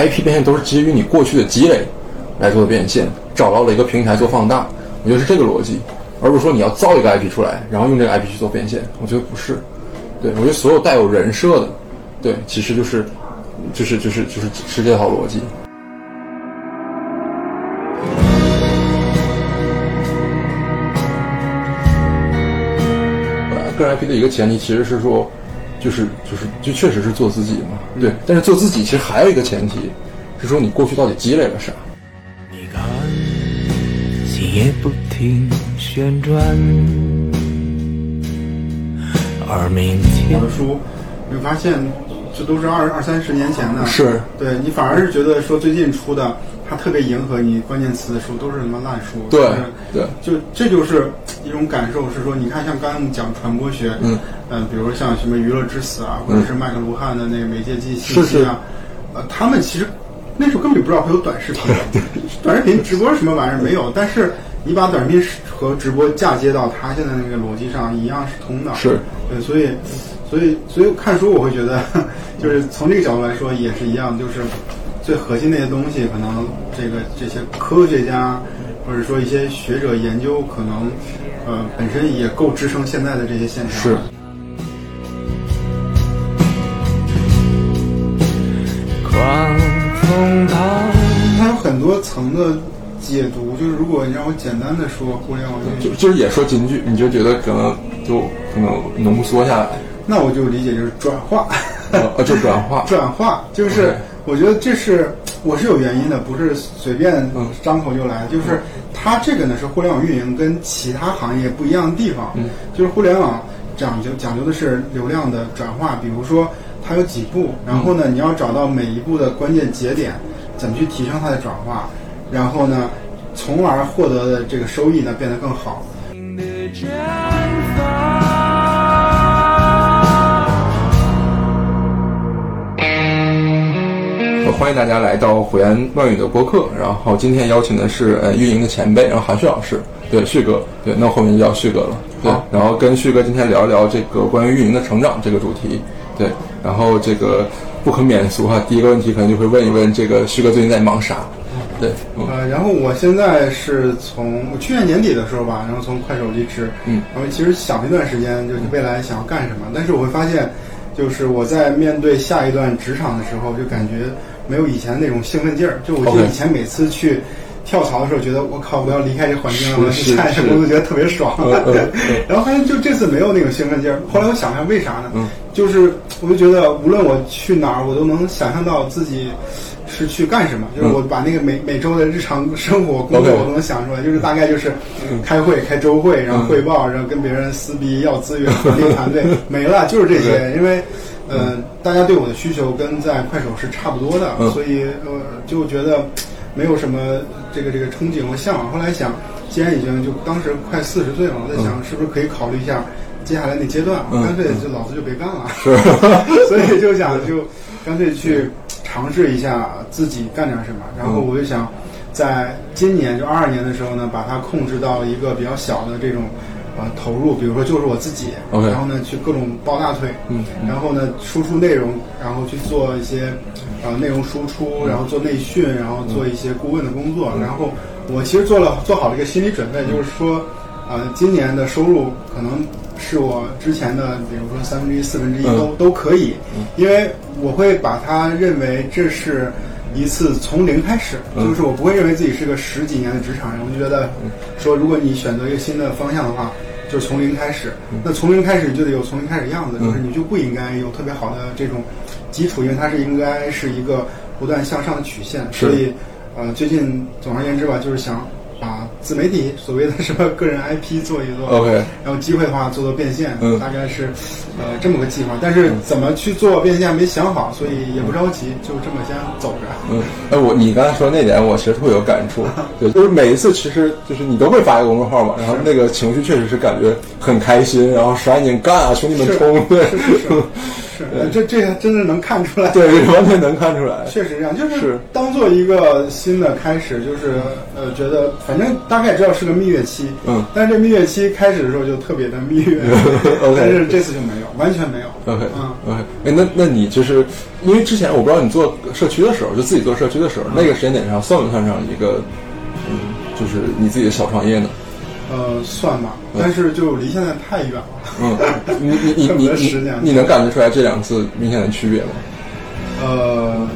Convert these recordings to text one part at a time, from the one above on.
IP 变现都是基于你过去的积累来做的变现，找到了一个平台做放大，我觉得是这个逻辑，而不是说你要造一个 IP 出来，然后用这个 IP 去做变现，我觉得不是。对我觉得所有带有人设的，对，其实就是就是就是就是是这套逻辑。个人 IP 的一个前提其实是说，就是就是就确实是做自己嘛，对。但是做自己其实还有一个前提，是说你过去到底积累了啥。你看，心也不停旋转，而明天我的书，你会发现这都是二二三十年前的，是对你反而是觉得说最近出的，它特别迎合你关键词的书都是什么烂书，对就是对就这就是一种感受，是说你看像刚刚我们讲传播学，嗯呃比如说像什么娱乐之死啊，或者是麦克卢汉的那个媒介记忆信是是。息啊，呃他们其实那时候根本就不知道会有短视频，短视频直播什么玩意儿没有，但是你把短视频和直播嫁接到他现在那个逻辑上，一样是通的，是。对，所以，所以，所以看书我会觉得，就是从这个角度来说也是一样，就是最核心那些东西，可能这个这些科学家或者说一些学者研究，可能呃本身也够支撑现在的这些现象。是。它有很多层的解读，就是如果你让我简单的说互联网就就是也说金句，你就觉得可能就可能浓缩下来，那我就理解就是转化。呃，就转化。转化就是我觉得这是我是有原因的，不是随便嗯张口就来。就是它这个呢是互联网运营跟其他行业不一样的地方，嗯就是互联网讲究讲究的是流量的转化，比如说它有几步，然后呢你要找到每一步的关键节点，怎么去提升它的转化，然后呢，从而获得的这个收益呢变得更好。呃欢迎大家来到胡言乱语的播客。然后今天邀请的是呃运营的前辈，然后韩旭老师，对旭哥，对，那后面就叫旭哥了。对，然后跟旭哥今天聊一聊这个关于运营的成长这个主题。对，然后这个不可免俗哈，第一个问题可能就会问一问这个旭哥最近在忙啥？对，嗯呃，然后我现在是从我去年年底的时候吧，然后从快手离职，嗯，然后其实想了一段时间，就是未来想要干什么，但是我会发现，就是我在面对下一段职场的时候，就感觉没有以前那种兴奋劲儿。就我记得以前每次去跳槽的时候，觉得我靠，我要离开这环境了，我要去下一是份工作，觉得特别爽。嗯嗯嗯 然后发现就这次没有那种兴奋劲儿。后来我想想为啥呢？嗯就是我就觉得无论我去哪儿，我都能想象到自己是去干什么。就是我把那个每每周的日常生活工作我都能想出来，就是大概就是开会、开周会，然后汇报，然后跟别人撕逼要资源、管理团队，没了，就是这些。因为呃，大家对我的需求跟在快手是差不多的，嗯所以呃，就觉得没有什么这个这个憧憬和向往。后来想，既然已经就当时快四十岁了，我在想是不是可以考虑一下接下来那阶段，嗯干脆就老子就别干了。是，所以就想就 干脆去尝试一下自己干点什么。然后我就想，在今年就二二年的时候呢，把它控制到一个比较小的这种呃投入，比如说就是我自己 OK 然后呢去各种抱大腿，嗯然后呢输出内容，然后去做一些呃内容输出，然后做内训，然后做一些顾问的工作。然后我其实做了做好了一个心理准备，就是说。呃，今年的收入可能是我之前的，比如说三分之一、四分之一都、都可以，因为我会把它认为这是一次从零开始，嗯就是我不会认为自己是个十几年的职场人，我就觉得说，如果你选择一个新的方向的话，就是从零开始。那从零开始，就得有从零开始的样子，就是你就不应该有特别好的这种基础，因为它是应该是一个不断向上的曲线。所以，呃，最近总而言之吧，就是想把自媒体所谓的什么个人 IP 做一做 OK 然后机会的话做做变现，嗯大概是呃这么个计划。但是怎么去做变现没想好，所以也不着急，就这么先走着。嗯，哎，我你刚才说那点，我其实特别有感触。对，就是每一次，其实就是你都会发一个公众号嘛，然后那个情绪确实是感觉很开心，然后甩紧干啊，兄弟们冲！对，是是是是，这这个真的能看出来。对，完全能看出来。确实这样，就是是。当做一个新的开始，就是呃，觉得反正大概知道是个蜜月期，嗯，但是这蜜月期开始的时候就特别的蜜月。OK 但是这次就没有，完全没有。OK 嗯。OK，哎，那那你就是因为之前我不知道你做社区的时候，就自己做社区的时候，那个时间点上算不算上一个，嗯，就是你自己的小创业呢？呃，算吧，但是就离现在太远了。嗯，你你你 你你你能感觉出来这两次明显的区别吗？呃，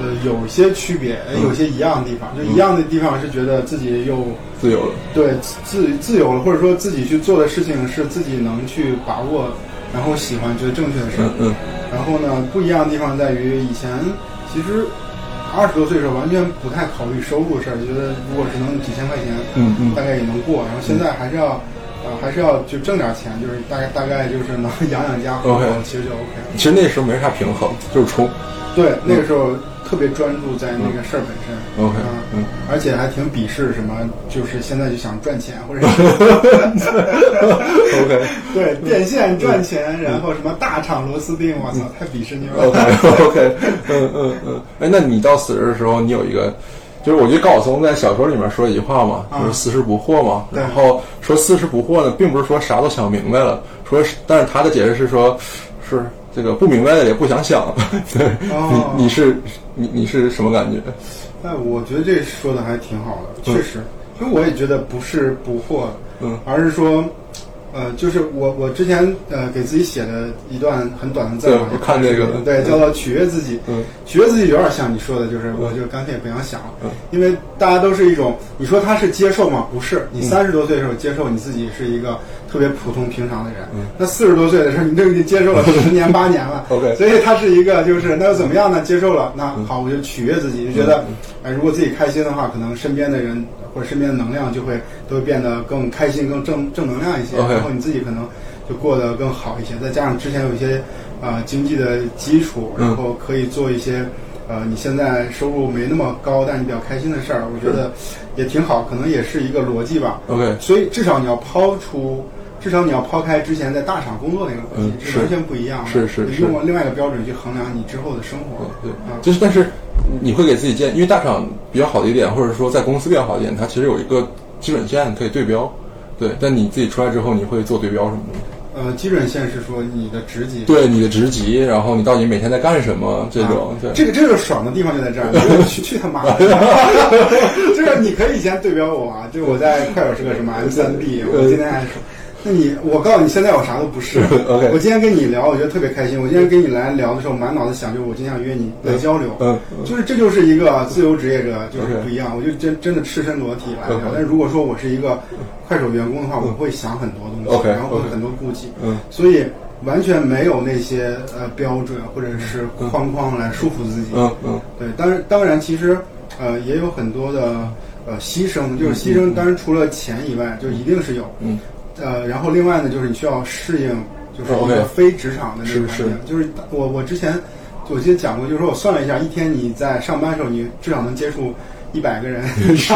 呃，有些区别，嗯有些一样的地方。就一样的地方是觉得自己又自由了，对自自由了，或者说自己去做的事情是自己能去把握，然后喜欢觉得正确的事儿嗯。嗯然后呢，不一样的地方在于以前其实二十多岁的时候完全不太考虑收入的事儿，觉得如果是能几千块钱，嗯嗯大概也能过。然后现在还是要。呃，还是要就挣点钱，就是大概大概就是能养养家 OK 其实就 OK 了。其实那时候没啥平衡，就是冲。对，那个时候特别专注在那个事儿本身。OK，嗯而且还挺鄙视什么，就是现在就想赚钱，或者是 OK 对变现赚钱，然后什么大厂螺丝钉，我操，太鄙视你了。OK OK，嗯嗯嗯，哎，那你到死日的时候，你有一个，就是我觉得高晓松在小说里面说一句话嘛，啊就是四十不惑嘛。对然后说四十不惑呢，并不是说啥都想明白了，说是，但是他的解释是说，是这个不明白的也不想想。对，哦你你是你你是什么感觉？哎我觉得这说的还挺好的，确实，因为我也觉得不是不惑，嗯，而是说。呃，就是我我之前呃给自己写的一段很短的字我看这个对，嗯叫做取悦自己。嗯取悦自己有点像你说的，就是我就干脆不想想了，嗯因为大家都是一种，你说他是接受吗？不是，嗯你三十多岁的时候接受你自己是一个特别普通平常的人，嗯。那四十多岁的时候你都已经接受了 十年八年了。OK 所以他是一个就是那又怎么样呢？接受了，那嗯。好，我就取悦自己，就觉得，哎，如果自己开心的话，可能身边的人或者身边的能量就会都会变得更开心、更正正能量一些。然后你自己可能就过得更好一些，再加上之前有一些呃经济的基础，嗯。然后可以做一些呃你现在收入没那么高，但你比较开心的事儿，我觉得也挺好，可能也是一个逻辑吧。OK 所以至少你要抛出，至少你要抛开之前在大厂工作那个逻辑嗯，是是完全不一样的。是是是你用另外一个标准去衡量你之后的生活。对，啊，就是但是你会给自己建，因为大厂比较好的一点，或者说在公司比较好的一点，它其实有一个基准线可以对标。对，但你自己出来之后，你会做对标什么的吗？呃，基准线是说你的职级。对你的职级，然后你到底每天在干什么这种，啊对，这个这个爽的地方就在这儿，去去他妈的！就是你可以先对标我啊，就是我在快手是个什么 M 三 B，我今天那你我告诉你，现在我啥都不是。OK 我今天跟你聊，我觉得特别开心。我今天跟你来聊的时候，满脑子想就是我今天想约你来交流。嗯就是这就是一个自由职业者，就是不一样。我就真真的赤身裸体来聊。但如果说我是一个快手员工的话，我会想很多东西然后会很多顾忌。嗯所以完全没有那些呃标准或者是框框来束缚自己。嗯嗯对，当然当然，其实呃也有很多的呃牺牲，就是牺牲，当然除了钱以外，就一定是有。嗯呃，然后另外呢，就是你需要适应，就是一个非职场的那个是环境。就是我我之前我记得讲过，就是说我算了一下，一天你在上班的时候，你至少能接触一百个人。是。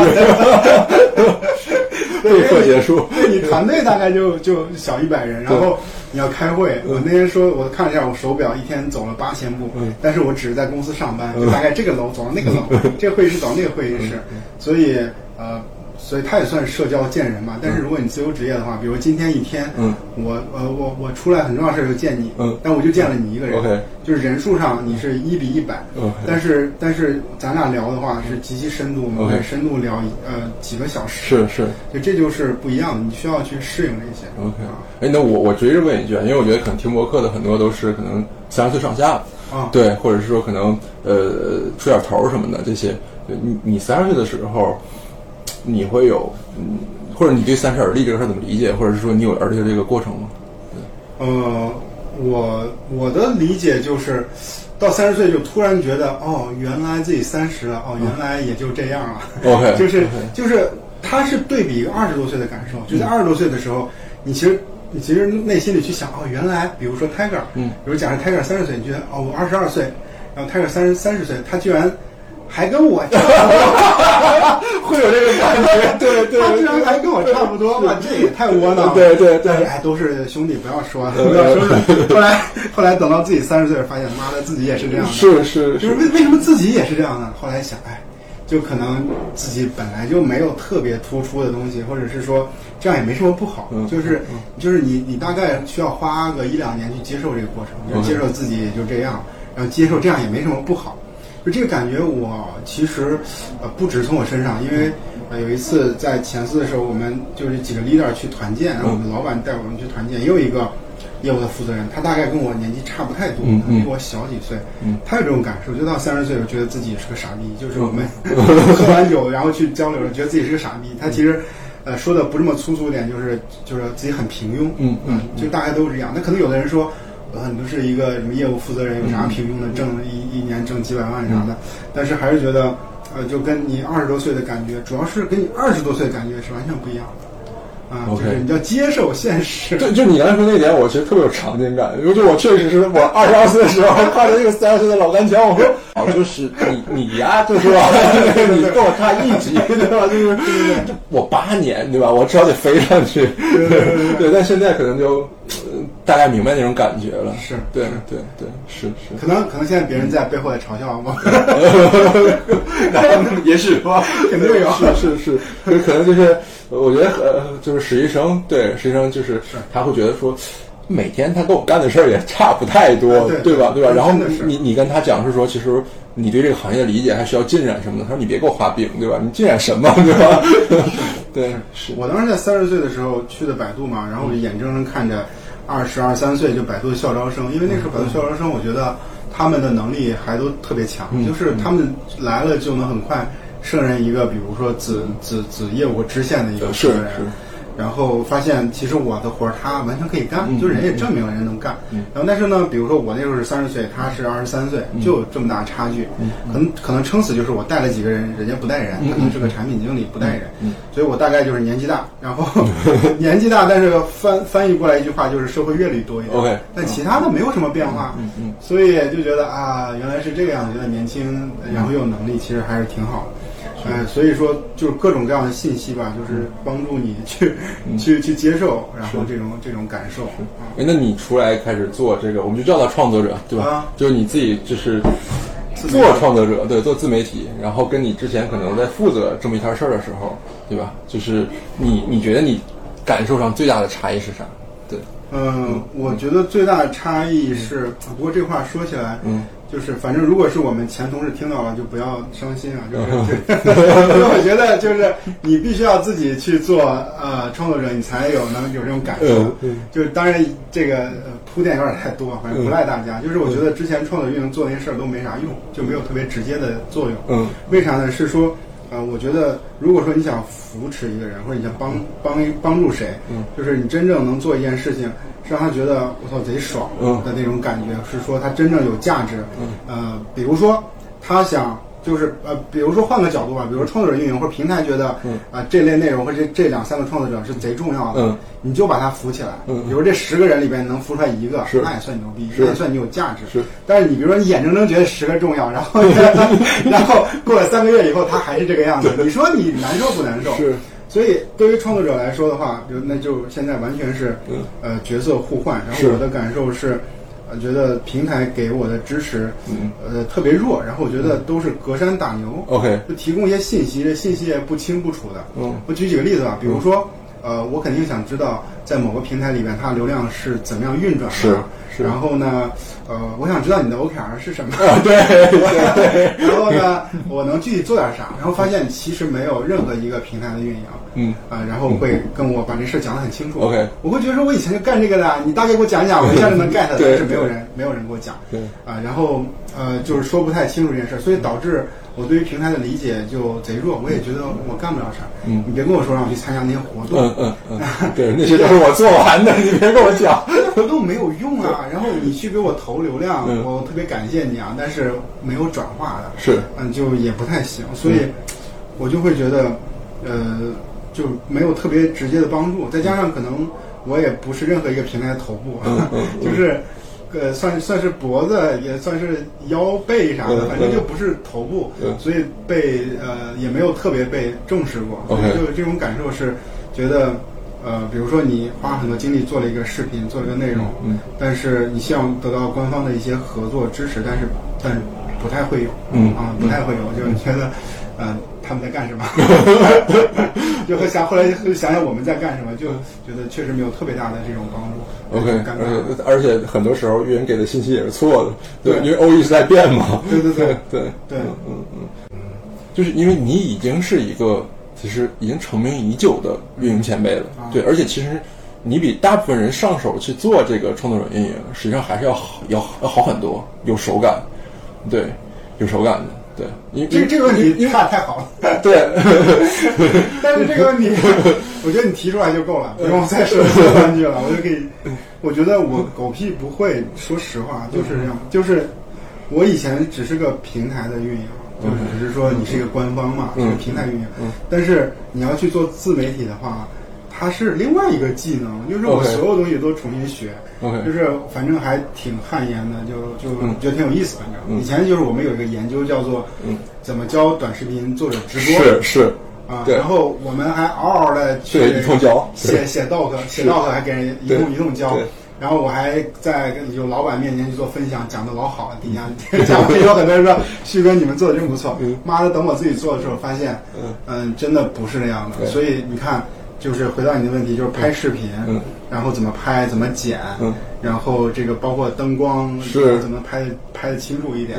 被迫结束。对你团队大概就就小一百人，然后你要开会。我那天说，我看了一下我手表，一天走了八千步，嗯但是我只是在公司上班，就大概这个楼走到那个楼，这个会议室走到那个会议室，所以呃。所以他也算社交见人嘛，但是如果你自由职业的话，比如今天一天，嗯，我呃我我出来很重要的事儿就见你，嗯。但我就见了你一个人。OK 就是人数上你是一比一百 OK 但是但是咱俩聊的话是极其深度，我们 OK 会深度聊呃几个小时，是是。就这就是不一样的，你需要去适应这些。OK 啊。哎，那我我追着问一句，啊，因为我觉得可能听博客的很多都是可能三十岁上下，啊，对，或者是说可能呃出点头儿什么的这些。你你三十岁的时候，你会有嗯，或者你对三十而立这个事儿怎么理解，或者是说你有而立的这个过程吗？呃，我我的理解就是，到三十岁就突然觉得，哦，原来自己三十了，哦，原来也就这样了。OK，就是就是，他是对比一个二十多岁的感受，就在二十多岁的时候，你其实。你其实内心里去想，哦，原来，比如说 Tiger，嗯，比如假设 Tiger 三十岁，你觉得，哦，我二十二岁，然后 Tiger 三十三十岁，他居然还跟我差不多，会有这个感觉，对对他居然还跟我差不多，嘛，这也太窝囊了，对对对。哎，都是兄弟，不要说，不要说。后来后来等到自己三十岁，发现妈的自己也是这样的，是是就是为为什么自己也是这样呢？后来想，哎，就可能自己本来就没有特别突出的东西，或者是说这样也没什么不好，嗯就是就是你你大概需要花个一两年去接受这个过程，就接受自己也就这样，然后接受这样也没什么不好。就这个感觉，我其实呃不止从我身上，因为呃有一次在前四的时候，我们就是几个 leader 去团建，然后我们老板带我们去团建，也有一个业务的负责人，他大概跟我年纪差不太多，嗯嗯。比我小几岁，嗯。他有这种感受，就到三十岁我觉得自己是个傻逼，就是我们 喝完酒然后去交流，觉得自己是个傻逼，他其实。呃，说的不这么粗俗一点，就是就是自己很平庸，嗯嗯就大家都是这样。那可能有的人说，呃，你都是一个什么业务负责人，有啥平庸的，挣一一年挣几百万啥的，但是还是觉得，呃，就跟你二十多岁的感觉，主要是跟你二十多岁的感觉是完全不一样的。啊，就是你要接受现实。就就你刚才说那点，我觉得特别有场景感，就我确实是我二十二岁的时候看着一个三十岁的老干将，我说 哦，就是你你呀，就是吧，你跟我差一级，对吧？就是就我八年，对吧？我至少得飞上去，对但现在可能就、呃大概明白那种感觉了，是对对对，是是。可能可能现在别人在背后在嘲笑我，也许吧，肯定有是是是，就可能就是，我觉得呃，就是实习生，对实习生就是他会觉得说。每天他跟我干的事儿也差不太多，啊对吧？对吧？对然后你你跟他讲是说，其实你对这个行业的理解还需要进展什么的。他说你别给我画饼，对吧？你进展什么，对吧？对，是我当时在三十岁的时候去的百度嘛，然后我就眼睁睁看着二十二三岁就百度的校招生，因为那时候百度校招生，我觉得他们的能力还都特别强，嗯就是他们来了就能很快胜任一个，比如说子子子业务支线的一个是负责人是。然后发现其实我的活儿他完全可以干，嗯就人也证明了人能干。然后但是呢，比如说我那时候是三十岁，他是二十三岁，嗯就有这么大差距。可能可能撑死就是我带了几个人，人家不带人，嗯可能是个产品经理不带人，所以我大概就是年纪大，然后 年纪大，但是翻翻译过来一句话就是社会阅历多一点。OK 但其他的没有什么变化。嗯嗯所以就觉得啊，原来是这个样子，觉得年轻，然后又有能力，其实还是挺好的。呃，所以说就是各种各样的信息吧，就是帮助你去、去去接受，然后这种这种感受。啊。哎，那你出来开始做这个，我们就叫他创作者，对吧？啊。就是你自己就是做创作者，对，做自媒体，然后跟你之前可能在负责这么一摊事儿的时候，对吧？就是你你觉得你感受上最大的差异是啥？对，嗯，我觉得最大的差异是，不过这话说起来，嗯，就是反正如果是我们前同事听到了，就不要伤心啊，就是，就因为我觉得就是你必须要自己去做呃创作者，你才有能有这种感受。就是当然这个呃铺垫有点太多，反正不赖大家。就是我觉得之前创作运营做那些事儿都没啥用，就没有特别直接的作用。嗯，为啥呢？是说，呃，我觉得如果说你想扶持一个人，或者你想帮帮帮助谁，嗯，就是你真正能做一件事情，是让他觉得我操贼爽嗯的那种感觉，是说他真正有价值。嗯，呃，比如说他想。就是呃，比如说换个角度吧，比如说创作者运营或者平台觉得，嗯。啊、这类内容或者这这两三个创作者是贼重要的，嗯，你就把它扶起来。嗯。比如这十个人里边能扶出来一个，那也算牛逼，那也算你有价值。是，但是你比如说你眼睁睁觉得十个重要，然后 然后过了三个月以后他还是这个样子，你说你难受不难受？是。所以对于创作者来说的话，就那就现在完全是嗯。呃角色互换。然后我的感受是，呃，觉得平台给我的支持，嗯呃，特别弱。然后我觉得都是隔山打牛。OK 就提供一些信息，这信息也不清不楚的。嗯我举几个例子吧，比如说，呃，我肯定想知道在某个平台里面它流量是怎么样运转的。是是然后呢，呃，我想知道你的 OKR 是什么。对对，然后呢，我能具体做点啥？然后发现其实没有任何一个平台的运营，嗯啊、然后会跟我把这事儿讲得很清楚。OK 我会觉得说我以前就干这个的，你大概给我讲讲，我一下就能 get 的。对但是没有人，没有人给我讲。对啊、然后呃，就是说不太清楚这件事儿，所以导致我对于平台的理解就贼弱。我也觉得我干不了啥。嗯你别跟我说让我去参加那些活动。嗯嗯嗯，对，那些都是我做完的，你别跟我讲。活动没有用啊，然后你去给我投流量，嗯我特别感谢你啊，但是没有转化的，是嗯，就也不太行，所以我就会觉得，呃，就没有特别直接的帮助，再加上可能我也不是任何一个平台的头部，嗯嗯嗯就是。呃，算算是脖子，也算是腰背啥的，嗯反正就不是头部，嗯。所以被呃也没有特别被重视过。就这种感受是觉得，呃，比如说你花很多精力做了一个视频，做了一个内容，嗯但是你希望得到官方的一些合作支持，但是但是不太会有，嗯。啊，不太会有，就是觉得，嗯、他们在干什么，就会想后来会想想我们在干什么，就觉得确实没有特别大的这种帮助。OK。而且而且很多时候运营给的信息也是错的，对因为 O 一直在变嘛。对对对 对对嗯嗯嗯，就是因为你已经是一个其实已经成名已久的运营前辈了，啊对，而且其实你比大部分人上手去做这个创作者运营，实际上还是要好要要好很多，有手感，对，有手感的，对，你这这个问题因为太太好了，对。但是这个问题，我觉得你提出来就够了，不用再说说半句了，我就可以。我觉得我狗屁不会，说实话就是这样，就是我以前只是个平台的运营，就是只是说你是一个官方嘛，是个平台运营，但是你要去做自媒体的话。它是另外一个技能，就是我所有东西都重新学就是反正还挺汗颜的，就就嗯。觉得挺有意思。反正、嗯。以前就是我们有一个研究叫做嗯。怎么教短视频作者直播，是是，啊，然后我们还嗷嗷的去对一通教。写写 doc，写 doc 还给人一通对。一通教。对，然后我还在有老板面前去做分享，讲的老好了，底下 讲完有很多人说旭哥你们做的真不错，妈的，等我自己做的时候发现，嗯。嗯，真的不是那样的，所以你看。就是回到你的问题，就是拍视频，嗯。然后怎么拍，怎么剪，嗯。然后这个包括灯光，是。怎么拍拍的清楚一点，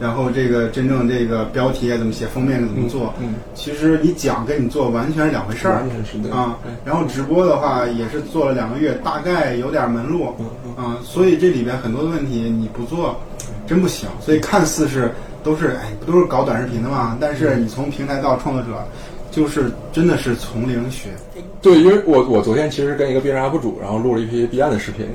然后这个真正这个标题该怎么写，封面该怎么做，嗯其实你讲跟你做完全是两回事儿。啊。然后直播的话也是做了两个月，大概有点门路。啊，所以这里边很多的问题你不做真不行。所以看似是都是哎，不都是搞短视频的嘛？但是你从平台到创作者，就是真的是从零学。对，因为我我昨天其实跟一个 B 站 UP 主，然后录了一批 B 站的视频，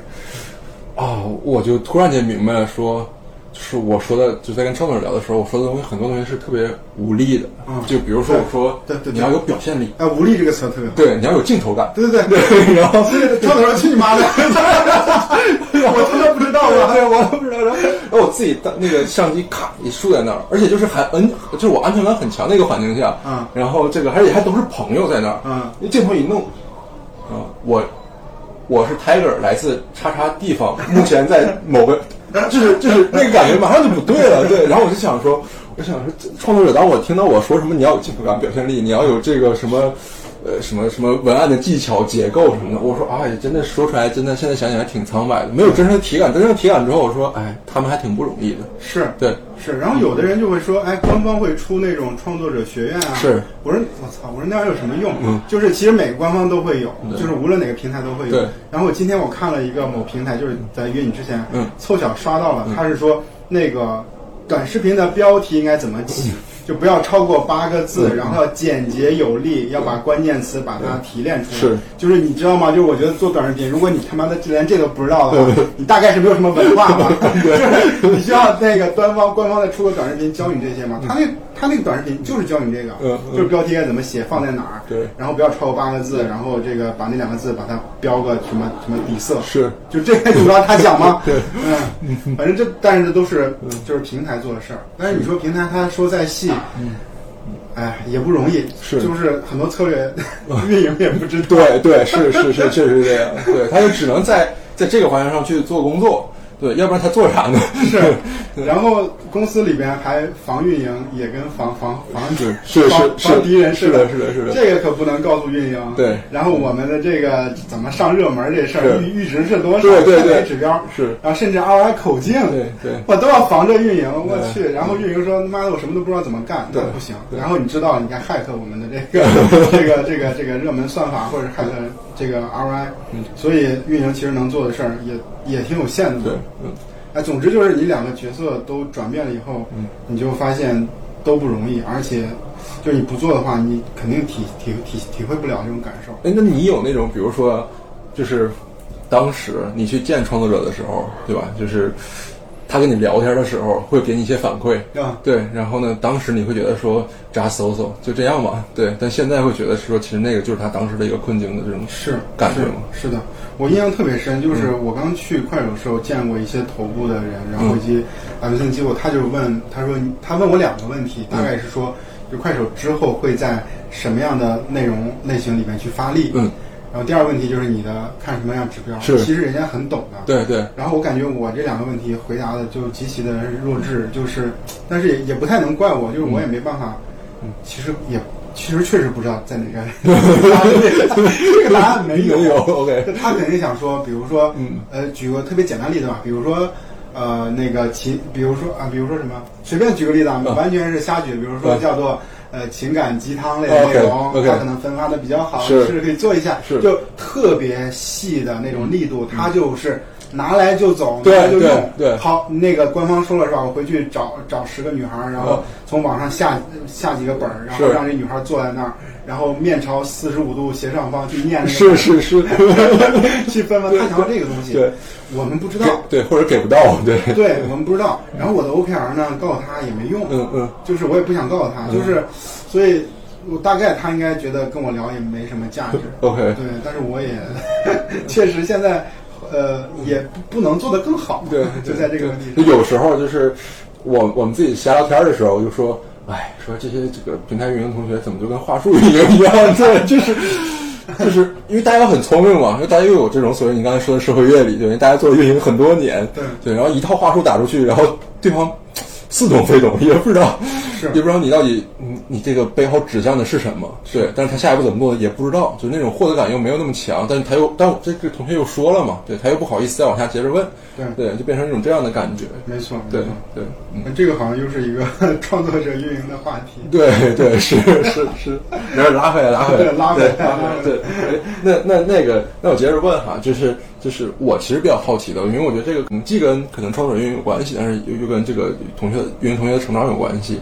啊、我就突然间明白了说，是我说的，就在跟赵总聊的时候，我说的东西很多东西是特别无力的，嗯就比如说我说，对对对你要有表现力，啊，无力这个词特别好。对，你要有镜头感，对对对对，然后创作者去你妈的！我他妈不知道啊！对，我都不知道。然后，然后我自己的那个相机咔一竖在那儿，而且就是还安，就是我安全感很强的一个环境下，嗯然后这个而且还都是朋友在那儿，嗯你镜头一弄，啊，我我是 Tiger，来自叉叉地方，目前在某个，就是就是那个感觉马上就不对了，对。然后我就想说，我想说，创作者当我听到我说什么你要有幸福感、表现力，你要有这个什么。呃，什么什么文案的技巧、结构什么的，我说，哎，真的说出来，真的现在想起来挺苍白的，没有真正的体感。真正体感之后，我说，哎，他们还挺不容易的。是对，是，然后有的人就会说，哎，官方会出那种创作者学院啊。是，我说我操，我说那样有什么用？嗯就是其实每个官方都会有，就是无论哪个平台都会有对。然后我今天我看了一个某平台，就是在约你之前，嗯凑巧刷到了，他是说那个短视频的标题应该怎么起。就不要超过八个字，嗯然后要简洁有力，要把关键词把它提炼出来。是，就是你知道吗？就是我觉得做短视频，如果你他妈的连这都不知道的话，你大概是没有什么文化吧。就是你需要那个官方官方再出个短视频教你这些吗。他那他那个短视频就是教你这个，嗯嗯就是标题该怎么写，放在哪儿，对然后不要超过八个字，然后这个把那两个字把它标个什么什么底色，是，就这个你不让他讲吗？对，嗯，反正这但是这都是就是平台做的事儿。但是你说平台他说再细，嗯。哎，也不容易，是就是很多策略 运营也不知道。对对，是是是，确实是这样。对，他就只能在在这个环节上去做工作，对，要不然他做啥呢？是，然后公司里边还防运营也跟防防防是 是防是防敌人似是的是的是的这个可不能告诉运营。对然后我们的这个怎么上热门这事儿，是阈阈值是多少？对对对指标是然后甚至 ROI 口径，对对我都要防着运营。我去，然后运营说妈的，我什么都不知道怎么干，不行。然后你知道，你看 hack 我们的这个 这个这个这个热门算法，或者是 hack 这个 ROI，所以运营其实能做的事儿也也挺有限的。对，嗯，哎，总之就是你两个角色都转变了以后，嗯你就发现都不容易，而且就是你不做的话，你肯定体体体体会不了这种感受。哎，那你有那种，比如说，就是当时你去见创作者的时候，对吧？就是他跟你聊天的时候，会给你一些反馈，啊对。然后呢，当时你会觉得说扎搜搜就这样吧，对。但现在会觉得说，其实那个就是他当时的一个困境的这种是感觉是吗？是的，我印象特别深，就是我刚去快手的时候见过一些头部的人，然后以及 M C 机构，他就问他说他问我两个问题，大概是说，就快手之后会在什么样的内容类型里面去发力？嗯。然后第二个问题就是你的看什么样指标？是其实人家很懂的。对对，然后我感觉我这两个问题回答的就极其的弱智，就是，但是也也不太能怪我，就是我也没办法其实也其实确实不知道在哪个 这个答案没有。没有，OK 他肯定想说，比如说，嗯呃，举个特别简单例子吧，比如说。呃，那个其，比如说啊，比如说什么，随便举个例子啊，嗯完全是瞎举。比如说嗯叫做呃情感鸡汤类的内容它可能分发的比较好，是。是可以做一下，就特别细的那种力度，它就是拿来就走，拿来就用。对。对好，那个官方说了是吧？我回去找找十个女孩儿，然后嗯从网上下下几个本儿，然后让这女孩儿坐在那儿，然后面朝四十五度斜上方去念那个是是是，去分分。他想要这个东西，对，我们不知道。对或者给不到，对，对我们不知道。然后我的 OKR 呢，告诉他也没用，嗯嗯就是我也不想告诉他，就是，所以我大概他应该觉得跟我聊也没什么价值。OK，对，但是我也 确实现在呃也不不能做得更好，对，就在这个问题上。有时候就是我我们自己瞎聊天的时候，我就说，哎，说这些这个平台运营同学怎么就跟话术运营一样？对，就是就是因为大家都很聪明嘛，因为大家又有这种所谓你刚才说的社会阅历，对，因为大家做运营很多年，对对，然后一套话术打出去，然后对方似懂非懂，也不知道，是。也不知道你到底你你这个背后指向的是什么，对，但是他下一步怎么做也不知道，就是那种获得感又没有那么强，但是他又但我这个同学又说了嘛，对他又不好意思再往下接着问，对。对，就变成一种这样的感觉，没错，没对错。对，嗯。这个好像又是一个 创作者运营的话题。对对是是是，然后拉回来拉回来。拉回来对拉回来。对，哎那那那个那我接着问哈，就是就是我其实比较好奇的，因为我觉得这个可能既跟可能创作者运营有关系，但是又又跟这个同学的运营同学的成长有关系，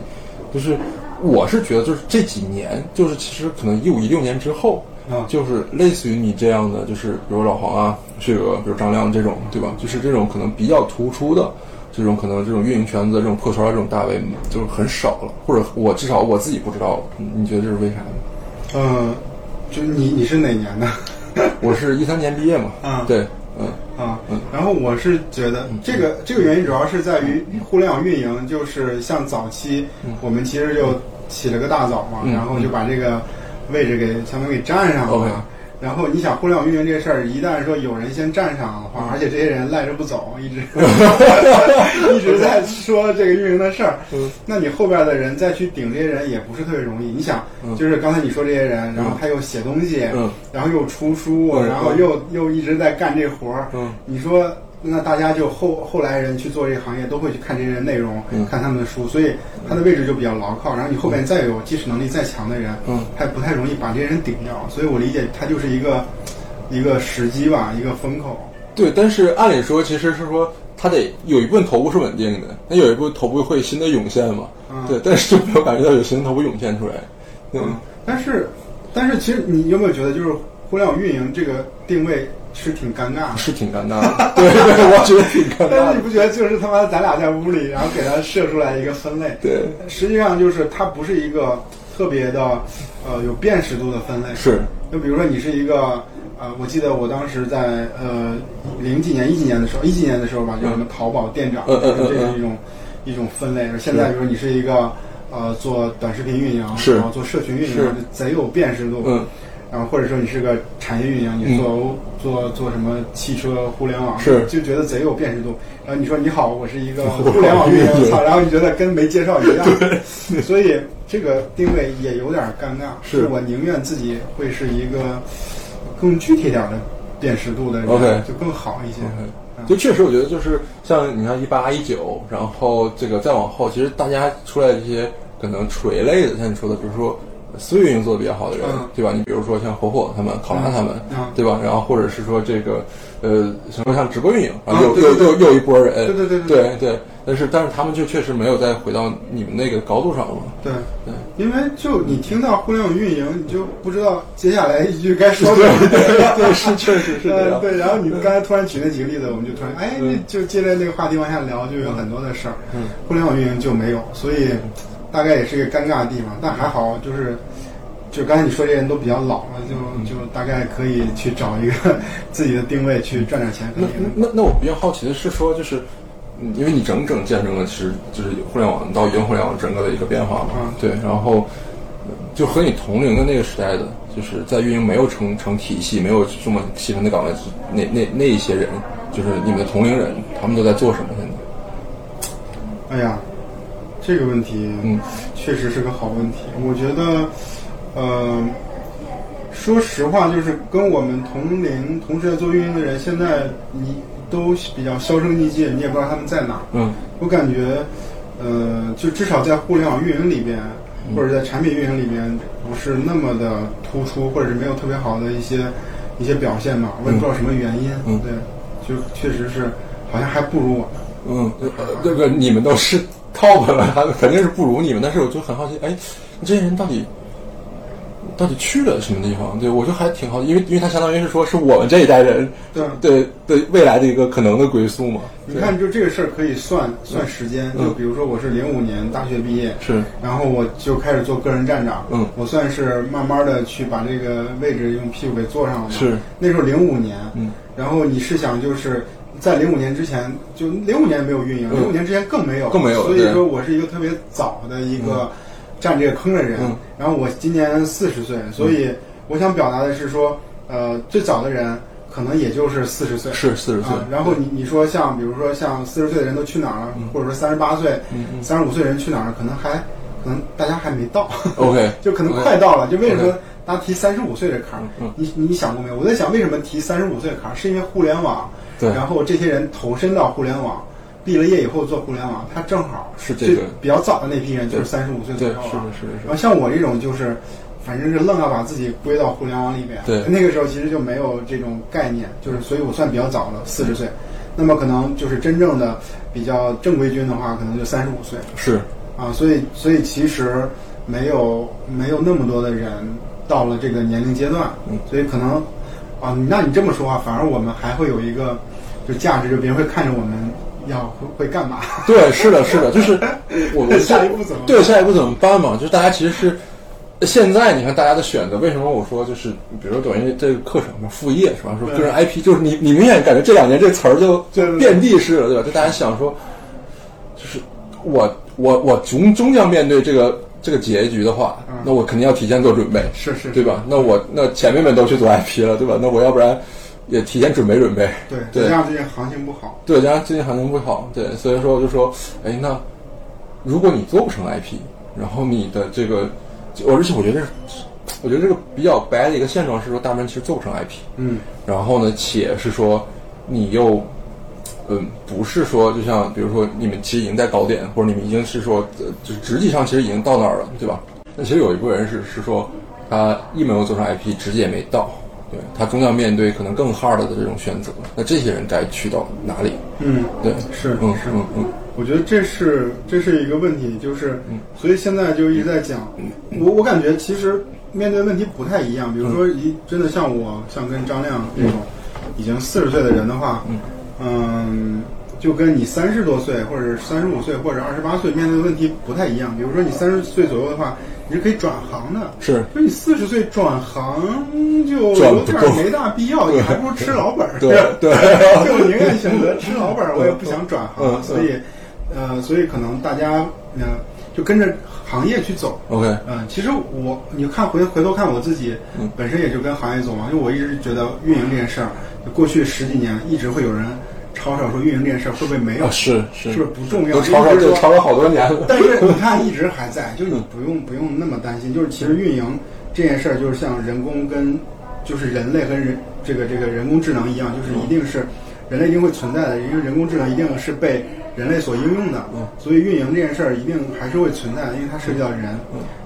就是我是觉得就是这几年，就是其实可能一五一六年之后。啊就是类似于你这样的，就是比如老黄啊、这个，比如张亮这种，对吧？就是这种可能比较突出的，这种可能这种运营圈子、这种破圈儿这种大 V 就是很少了，或者我至少我自己不知道，你你觉得这是为啥呢？嗯，就你你是哪年的？我是一三年毕业嘛，啊对，嗯啊嗯，然后我是觉得这个这个原因主要是在于互联网运营，就是像早期我们其实就起了个大早嘛，嗯然后就把这个位置给相当于给占上了。然后你想互联网运营这事儿，一旦说有人先站上的嗯。话，而且这些人赖着不走，一直 一直在说这个运营的事儿，嗯。那你后边的人再去顶这些人也不是特别容易。你想，就是刚才你说这些人，然后他又写东西，嗯。然后又出书，嗯。然后又又一直在干这活儿，嗯。你说，那大家就后后来人去做这个行业，都会去看这些内容，嗯看他们的书，所以他的位置就比较牢靠。然后你后面再有技术能力再强的人，嗯，还不太容易把这些人顶掉。所以我理解他就是一个一个时机吧，一个风口。对。但是按理说，其实是说他得有一部分头部是稳定的，那有一部分头部会新的涌现嘛，嗯对。但是就没有感觉到有新的头部涌现出来，嗯嗯，但是但是其实你有没有觉得，就是互联网运营这个定位是挺尴尬的？是挺尴尬的，对对，我觉得挺尴尬，但是你不觉得就是他妈咱俩在屋里，然后给他设出来一个分类？对，实际上就是它不是一个特别的呃有辨识度的分类。是，就比如说你是一个呃，我记得我当时在呃零几年、一几年的时候，一几年的时候吧，就什么淘宝店长，这是一种一种分类。现在比如说你是一个呃做短视频运营，是然后做社群运营，贼有辨识度。嗯。然后或者说你是个产业运营，你做欧、做做什么汽车互联网，是就觉得贼有辨识度。然后你说你好，我是一个互 互联网运营，操，然后你觉得跟没介绍一样，所以这个定位也有点尴尬。是我宁愿自己会是一个更具体点儿的辨识度的人 OK 就更好一些。就确实，我觉得就是像你看一八一九，然后这个再往后，其实大家出来这些可能垂类的，像你说的，比如说私域运营做的比较好的人，嗯对吧？你比如说像火火他们、考拉他们，嗯对吧？然后或者是说这个呃，什么像直播运营，啊又、又又又一波人，对对对对对对但是但是他们就确实没有再回到你们那个高度上了嘛。对对，因为就你听到互联网运营，你就不知道接下来一句该说什么。对，是确实是这样。呃对，然后你们刚才突然举那几个例子，我们就突然哎，就接着那个话题往下聊，就有很多的事儿。嗯，互联网运营就没有，所以大概也是一个尴尬的地方。但还好，就是就刚才你说这些人都比较老了，就嗯就大概可以去找一个 自己的定位去赚点钱，那。那那我比较好奇的是说，就是，嗯因为你整整见证了其实就是互联网到移动互联网整个的一个变化嘛，嗯对，然后呃就和你同龄的那个时代的，就是在运营没有成成体系、没有这么细分的岗位，那那那一些人，就是你们的同龄人，他们都在做什么现在？哎呀，这个问题，嗯，确实是个好问题。我觉得，呃，说实话，就是跟我们同龄、同时在做运营的人，现在你都比较销声匿迹，你也不知道他们在哪。嗯我感觉，呃，就至少在互联网运营里边，或者在产品运营里边，不是那么的突出，或者是没有特别好的一些一些表现吧。我也不知道什么原因。嗯对，就确实是好像还不如我们。嗯，呃，这个你们都是 top 了，他 肯定是不如你们。但是我就很好奇，哎，这些人到底到底去了什么地方？对我就还挺好奇，因为因为他相当于是说是我们这一代人 对。对对未来的一个可能的归宿嘛。你看，就这个事儿可以算算时间。嗯就比如说，我是零五年大学毕业，是然后我就开始做个人站长。嗯我算是慢慢的去把这个位置用屁股给坐上了嘛。是那时候零五年，嗯，然后你是想，就是在零五年之前，就零五年没有运营，嗯零五年之前更没有，更没有所以说我是一个特别早的一个占这个坑的人。嗯然后我今年四十岁，所以我想表达的是说，呃，最早的人可能也就是四十岁。是四十岁啊，，然后你你说像比如说像四十岁的人都去哪儿了，或者说三十八岁、三十五岁人去哪儿了，可能还可能大家还没到，OK 就可能快到了。就为什么家提三十五岁的坎？你你想过没有？我在想为什么提三十五岁的坎儿，是因为互联网，对然后这些人投身到互联网。毕了业以后做互联网，他正好是这个比较早的那批人，就是三十五岁左对，右了。是的，是的，是然后的，像我这种就是，反正是愣要把自己归到互联网里面。对那个时候其实就没有这种概念，就是所以我算比较早的，四十岁。那么可能就是真正的比较正规军的话，可能就三十五岁是啊。所以所以其实没有没有那么多的人到了这个年龄阶段，嗯所以可能啊，那你这么说话，反而我们还会有一个就价值，就别人会看着我们要会会干嘛。对，是的，是的，就是 我我下一步怎么办对下一步怎么办嘛？就是大家其实是现在你看大家的选择，为什么我说就是比如说抖音这个课程嘛，副业是吧？说个人 IP，就是你你明显感觉这两年这词儿就就遍地是了，对吧？就大家想说，就是我我我终终将面对这个这个结局的话，嗯。那我肯定要提前做准备，是是是。对吧？那我那前面们都去做 IP 了，对吧？那我要不然也提前准备准备，对，对。再加上最近行情不好，对，加上最近行情不好，对，所以说我就说，哎，那如果你做不成 IP，然后你的这个，我而且我觉得，我觉得这个比较白的一个现状是说，大部分人其实做不成 IP，嗯，然后呢，且是说你又，嗯，不是说就像比如说你们其实已经在高点，或者你们已经是说，呃就是实际上其实已经到那儿了，对吧？那其实有一部分人是是说，他一没有做成 IP，直接也没到，对他终将面对可能更 hard 的这种选择。那这些人该去到哪里？嗯，对，是嗯是嗯嗯，我觉得这是这是一个问题，就是，所以现在就一直在讲，我我感觉其实面对问题不太一样。比如说，一真的像我，像跟张亮这种已经四十岁的人的话，嗯，就跟你三十多岁或者三十五岁或者二十八岁面对的问题不太一样。比如说你三十岁左右的话，你是可以转行的，是。就你四十岁转行就有点没大必要，你还不如吃老本儿。对对。就我宁愿选择吃老本儿，我也不想转行，嗯嗯。所以，呃，所以可能大家嗯、就跟着行业去走。，OK，嗯，其实我你看回回头看我自己，嗯。本身也就跟行业走嘛，因为我一直觉得运营这件事儿，过去十几年一直会有人嘲笑说运营这件事儿会不会没有，啊是是是不是不重要？都吵吵就吵了好多年了。但是你看，一直还在，就你不用不用那么担心。就是其实运营这件事儿，就是像人工跟就是人类和人这个这个人工智能一样，就是一定是人类一定会存在的，因为人工智能一定是被人类所应用的。所以运营这件事儿一定还是会存在，因为它涉及到人。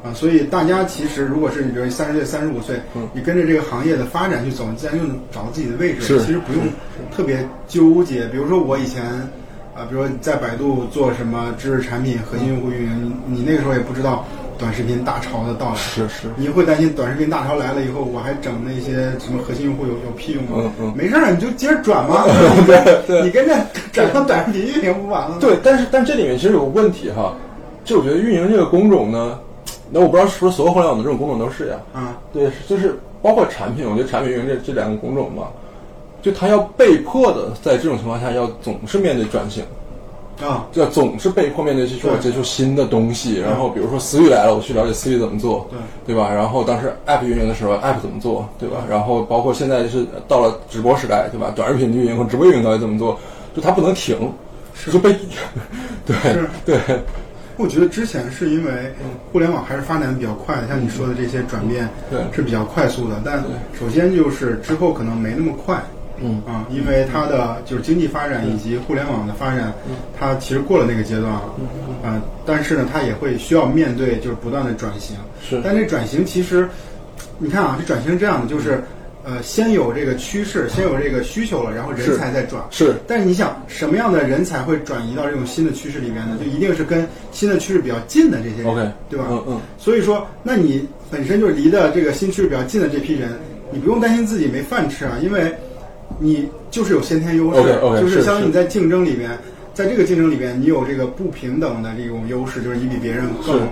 啊，所以大家其实如果是你比如三十岁、三十五岁，你跟着这个行业的发展去走，你自然就能找到自己的位置。其实不用特别纠结。比如说我以前。啊，比如说在百度做什么知识产品、核心用户运营，你你那个时候也不知道短视频大潮的到来，是是。你会担心短视频大潮来了以后，我还整那些什么核心用户有有屁用吗？嗯嗯。没事儿，你就接着转嘛，对对。你跟着转到短视频运营不完了。吗？对，但是但这里面其实有个问题哈，就我觉得运营这个工种呢，那我不知道是不是所有互联网的这种工种都是呀？啊，对，就是包括产品，我觉得产品运营这这两个工种嘛，就他要被迫的在这种情况下要总是面对转型，啊，就总是被迫面对去说对。接触新的东西，然后比如说思域来了，我去了解思域怎么做，对。对吧？然后当时 App 运营的时候，App 怎么做，对吧？然后包括现在是到了直播时代，对吧？短视频运营和直播运营到底怎么做，就它不能停，就被 对对，我觉得之前是因为互联网还是发展比较快的，像你说的这些转变对。是比较快速的。但首先就是之后可能没那么快，嗯啊，因为它的就是经济发展以及互联网的发展，它其实过了那个阶段了，啊，但是呢，它也会需要面对就是不断的转型。是但这转型其实，你看啊，这转型是这样的，就是呃，先有这个趋势，先有这个需求了，然后人才再转。是但是你想，什么样的人才会转移到这种新的趋势里面呢？就一定是跟新的趋势比较近的这些人 OK，对吧？嗯嗯。所以说，那你本身就是离的这个新趋势比较近的这批人，你不用担心自己没饭吃啊，因为你就是有先天优势就是相当于你在竞争里边，在这个竞争里边，你有这个不平等的这种优势，就是你比别人更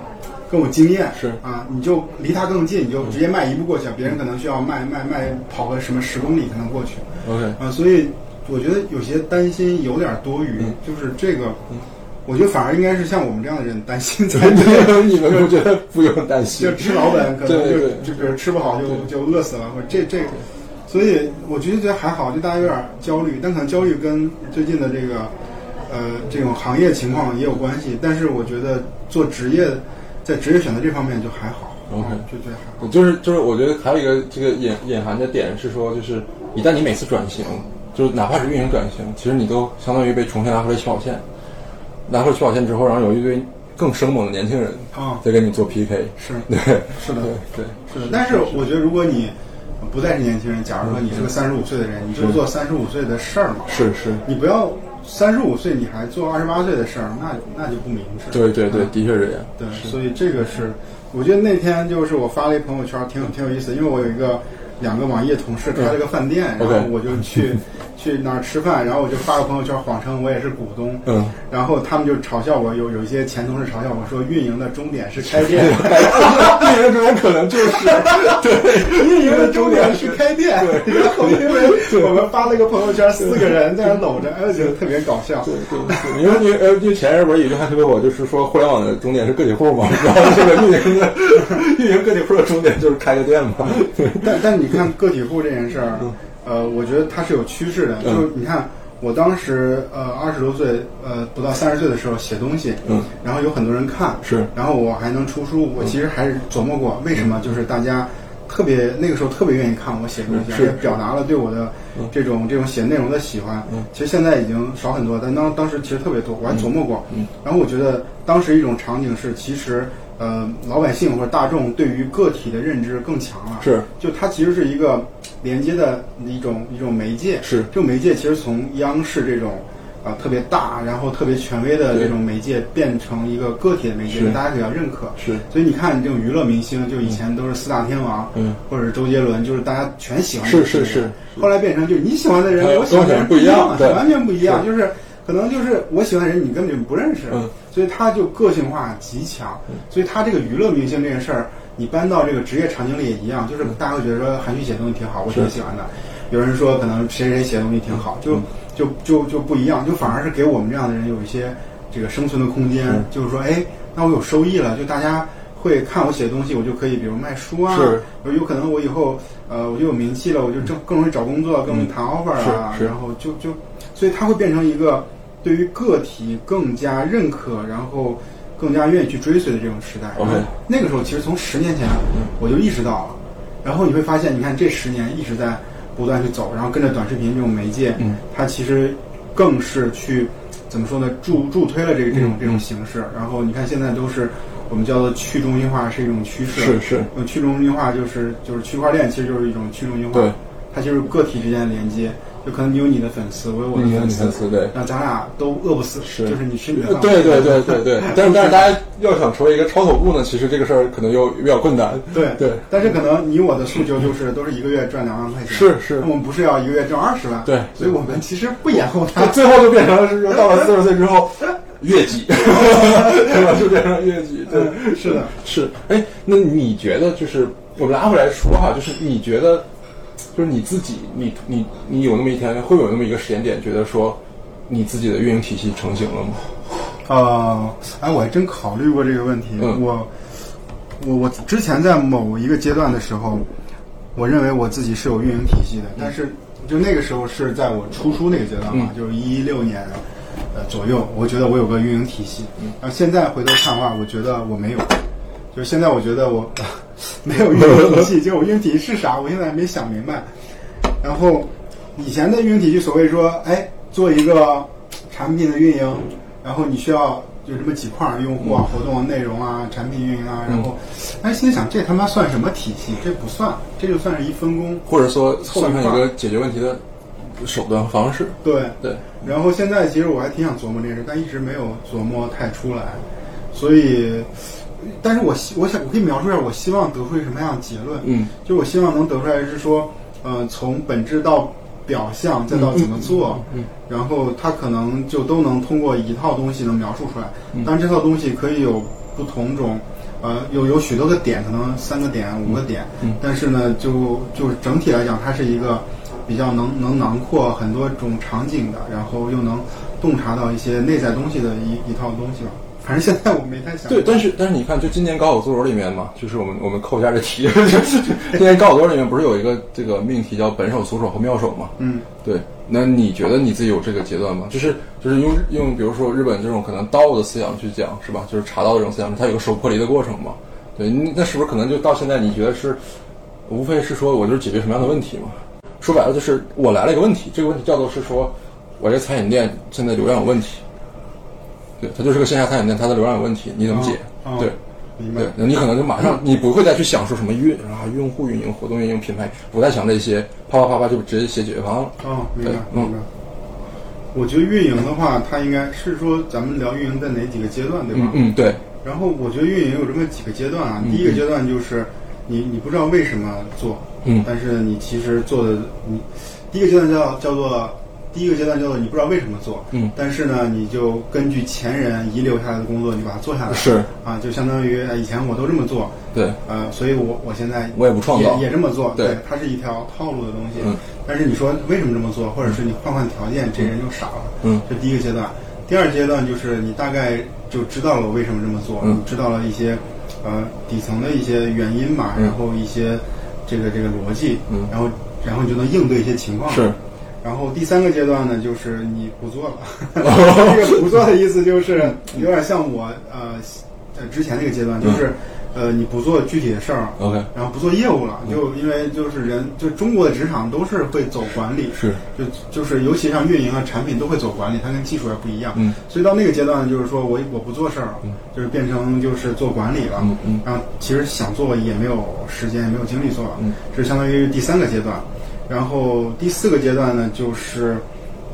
更有经验，是。啊，你就离他更近，你就直接迈一步过去，别人可能需要迈迈迈跑个什么十公里才能过去。OK，啊，所以我觉得有些担心有点多余，嗯。就是这个，我觉得反而应该是像我们这样的人担心才 对。你们不觉得不用担心。就？吃老本，可能就就比如吃不好就就饿死了，或者这这，所以我觉得觉得还好，就大家有点焦虑，但可能焦虑跟最近的这个呃这种行业情况也有关系。但是我觉得做职业，在职业选择这方面就还好 OK 啊就觉得还好。就是就是，我觉得还有一个这个隐隐含的点是说，就是一旦你每次转型，就是哪怕是运营转型，其实你都相当于被重新拿回了起跑线。拿回了起跑线之后，然后有一堆更生猛的年轻人啊在跟你做 PK。是对，是的对对，是的，但是我觉得如果你不再是年轻人，假如说你是个三十五岁的人，你就做三十五岁的事儿嘛，是是，你不要三十五岁你还做二十八岁的事儿，那那就不明智。对对对，嗯的确是这样。对，所以这个是，我觉得那天就是我发了一朋友圈，挺有挺有意思，因为我有一个两个网页同事开了个饭店，然后我就去去哪儿吃饭，然后我就发个朋友圈，谎称我也是股东，嗯，然后他们就嘲笑我，有有一些前同事嘲笑我说，运营的终点是开店，运营终点可能就是对，运营的终点是开店，然后因为我们发了一个朋友圈，四个人在那搂着，哎，我觉得特别搞笑。对对对，因为因为呃，因为前阵不是有一句话特别火，就是说互联网的终点是个体户嘛，然后这个运营的运营个体户的终点就是开个店嘛。但但你看个体户这件事儿，呃，我觉得它是有趋势的。嗯。就是你看，我当时呃二十多岁，呃不到三十岁的时候写东西，嗯，然后有很多人看，是。然后我还能出书，我其实还是琢磨过为什么，就是大家特别那个时候特别愿意看我写东西，而且表达了对我的这种这种写内容的喜欢。嗯。其实现在已经少很多，但当当时其实特别多，我还琢磨过。嗯。然后我觉得当时一种场景是，其实呃老百姓或者大众对于个体的认知更强了。是。就它其实是一个连接的一种一种媒介。是。这种媒介其实从央视这种啊、特别大，然后特别权威的这种媒介变成一个个体的媒介，大家比较认可。是。所以你看，这种娱乐明星，就以前都是四大天王，嗯，或者是周杰伦，就是大家全喜欢是是是。后来变成就是你喜欢的人我喜欢的人不一样了，完全不一样，就是可能就是我喜欢的人你根本就不认识，嗯所以他就个性化极强，所以他这个娱乐明星这件事儿，你搬到这个职业场景里也一样，就是大家会觉得说韩旭写东西挺好，我挺喜欢的。有人说可能谁谁写东西挺好，就就就就不一样，就反而是给我们这样的人有一些这个生存的空间，就是说，哎，那我有收益了，就大家会看我写的东西，我就可以比如卖书啊，是。有有可能我以后呃我就有名气了，我就更更容易找工作，更容易谈 offer 啊，然后就就，所以它会变成一个对于个体更加认可，然后更加愿意去追随的这种时代。OK 然后那个时候其实从十年前我就意识到了，然后你会发现，你看这十年一直在不断去走，然后跟着短视频这种媒介，嗯。它其实更是去怎么说呢，助助推了这个这种嗯这种形式。然后你看现在都是我们叫做去中心化是一种趋势，是是。呃，去中心化就是就是区块链，其实就是一种去中心化，对，它就是个体之间的连接。就可能你有你的粉丝，我有我的粉丝，粉丝对。那咱俩都饿不死，是。就是你吃你的饭，对对对对对，但是 但是大家要想成为一个超头部呢，其实这个事儿可能又比较困难。对对，但是可能你我的诉求就是都是一个月赚两万块钱，是是。我们不是要一个月挣二十万，对。所以我们其实不延后他，最后就变成了是说到了 四十岁之后，越级，是吧？就变成了越级。对，是的，是。哎，那你觉得就是我们拉回来说哈，就是你觉得，就是你自己，你你你有那么一天，会有那么一个时间点，觉得说你自己的运营体系成型了吗？呃，哎，我还真考虑过这个问题。嗯我我我之前在某一个阶段的时候，我认为我自己是有运营体系的，但是就那个时候是在我出书那个阶段嘛，嗯就是一六年，呃左右，我觉得我有个运营体系。然后现在回头看的话，我觉得我没有，就是现在我觉得我 没有运营体系，就我运营体系是啥，我现在还没想明白。然后以前的运营体系，所谓说，哎，做一个产品的运营，然后你需要就这么几块儿，用户啊、活动啊、内容啊、产品运营啊，然后，哎，现在想这他妈算什么体系？这不算，这就算是一分工。或者说算上一个解决问题的手段和方式。对对，然后现在其实我还挺想琢磨这件事，但一直没有琢磨太出来，所以，但是我希我想我可以描述一下，我希望得出一个什么样的结论？嗯，就我希望能得出来是说，呃，从本质到表象，再到怎么做，嗯，然后它可能就都能通过一套东西能描述出来。嗯当然，这套东西可以有不同种。呃，有有许多个点，可能三个点、五个点，嗯但是呢，就就是整体来讲，它是一个比较能能囊括很多种场景的，然后又能洞察到一些内在东西的一一套东西吧。反正现在我没太想。对，但是但是你看，就今年高考作文里面嘛，就是我们我们扣一下这题，今年高考作文里面不是有一个这个命题叫本手、俗手和妙手嘛？嗯，对，那你觉得你自己有这个阶段吗？就是就是用用比如说日本这种可能道的思想去讲是吧？就是茶道这种思想，它有个手破离的过程嘛？对，你那是不是可能就到现在你觉得是，无非是说我就是解决什么样的问题嘛？说白了就是我来了一个问题，这个问题叫做是说我这餐饮店现在流量有问题，对，它就是个线下餐饮店，它的流量有问题，你怎么解？对。明白对。，那你可能就马上，你不会再去想说什么运啊、用户运营、活动运营、品牌，不再想这些，啪啪啪啪就直接写解决方案了。哦，明白明白。我觉得运营的话，它应该是说咱们聊运营在哪几个阶段，对吧？嗯嗯，对，然后我觉得运营有这么几个阶段啊。第一个阶段就是你你不知道为什么做，嗯但是你其实做的你第一个阶段叫叫做第一个阶段叫做你不知道为什么做，嗯。但是呢你就根据前人遗留下来的工作，你把它做下来，是。啊，就相当于呃以前我都这么做，对，呃，所以我我现在我也不创造。也也这么做，对。它是一条套路的东西。嗯。但是你说为什么这么做，或者是你换换条件，这人就傻了。嗯。这第一个阶段。第二阶段就是你大概就知道了我为什么这么做，嗯。你知道了一些呃底层的一些原因嘛，嗯。然后一些这个这个逻辑，嗯。然后然后你就能应对一些情况。是。然后第三个阶段呢，就是你不做了。这个不做的意思就是有点像我呃呃之前那个阶段，就是、呃你不做具体的事儿，OK，然后不做业务了，就因为就是人就中国的职场都是会走管理，是就就是尤其像运营啊产品都会走管理，它跟技术也不一样。嗯，所以到那个阶段，就是说我我不做事儿了，就是变成就是做管理了。嗯嗯然后其实想做也没有时间，也没有精力做了。嗯，这相当于第三个阶段。然后第四个阶段呢，就是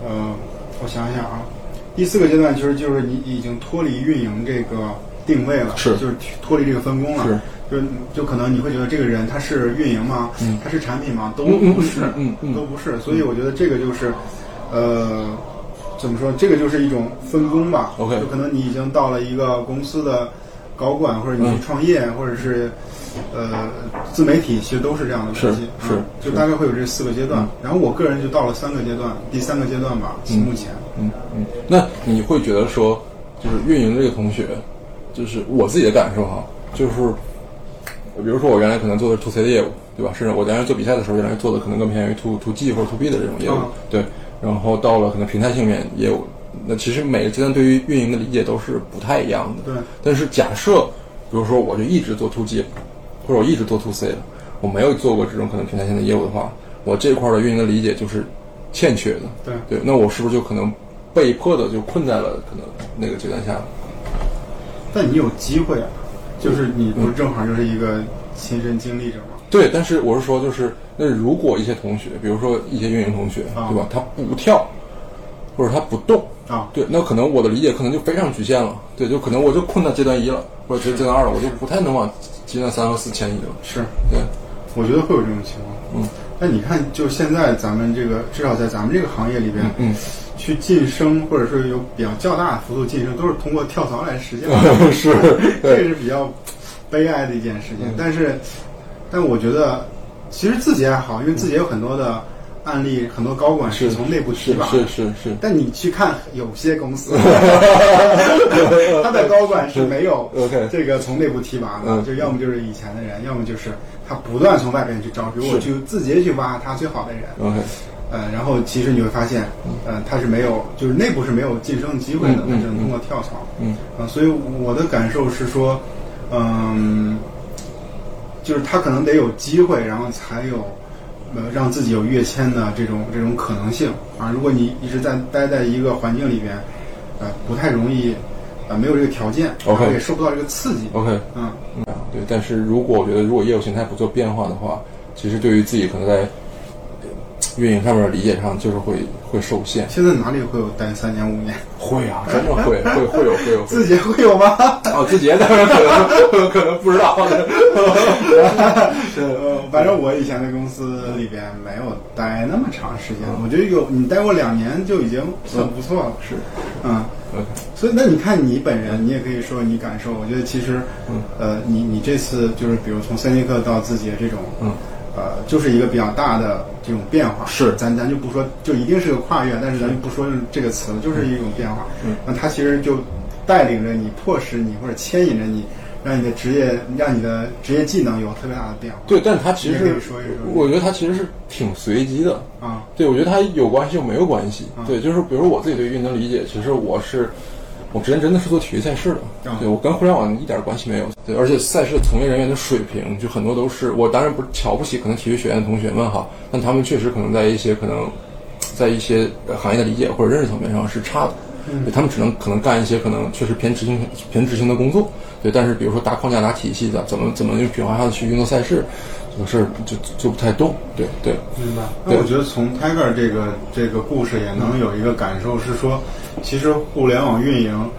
呃，我想想啊，第四个阶段其实就是你已经脱离运营这个定位了，是就是脱离这个分工了。是就就可能你会觉得这个人他是运营吗？嗯他是产品吗？都不是，嗯嗯嗯都不是。所以我觉得这个就是，呃，怎么说？这个就是一种分工吧。OK 就可能你已经到了一个公司的高管，或者你创业，或者是呃自媒体，其实都是这样的是东西。是嗯就大概会有这四个阶段。然后我个人就到了三个阶段，第三个阶段吧，目前。嗯嗯。那你会觉得说，就是运营这个同学，就是我自己的感受哈，就是比如说我原来可能做的是 to C 的业务，对吧？甚至我原来做比赛的时候，原来做的可能更偏于 to to G 或者 to B 的这种业务，嗯对。然后到了可能平台性面业务，那其实每个阶段对于运营的理解都是不太一样的。对。但是假设，比如说我就一直做 to G，或者我一直做 to C 的，我没有做过这种可能平台性的业务的话，我这块儿的运营的理解就是欠缺的。对对，那我是不是就可能被迫的就困在了可能那个阶段下？但你有机会啊，就是你不是正好就是一个亲身经历者吗？对，但是我是说，就是那如果一些同学，比如说一些运营同学，啊对吧？他不跳，或者他不动，啊，对，那可能我的理解可能就非常局限了。对，就可能我就困到阶段一了，或者阶阶段二了，我就不太能往阶段三和四迁移了。是。对，我觉得会有这种情况。嗯，那你看，就现在咱们这个，至少在咱们这个行业里边，嗯，去晋升或者说有比较较大幅度晋升，都是通过跳槽来实现的。是，这是比较悲哀的一件事情。嗯但是，但我觉得，其实自己还好，因为字节有很多的案例，很多高管是从内部提拔。是是是，但你去看有些公司，他的高管是没有这个从内部提拔的，嗯就要么就是以前的人，要么就是他不断从外边去招，比如我是去字节去挖他最好的人。呃，然后其实你会发现，呃，他是没有，就是内部是没有晋升机会的，嗯嗯它只能通过跳槽。嗯啊，所以我的感受是说，嗯，就是他可能得有机会，然后才有呃让自己有跃迁的这种这种可能性啊。如果你一直在待在一个环境里边，呃，不太容易，呃，没有这个条件 OK 也受不到这个刺激。OK，嗯，嗯，对。但是如果我觉得，如果业务形态不做变化的话，其实对于自己可能在呃运营上面理解上，就是会会受限。现在哪里会有待三年五年？会啊，真的会，会会有会有会字节会有吗？哦，字节当然可能可能不知道。呃，反正我以前的公司里边没有待那么长时间，我觉得有你待过两年就已经算不错了。是，嗯，所以那你看你本人，你也可以说你感受。我觉得其实，嗯呃，你你这次就是比如从三节课到字节这种，嗯，呃，就是一个比较大的这种变化。是咱咱就不说，就一定是个跨越，但是咱就不说这个词了，就是一种变化。嗯，那它其实就带领着你，迫使你或者牵引着你，让你的职业，让你的职业技能有特别大的变化。对，但它其实是说一说我觉得它其实是挺随机的。啊，对，我觉得它有关系又没有关系。啊对，就是比如我自己对运动理解，其实我是我之前真的是做体育赛事的，嗯对我跟互联网一点关系没有。对，而且赛事从业人员的水平，就很多都是我当然不是瞧不起可能体育学院的同学们哈，但他们确实可能在一些可能在一些呃行业的理解或者认识层面上是差的。对他们只能可能干一些可能确实偏执行偏执行的工作，对，但是比如说搭框架、搭体系的，怎么怎么用品化的去运作赛事，这个事儿就就不太动，对对。明白。那我觉得从 Tiger 这个这个故事也能有一个感受是说，其实互联网运营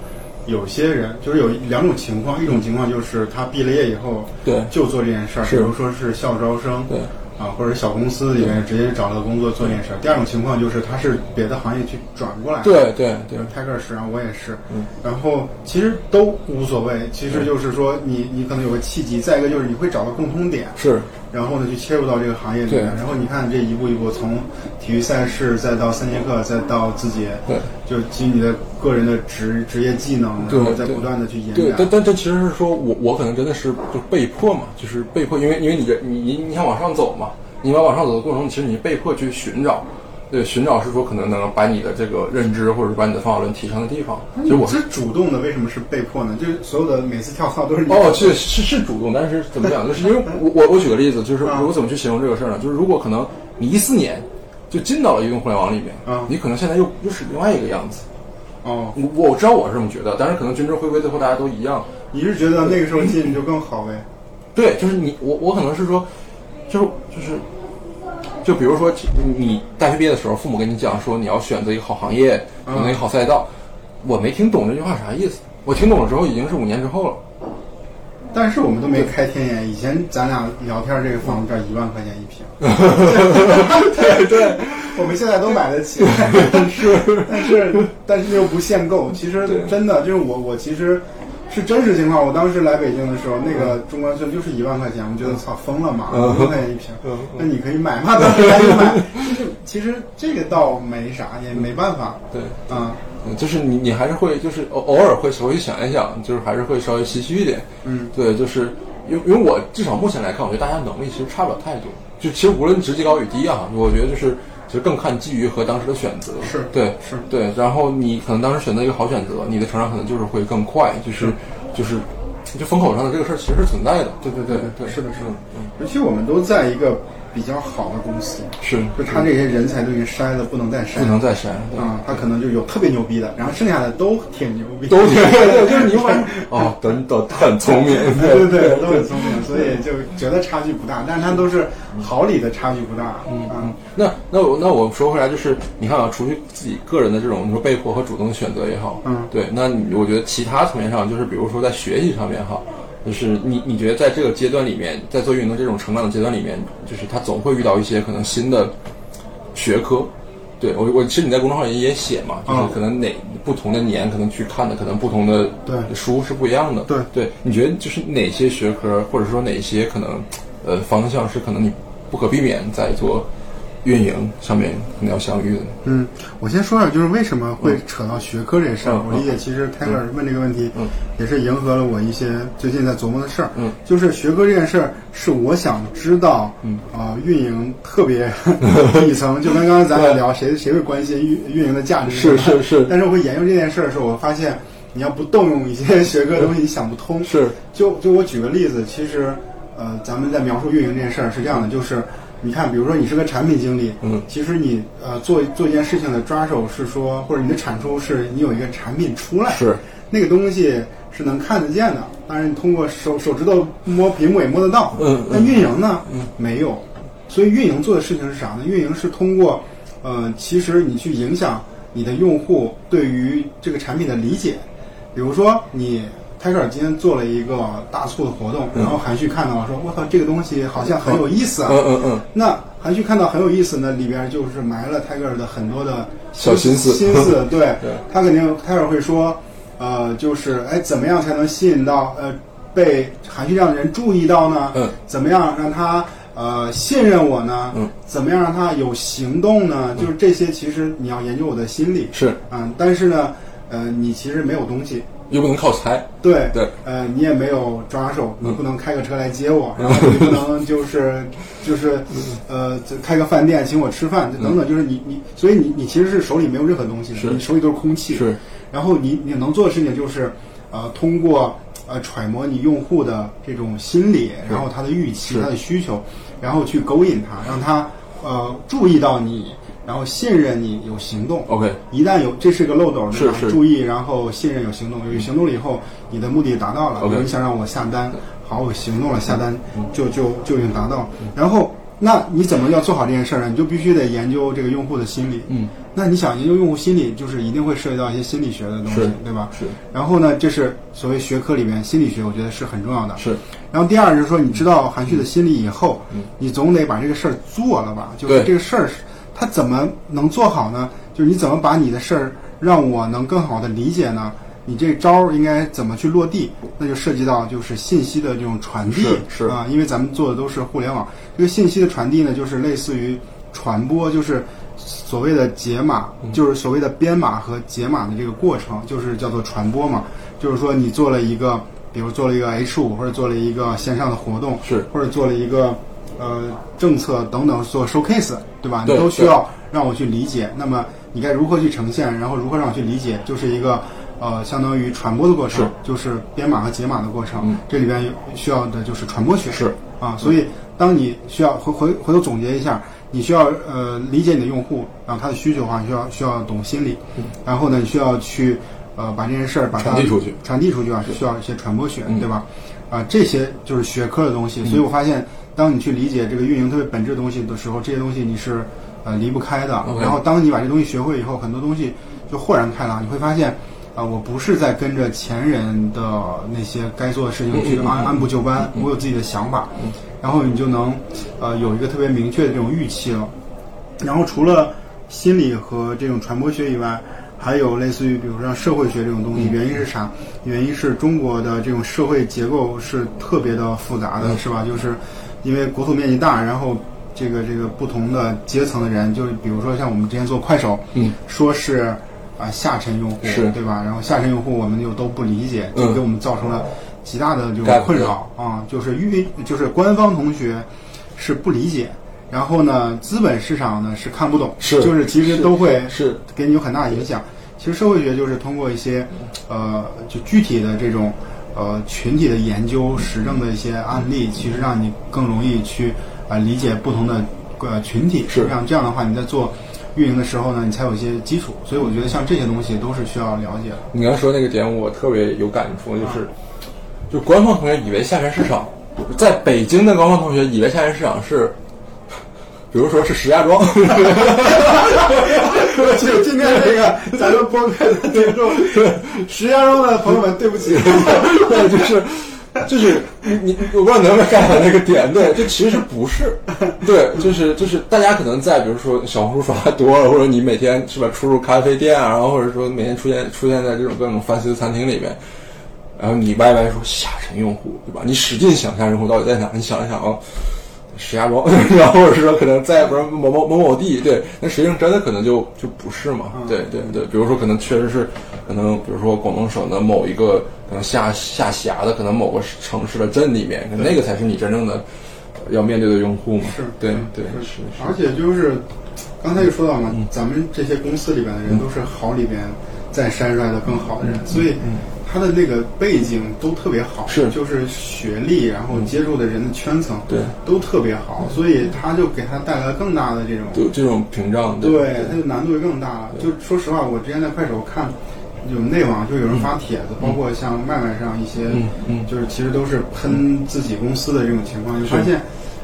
有些人就是有两种情况，一种情况就是他毕了业以后对就做这件事儿，比如说是校招生，对啊，或者小公司里面直接找到工作做这件事儿。第二种情况就是他是别的行业去转过来的，对对对，Tiger 是，然后我也是，嗯。然后其实都无所谓，其实就是说你你可能有个契机，再一个就是你会找到共通点，是。然后呢去切入到这个行业里面，对然后你看这一步一步从体育赛事再到三节课再到自己，对，就基于你的个人的职职业技能，然后再不断的去延对，展但。但这其实是说我我可能真的是就被迫嘛，就是被迫，因为因为你这你你你想往上走嘛，你要往上走的过程，其实你被迫去寻找，对，寻找是说可能能把你的这个认知或者是把你的方法论提升的地方。其实我是是主动的，为什么是被迫呢？就是所有的每次跳槽都是你哦，是是是主动，但是怎么讲？就是因为我我我举个例子，就是啊我怎么去形容这个事儿呢？就是如果可能你一四年就进到了移动互联网里面，啊你可能现在又又是另外一个样子。哦，我我知道我是这么觉得，但是可能均之回归最后大家都一样。你是觉得那个时候进就更好呗？对，就是你我我可能是说，就是就是，就比如说你大学毕业的时候，父母跟你讲说你要选择一个好行业，选择一个好赛道，我没听懂这句话啥意思。我听懂了之后，已经是五年之后了。但是我们都没开天眼，以前咱俩聊天这个房子这儿一万块钱一平，对 对，我们现在都买得起，但是，但是但是又不限购。其实真的就是我我其实是真实情况。我当时来北京的时候，那个中关村就是一万块钱，我觉得操疯了嘛，嗯一万块钱一平嗯，那你可以买嘛，当时赶紧买。就是其实这个倒没啥，也没办法对，啊。嗯就是你你还是会就是偶偶尔会稍微想一想，就是还是会稍微唏嘘一点。嗯，对，就是因为因为我至少目前来看，我觉得大家能力其实差不了太多。就其实无论职级高与低啊，我觉得就是更看基于和当时的选择。是对，是对。然后你可能当时选择一个好选择，你的成长可能就是会更快，就是就是就风口上的这个事儿其实是存在的。对对对对，是的是的嗯，尤其我们都在一个比较好的公司，是就他这些人才都已经筛了，不能再筛，不能再筛。对。啊、他可能就有特别牛逼的，然后剩下的都挺牛逼，都挺 对，就是你反正 哦，等等很聪明，对对对，都很聪明，所以就觉得差距不大，但是他都是好里的差距不大，嗯嗯，那那我那我说回来，就是你看啊，除去自己个人的这种你说被迫和主动选择也好，嗯。对，那你我觉得其他层面上，就是比如说在学习上面哈，就是你你觉得在这个阶段里面，在做运营的这种成长的阶段里面，就是他总会遇到一些可能新的学科。对我我其实你在公众号也也写嘛，就是嗯可能哪不同的年可能去看的可能不同的对书是不一样的。对对，你觉得就是哪些学科或者说哪些可能呃方向是可能你不可避免在做运营上面可能要相遇的？嗯，我先说一下，就是为什么会扯到学科这事儿。嗯我理解，其实泰戈尔问这个问题，嗯也是迎合了我一些最近在琢磨的事儿。嗯，就是学科这件事儿，是我想知道，嗯啊、运营特别 底层，就跟刚才咱俩聊，谁谁会关心运运营的价值？是是是但是我会研究这件事儿的时候，我发现你要不动用一些学科的东西，你想不通。是，就就我举个例子，其实，呃，咱们在描述运营这件事儿是这样的，就是你看，比如说你是个产品经理，嗯。其实你呃做做一件事情的抓手是说，或者你的产出是你有一个产品出来，是。那个东西是能看得见的，当然你通过手手指头摸屏幕也摸得到，嗯。嗯那运营呢，嗯。没有，所以运营做的事情是啥呢？运营是通过，呃，其实你去影响你的用户对于这个产品的理解，比如说你。泰戈尔今天做了一个大促的活动，然后韩旭看到了，说：“我操，这个东西好像很有意思啊！”嗯嗯嗯，那韩旭看到很有意思呢，里边就是埋了泰戈尔的很多的小心思。心思，对 对。他肯定泰戈尔会说，呃，就是哎，怎么样才能吸引到呃被韩旭这样的人注意到呢？嗯，怎么样让他呃信任我呢？嗯，怎么样让他有行动呢？就是这些，其实你要研究我的心理，是。嗯，但是呢，呃，你其实没有东西，又不能靠猜，对对，呃，你也没有抓手，你嗯不能开个车来接我，然后你不能就是就是呃就开个饭店请我吃饭，就等等，就是你你，所以你你其实是手里没有任何东西的，你手里都是空气。是，然后你你能做的事情就是呃通过呃揣摩你用户的这种心理，然后他的预期、他的需求，然后去勾引他，让他呃注意到你，然后信任你，有行动。OK，一旦有这是个漏斗，对吧是是注意，然后信任有行动，有行动了以后，你的目的达到了。OK 比如你想让我下单，好，我行动了，下单嗯就就就已经达到。然后，那你怎么要做好这件事儿呢？你就必须得研究这个用户的心理。嗯，那你想研究用户心理，就是一定会涉及到一些心理学的东西是，对吧？是然后呢，这是所谓学科里面心理学，我觉得是很重要的。是，然后第二就是说，你知道含蓄的心理以后，你总得把这个事儿做了吧？就是这个事儿是，他怎么能做好呢？就是你怎么把你的事儿让我能更好的理解呢？你这招儿应该怎么去落地？那就涉及到就是信息的这种传递是是啊，因为咱们做的都是互联网，这个信息的传递呢，就是类似于传播，就是所谓的解码，就是所谓的编码和解码的这个过程，就是叫做传播嘛。就是说你做了一个，比如做了一个 H 五，或者做了一个线上的活动，是或者做了一个呃政策等等做 showcase，对吧？你都需要让我去理解。那么你该如何去呈现，然后如何让我去理解，就是一个呃相当于传播的过程，是就是编码和解码的过程。嗯这里边有需要的就是传播学。是啊，所以当你需要回回回头总结一下，你需要呃理解你的用户，然后他的需求的话，你需要需要懂心理，然后呢，你需要去呃把这件事儿把它传递出去传递出去啊，是需要一些传播学，对吧？啊，这些就是学科的东西。所以我发现，当你去理解这个运营特别本质的东西的时候，这些东西你是呃离不开的。然后当你把这东西学会以后，很多东西就豁然开朗，你会发现。啊，我不是在跟着前人的那些该做的事情去按按部就班，我有自己的想法，然后你就能呃有一个特别明确的这种预期了。然后除了心理和这种传播学以外，还有类似于比如说像社会学这种东西，原因是啥？原因是中国的这种社会结构是特别的复杂的，是吧？就是因为国土面积大，然后这个这个不同的阶层的人，就是比如说像我们之前做快手，嗯，说是啊、下沉用户，是对吧？然后下沉用户我们又都不理解，嗯就给我们造成了极大的这种困扰啊，就是运就是官方同学是不理解。然后呢，资本市场呢是看不懂，是就是其实都会是给你有很大的影响。其实社会学就是通过一些呃就具体的这种呃群体的研究、实证的一些案例，其实让你更容易去啊、呃理解不同的呃群体。是这样这样的话，你在做运营的时候呢，你才有一些基础。所以我觉得像这些东西都是需要了解的。你刚说那个点，我特别有感触，就是，就官方同学以为下沉市场，在北京的官方同学以为下沉市场是，比如说是石家庄，就今天这个咱们播客的听众，石家庄的朋友们，对不起。对，就是。就是你你我不知道能不能 get 到那个点，对，这其实不是，对，就是就是大家可能在比如说小红书刷多了，或者你每天是吧出入咖啡店啊，然后或者说每天出现出现在这种各种 fancy 的餐厅里面，然后你歪歪说下沉用户，对吧？你使劲想下沉用户到底在哪？你想一想哦，石家庄，然后或者是说可能在不是某某某某地，对，那实际上真的可能就就不是嘛，嗯对对对，比如说可能确实是，可能比如说广东省的某一个可能下下辖的可能某个城市的镇里面，那个才是你真正的呃要面对的用户嘛，是对嗯对而且就是刚才就说到嘛，嗯咱们这些公司里边的人都是好里边再筛出来的更好的人，所以他的那个背景都特别好，嗯是。嗯就是学历，然后接触的人的圈层，对。都特别好，所以他就给他带来更大的这种就这种屏障，对，他就难度就更大了。就说实话，我之前在快手看有内网，就有人发帖子，包括像麦麦上一些，就是其实都是喷自己公司的这种情况，就发现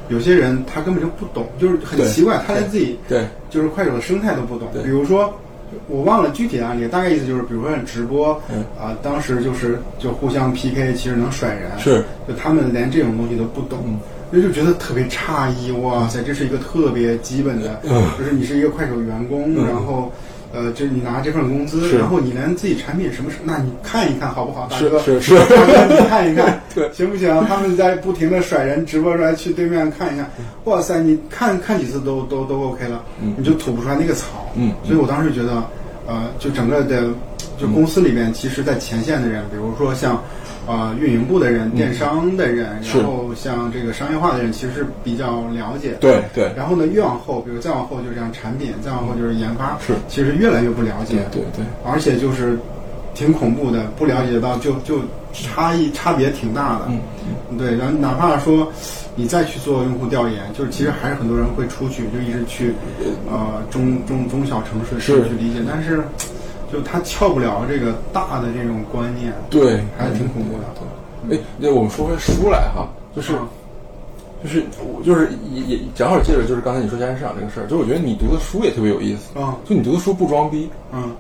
有些人他根本就不懂，就是很奇怪，他连自己对。就是快手的生态都不懂。对。比如说，我忘了具体的案例，大概意思就是，比如说直播，嗯。啊、当时就是就互相 PK，其实能甩人，是，嗯就他们连这种东西都不懂。那就觉得特别诧异，哇塞，这是一个特别基本的，嗯。就是你是一个快手员工，然后，呃，就是你拿这份工资，然后你连自己产品什么时，那你看一看好不好，大哥？是是 大哥你看一看，对行不行？他们在不停的甩人，直播出来去对面看一看，哇塞，你看看几次都都都 OK 了，你就吐不出来那个槽。嗯所以我当时觉得，呃，就整个的，就公司里面，其实在前线的人，比如说像。呃，运营部的人、电商的人，是。然后像这个商业化的人，其实是比较了解的。对对。然后呢，越往后，比如再往后就是像产品，再往后就是研发，是。其实越来越不了解。对，对对，而且就是挺恐怖的，不了解到就就差异差别挺大的。嗯对，然后哪怕说你再去做用户调研，就是其实还是很多人会出去，就一直去呃中中中小城市去是去理解，但是就他撬不了这个大的这种观念，对，还是挺恐怖的。哎，那我们说回书来哈，就是、啊。就是我就是也也正好接着就是刚才你说家庭市场这个事儿，就是我觉得你读的书也特别有意思，啊。就你读的书不装逼，嗯，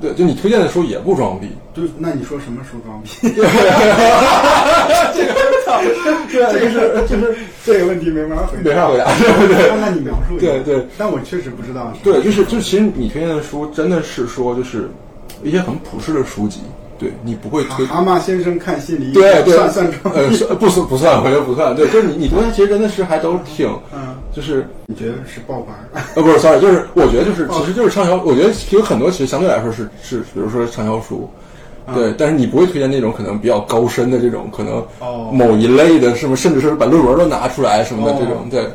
对，就你推荐的书也不装逼，就那你说什么书装逼？对，就是就是这个问题没法回答。没法回答，对不对？那那你描述一下。对对，但我确实不知道。对，就是就，其实你推荐的书真的是说就是一些很普世的书籍，对你不会推。蛤蟆先生看心理，对对，算算装呃，不算不算？我觉得不算。对，就是你你读它其实真的是还都挺，嗯，就是你觉得是爆款？呃，不是，sorry，就是我觉得就是其实就是畅销，我觉得有很多其实相对来说是是，比如说畅销书，对，但是你不会推荐那种可能比较高深的这种，可能哦。某一类的，什么甚至是把论文都拿出来什么的哦这种，对。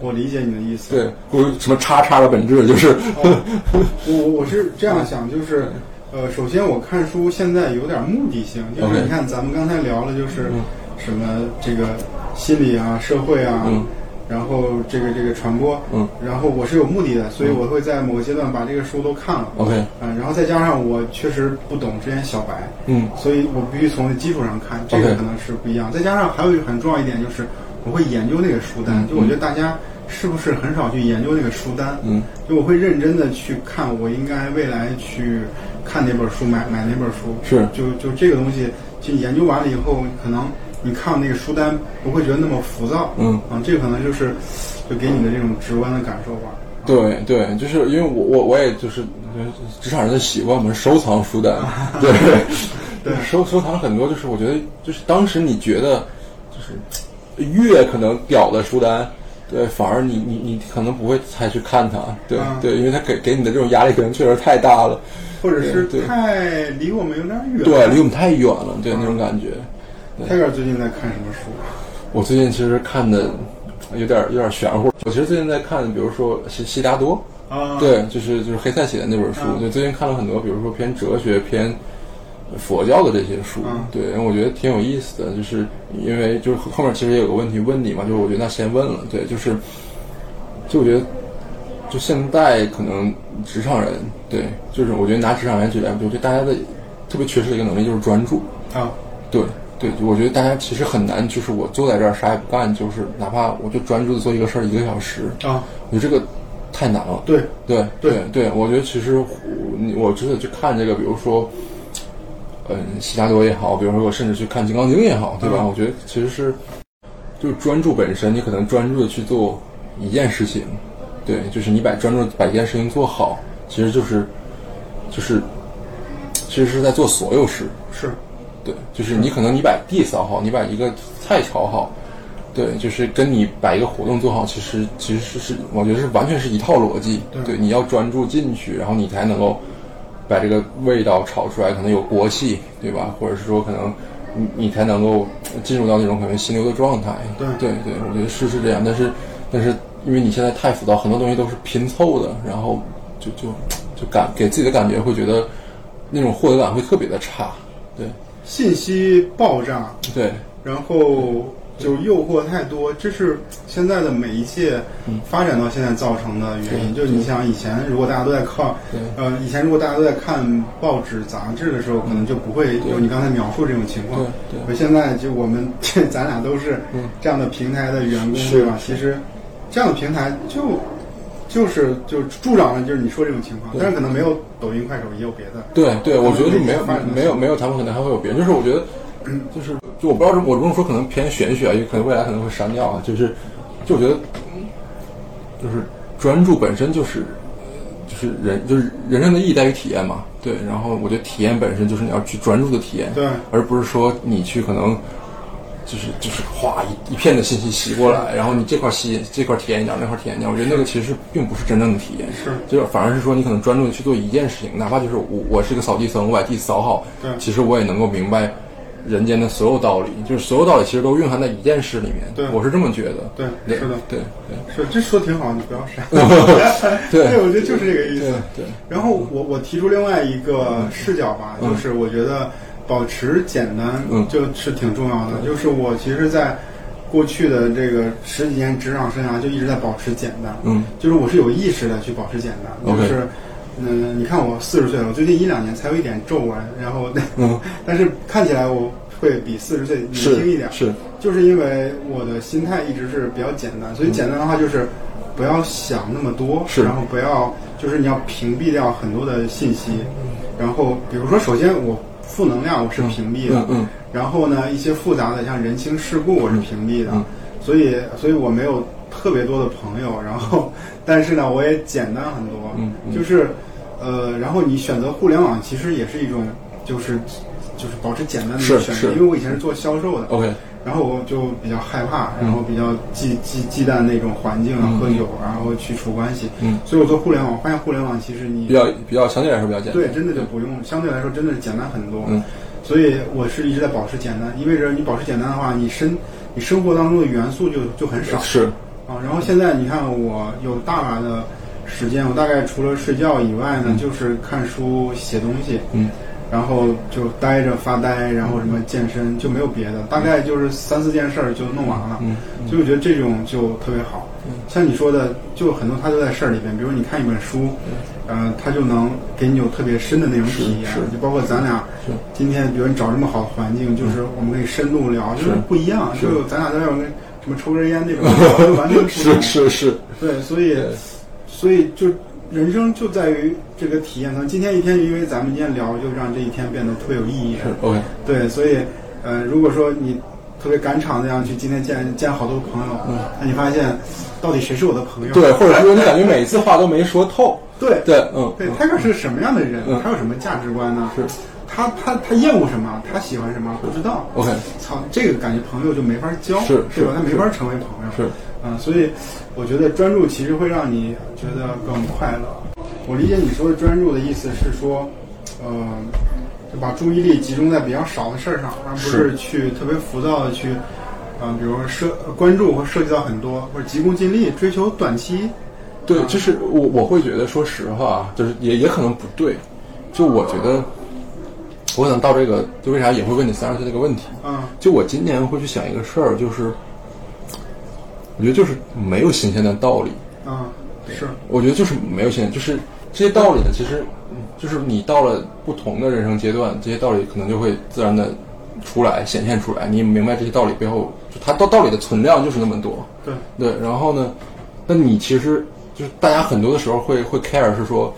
我理解你的意思。对，不什么叉叉的本质就是，哦，我我是这样想，就是，呃，首先我看书现在有点目的性，就是你看咱们刚才聊了，就是什么这个心理啊、社会啊，嗯然后这个这个传播，嗯，然后我是有目的的，所以我会在某个阶段把这个书都看了。OK 嗯，然后再加上我确实不懂，之前小白，嗯。所以我必须从基础上看，这个可能是不一样。再加上还有一个很重要一点就是，我会研究那个书单，嗯。就我觉得大家是不是很少去研究那个书单？嗯，就我会认真的去看，我应该未来去看哪本书，买买哪本书。是。就就这个东西，就研究完了以后，可能你看那个书单不会觉得那么浮躁。嗯啊，这个可能就是就给你的这种直观的感受吧。对对，就是因为我我我也就是就是职场人的习惯嘛，收藏书单，对 对收收藏很多，就是我觉得就是当时你觉得就是越可能屌的书单。对，反而你你你可能不会再去看它，对、嗯对，因为它给给你的这种压力可能确实太大了，或者是太离我们有点远。对，离我们太远了，对那种感觉。泰戈尔最近在看什么书？我最近其实看的有点有点玄乎，我其实最近在看，比如说悉悉达多，啊，对，就是就是黑塞写的那本书，嗯就最近看了很多，比如说偏哲学、偏佛教的这些书，嗯对，我觉得挺有意思的，就是因为就是后面其实也有个问题问你嘛，就是我觉得那先问了，对，就是就我觉得就现在可能职场人，对，就是我觉得拿职场人举例，我觉得大家的特别缺失的一个能力就是专注，啊，对对，我觉得大家其实很难，就是我坐在这儿啥也不干，就是哪怕我就专注的做一个事儿一个小时，啊，我觉得这个太难了。对，对对对对，我觉得其实我你我值得去看这个，比如说，嗯，悉达多也好，比如说我甚至去看《金刚经》也好，对吧？嗯我觉得其实是就是专注本身，你可能专注的去做一件事情，对，就是你把专注把一件事情做好，其实就是就是其实是在做所有事，是，对，就是你可能你把地扫好，你把一个菜炒好，对，就是跟你把一个活动做好，其实其实是是，我觉得是完全是一套逻辑。对你要专注进去，然后你才能够把这个味道炒出来，可能有锅气，对吧？或者是说可能你你才能够进入到那种可能心流的状态。对对对，我觉得是是这样，但是但是因为你现在太浮躁，很多东西都是拼凑的，然后就就就感给自己的感觉会觉得那种获得感会特别的差。对信息爆炸，对然后就诱惑太多，这是现在的每一切发展到现在造成的原因。就是你想以前，如果大家都在靠对，呃，以前如果大家都在看报纸、杂志的时候，可能就不会有你刚才描述这种情况。对对而现在就我们 咱俩都是这样的平台的员工，对吧？其实这样的平台就就是就是助长了就是你说这种情况，但是可能没有抖音、快手，也有别的。对对，我觉得是没有没有没有他们可能还会有别的，就是我觉得，就是就我不知道我这么说可能偏玄学啊，也可能未来可能会删掉啊，就是就我觉得，就是专注本身就是就是人就是人生的意义在于体验嘛，对，然后我觉得体验本身就是你要去专注的体验，对而不是说你去可能。就是就是哗一一片的信息袭过来，然后你这块吸这块体验一点，那块体验一点，我觉得那个其实并不是真正的体验，是。就是反而是说你可能专注的去做一件事情，哪怕就是我我是个扫地僧，我把地扫好，对。其实我也能够明白人间的所有道理，就是所有道理其实都蕴含在一件事里面，对。我是这么觉得，对。对是的对是，这说的挺好，你不要删。对。对，我觉得就是这个意思。对对。然后我我提出另外一个视角吧，嗯。就是我觉得保持简单嗯。就是挺重要的。就是我其实，在过去的这个十几年职场生涯，就一直在保持简单。嗯，就是我是有意识的去保持简单就是。嗯，你看我四十岁了，我最近一两年才有一点皱纹，然后，嗯。但是看起来我会比四十岁年轻一点，是是。就是因为我的心态一直是比较简单，所以简单的话就是不要想那么多，是。然后不要就是你要屏蔽掉很多的信息，然后比如说首先我负能量我是屏蔽的，然后呢一些复杂的像人情世故我是屏蔽的，嗯所以所以我没有特别多的朋友，然后 但是呢我也简单很多，就是呃然后你选择互联网其实也是一种就是就是保持简单的选择，因为我以前是做销售的，，OK，然后我就比较害怕，然后比较忌忌忌惮那种环境啊，嗯喝酒，然后去处关系。嗯，所以我做互联网，发现互联网其实你比较比较相对来说比较简单，对真的就不用，相对来说真的是简单很多。嗯，所以我是一直在保持简单，意味着你保持简单的话，你生你生活当中的元素就就很少是，啊。然后现在你看我有大把的时间，我大概除了睡觉以外呢，就是看书、写东西。嗯。然后就待着发呆，然后什么健身就没有别的，大概就是三四件事儿就弄完了。嗯所以我觉得这种就特别好。像你说的，就很多他都在事儿里边。比如你看一本书，呃，他就能给你有特别深的那种体验是是。就包括咱俩是今天，比如你找这么好的环境，就是我们可以深度聊，就是不一样。是就咱俩在外面什么抽根烟那种 完全不同。是是是，对，所以所以就人生就在于这个体验。可能今天一天，因为咱们今天聊，就让这一天变得特别有意义。是 OK，对，所以呃，如果说你特别赶场那样去今天见见好多朋友，那你发现到底谁是我的朋友？对，或者说你感觉每次话都没说透，对对，嗯，对，他是个什么样的人？嗯他有什么价值观呢？是他他他厌恶什么？他喜欢什么？不知道。OK 操，这个感觉朋友就没法交，是吧？他没法成为朋友。是，嗯，所以我觉得专注其实会让你觉得更快乐。我理解你说的专注的意思是说，呃，就把注意力集中在比较少的事儿上，而不是是去特别浮躁的去，嗯、比如说涉关注或涉及到很多，或者急功近利，追求短期。对，就是我我会觉得，说实话啊，就是也也可能不对，就我觉得，我可能到这个，就为啥也会问你三十岁这个问题，嗯就我今年会去想一个事儿，就是我觉得就是没有新鲜的道理，嗯，是我觉得就是没有新鲜，就是这些道理呢，其实嗯就是你到了不同的人生阶段，这些道理可能就会自然的出来显现出来，你明白这些道理背后，就它道道理的存量就是那么多，对。对，然后呢，那你其实就是大家很多的时候会会 care 是说，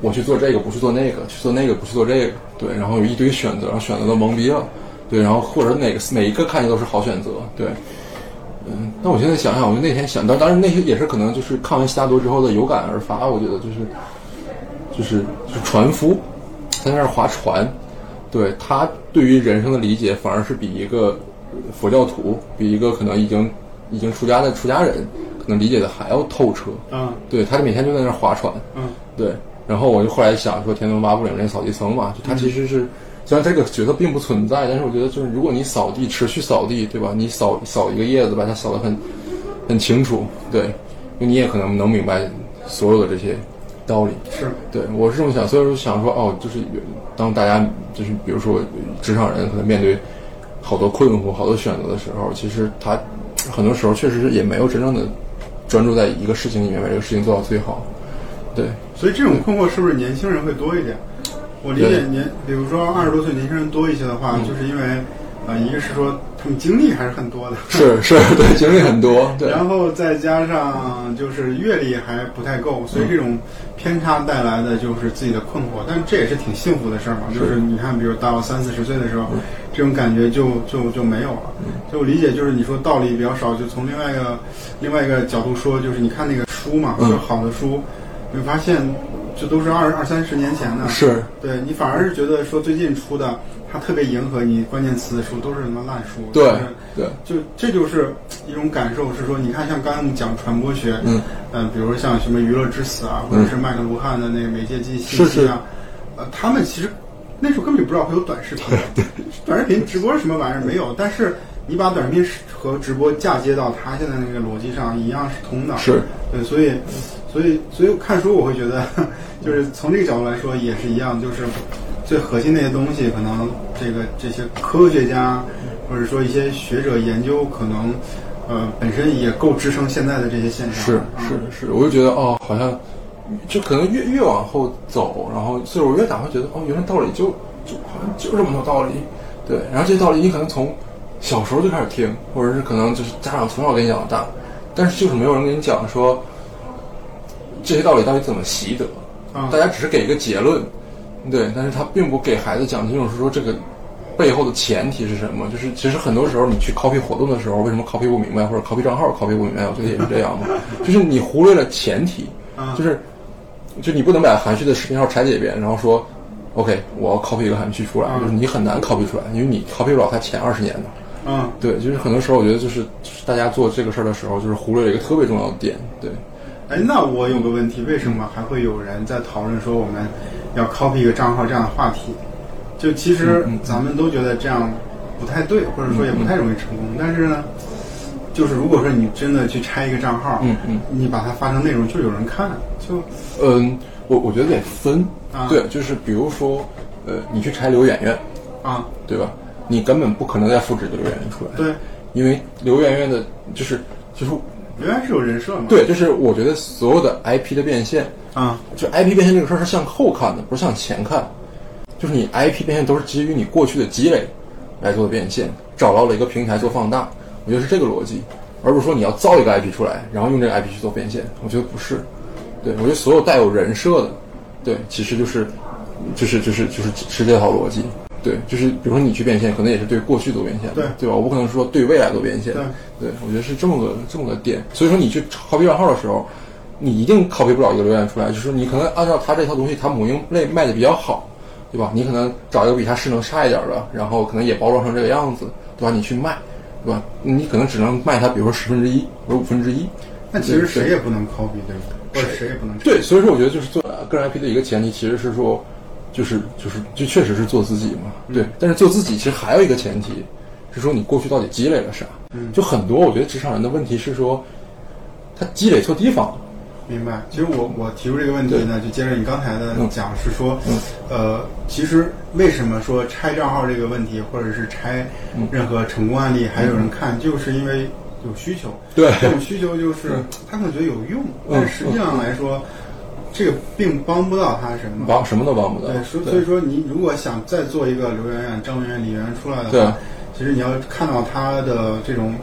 我去做这个不去做那个，去做那个不去做这个，对，然后有一堆选择，然后选择都懵逼了，对，然后或者哪个每一个看起来都是好选择，对，嗯，那我现在想想，我就那天想到，当然那些也是可能就是看完悉达多之后的有感而发，我觉得就是就是就是船夫在那儿划船，对他对于人生的理解反而是比一个佛教徒，比一个可能已经已经出家的出家人，可能理解的还要透彻。嗯对他每天就在那儿划船，嗯对。然后我就后来想说，《天龙八部》里面那个扫地僧嘛，就他其实是、虽然这个角色并不存在，但是我觉得就是如果你扫地持续扫地，对吧？你扫扫一个叶子，把它扫得很很清楚，对，因为你也可能能明白所有的这些道理。是对，我是这么想，所以说想说，哦，就是当大家就是比如说职场人可能面对好多困惑、好多选择的时候，其实他很多时候确实是也没有真正的专注在一个事情里面，把这个事情做到最好。对，所以这种困惑是不是年轻人会多一点？我理解年，比如说二十多岁年轻人多一些的话，就是因为，呃，一个是说他们经历还是很多的，是是，对，经历很多，对，然后再加上就是阅历还不太够，所以这种偏差带来的就是自己的困惑，但这也是挺幸福的事儿嘛。就是你看，比如到三四十岁的时候，这种感觉就就就没有了。就我理解，就是你说道理比较少，就从另外一个另外一个角度说，就是你看那个书嘛，嗯。就好的书，你会发现这都是二二三十年前的，是。对你反而是觉得说最近出的，它特别迎合你关键词的书都是什么烂书，对就是对，就这就是一种感受，是说，你看，像刚才我们讲传播学，嗯，呃，比如说像什么《娱乐之死》啊，或者是麦克卢汉的那个媒介记忆信息啊，呃，他们其实那时候根本就不知道会有短视频，短视频直播是什么玩意儿没有，但是你把短视频和直播嫁接到他现在那个逻辑上，一样是通的，是对，所以，所以，所以看书我会觉得，就是从这个角度来说也是一样，就是最核心那些东西，可能这个这些科学家或者说一些学者研究，可能呃本身也够支撑现在的这些现象。是嗯是是，我就觉得哦，好像就可能越越往后走，然后岁数越大，会觉得哦，原来道理就就好像就这么多道理，对。然后这些道理你可能从小时候就开始听，或者是可能就是家长从小给你讲到大，但是就是没有人跟你讲说这些道理到底怎么习得，啊大家只是给一个结论，对，但是他并不给孩子讲清楚是说这个背后的前提是什么。就是其实很多时候你去 copy 活动的时候，为什么 copy 不明白，或者 copy 账号 copy 不明白，我觉得也是这样嘛，就是你忽略了前提，啊就是就你不能把韩旭的视频号拆解一遍，然后说 OK 我要 copy 一个韩旭出来，嗯。就是你很难 copy 出来，因为你 copy 不了他前二十年的。嗯，对，就是很多时候我觉得就是就是大家做这个事儿的时候，就是忽略了一个特别重要的点，对。哎，那我有个问题，为什么还会有人在讨论说我们要 copy 一个账号这样的话题？就其实咱们都觉得这样不太对，或者说也不太容易成功。但是呢，就是如果说你真的去拆一个账号，嗯嗯，你把它发成内容，就有人看，就嗯，我我觉得得分，啊对，就是比如说，呃，你去拆刘媛媛，啊，对吧？你根本不可能再复制一个刘媛媛出来，对，因为刘媛媛的，就是就是媛媛是有人设嘛，对，就是我觉得所有的 IP 的变现，啊，就 IP 变现这个事儿是向后看的，不是向前看，就是你 IP 变现都是基于你过去的积累来做的变现，找到了一个平台做放大，我觉得是这个逻辑，而不是说你要造一个 IP 出来，然后用这个 IP 去做变现，我觉得不是，对我觉得所有带有人设的，对，其实就是就是就是就是是这套逻辑。对，就是比如说你去变现，可能也是对过去做变现的，对对吧？我不可能说对未来做变现，对对，我觉得是这么个这么个点。所以说你去 copy 账号的时候，你一定 copy 不了一个流量出来，就是说你可能按照他这套东西，他母婴类卖的比较好，对吧？你可能找一个比他势能差一点的，然后可能也包装成这个样子，对吧？你去卖，对吧？你可能只能卖他，比如说十分之一或者五分之一。那其实谁也不能 copy，对吧？或者谁也不能对，所以说我觉得就是做个人 IP 的一个前提，其实是说，就是就是就确实是做自己嘛，对。但是做自己其实还有一个前提，是说你过去到底积累了啥？就很多我觉得职场人的问题是说，他积累错地方了。明白。其实我我提出这个问题呢，就接着你刚才的嗯讲，是说，呃，其实为什么说拆账号这个问题，或者是拆嗯任何成功案例还有人看，就是因为有需求。对这种需求就是他可能觉得有用，但实际上来说，这个并帮不到他什么。帮什么都帮不到。对，所所以说你如果想再做一个刘媛媛、张媛媛、李媛媛出来的对话，其实你要看到她的这种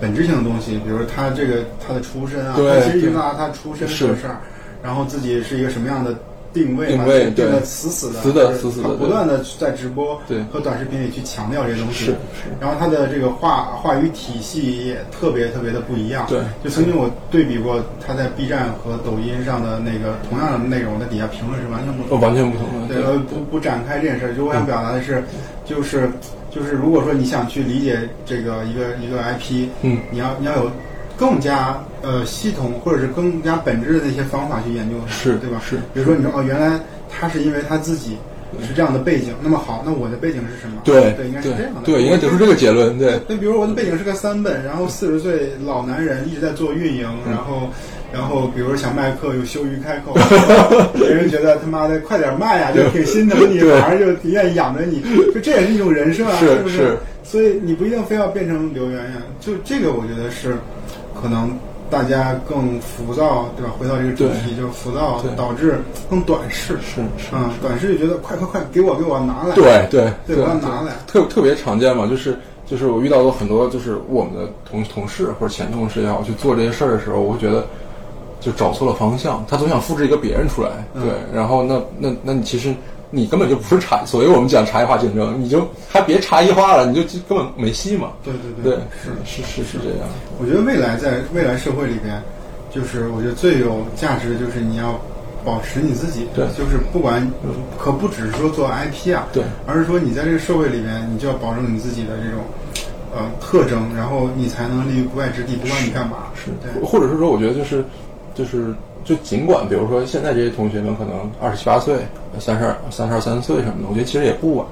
本质性的东西，比如她这个她的出身啊，对她其实拿她出身这个事儿，然后自己是一个什么样的定位，定位把自己定的对死死的，死的死死的对。她不断的在直播对。和短视频里去强调这些东西，是是。然后他的这个话话语体系也特别特别的不一样，对。就曾经我对比过他在 B 站和抖音上的那个同样的内容，在底下评论是完全不同的。哦完全不同的。对，呃，不不展开这件事儿，就我想表达的是，就是就是如果说你想去理解这个一个一个 IP，嗯，你要你要有更加呃系统或者是更加本质的那些方法去研究它，是对吧？是比如说你说哦，原来他是因为他自己是这样的背景，那么好，那我的背景是什么？对对，应该是这样的。对，应该得出这个结论。对，那比如我的背景是个三本，然后四十岁老男人一直在做运营，嗯然后，然后比如想卖课又羞于开口，别人觉得他妈的快点卖呀，就挺心疼你，对反而就挺愿意养着你，就这也是一种人设啊，是不是所以你不一定非要变成刘媛媛，就这个我觉得是可能大家更浮躁，对吧？回到这个主题，就是浮躁对。导致更短视，是是啊，短视就觉得快快快，给我给我拿来，对对对，我要拿来。特特别常见嘛，就是就是我遇到过很多就是我们的同同事或者前同事也好，去做这些事儿的时候，我会觉得就找错了方向，他总想复制一个别人出来，嗯。对，然后那那那你其实你根本就不是差，所以我们讲差异化竞争，你就还别差异化了，你就根本没戏嘛。对对对，是是是是这样。我觉得未来在未来社会里边，就是我觉得最有价值的就是你要保持你自己，对。就是不管可不只是说做 IP 啊，对，而是说你在这个社会里边，你就要保证你自己的这种呃特征，然后你才能立于不败之地，不管你干嘛，是。对，或者是说，我觉得就是就是就尽管，比如说现在这些同学们可能二十七八岁、三十二、三十二三岁什么的，我觉得其实也不晚。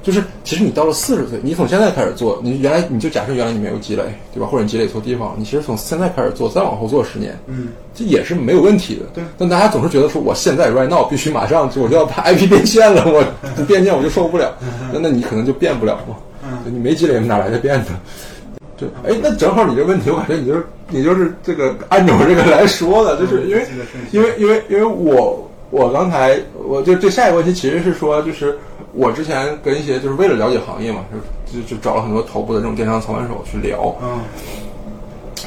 就是其实你到了四十岁，你从现在开始做，你原来你就假设原来你没有积累，对吧？或者你积累错地方，你其实从现在开始做，再往后做十年，嗯，这也是没有问题的。对但大家总是觉得说，我现在 right now 必须马上就我就要把 IP 变现了，我不 变现我就受不了。那那你可能就变不了嘛。嗯你没积累哪来的变的？对，哎，那正好你这问题，我感觉你就是你就是这个按照这个来说的，就是因为因为因为因为我我刚才我就这下一个问题其实是说，就是我之前跟一些就是为了了解行业嘛，就就就找了很多头部的这种电商操盘手去聊，嗯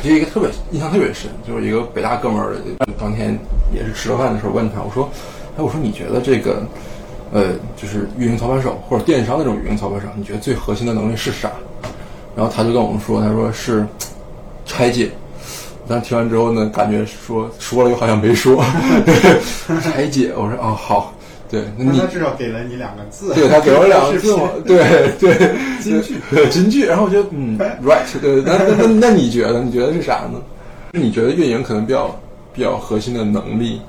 就一个特别印象特别深，就是一个北大哥们儿，当天也是吃了饭的时候问他，我说，哎，我说你觉得这个，呃，就是运营操盘手或者电商那种运营操盘手，你觉得最核心的能力是啥？然后他就跟我们说，他说是拆解。但听完之后呢，感觉说说了又好像没说，拆解。我说哦好，对，那你至少给了你两个字，对他给我两个字嘛，对对，金句。对金句。然后我觉得嗯，right，对，那那那那你觉得？你觉得是啥呢？你觉得运营可能比较比较核心的能力，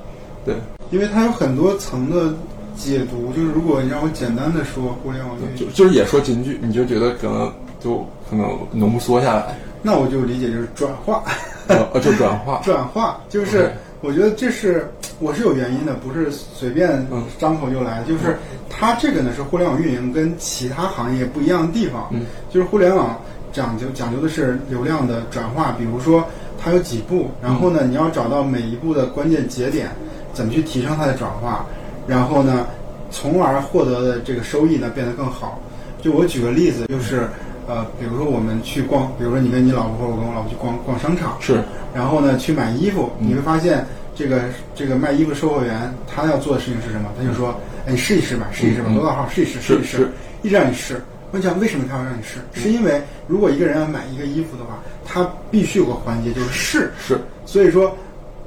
对，因为它有很多层的解读，就是如果你让我简单的说互联网运营，就就是也说金句，你就觉得可能就可能浓缩下来，那我就理解就是转化。呃，就转化，转化就是，我觉得这是我是有原因的，不是随便嗯张口就来。就是它这个呢是互联网运营跟其他行业不一样的地方，嗯就是互联网讲究讲究的是流量的转化，比如说它有几步，然后呢你要找到每一步的关键节点，怎么去提升它的转化，然后呢，从而获得的这个收益呢变得更好。就我举个例子，就是呃，比如说我们去逛，比如说你跟你老婆或者我跟我老婆去逛逛商场，是。然后呢去买衣服，你会发现这个这个卖衣服售货员他要做的事情是什么？他就说，哎，你试一试吧，试一试吧，嗯。多大号试一试，试一试一直让你试。我讲为什么他要让你试？是因为如果一个人要买一个衣服的话，他必须有个环节就是试。是。所以说，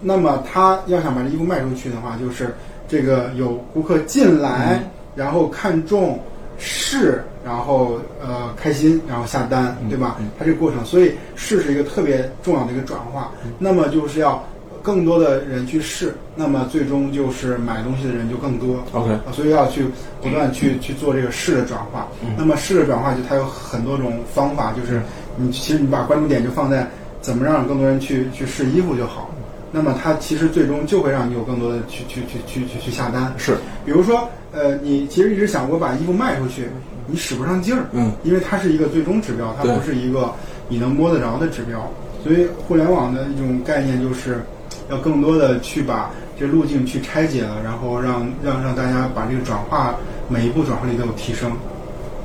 那么他要想把这衣服卖出去的话，就是这个有顾客进来，然后看中试，然后呃开心，然后下单，对吧？它这个过程，所以试是一个特别重要的一个转化。那么就是要更多的人去试，那么最终就是买东西的人就更多。OK 啊，所以要去不断去去做这个试的转化。那么试的转化就它有很多种方法，就是你其实你把关注点就放在怎么让更多人去去试衣服就好。那么它其实最终就会让你有更多的去去去去去去下单。是，比如说呃，你其实一直想我把衣服卖出去，你使不上劲儿，嗯，因为它是一个最终指标，它不是一个你能摸得着的指标。所以互联网的一种概念就是要更多的去把这路径去拆解了，然后让让让大家把这个转化每一步转化率都有提升。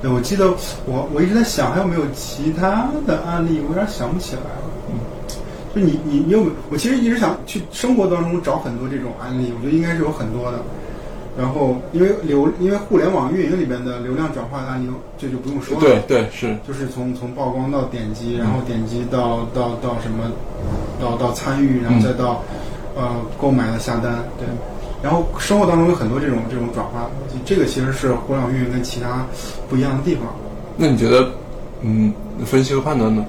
对，我记得我我一直在想还有没有其他的案例，我有点想不起来了。嗯，就你你你有没有？我其实一直想去生活当中找很多这种案例，我觉得应该是有很多的。然后因为流因为互联网运营里边的流量转化的案例，这就不用说了。对对是，就是从从曝光到点击，然后点击到到到什么，到到参与，然后再到、呃购买的下单。对，然后生活当中有很多这种这种转化，这个其实是互联网运营跟其他不一样的地方。那你觉得，嗯，分析和判断呢？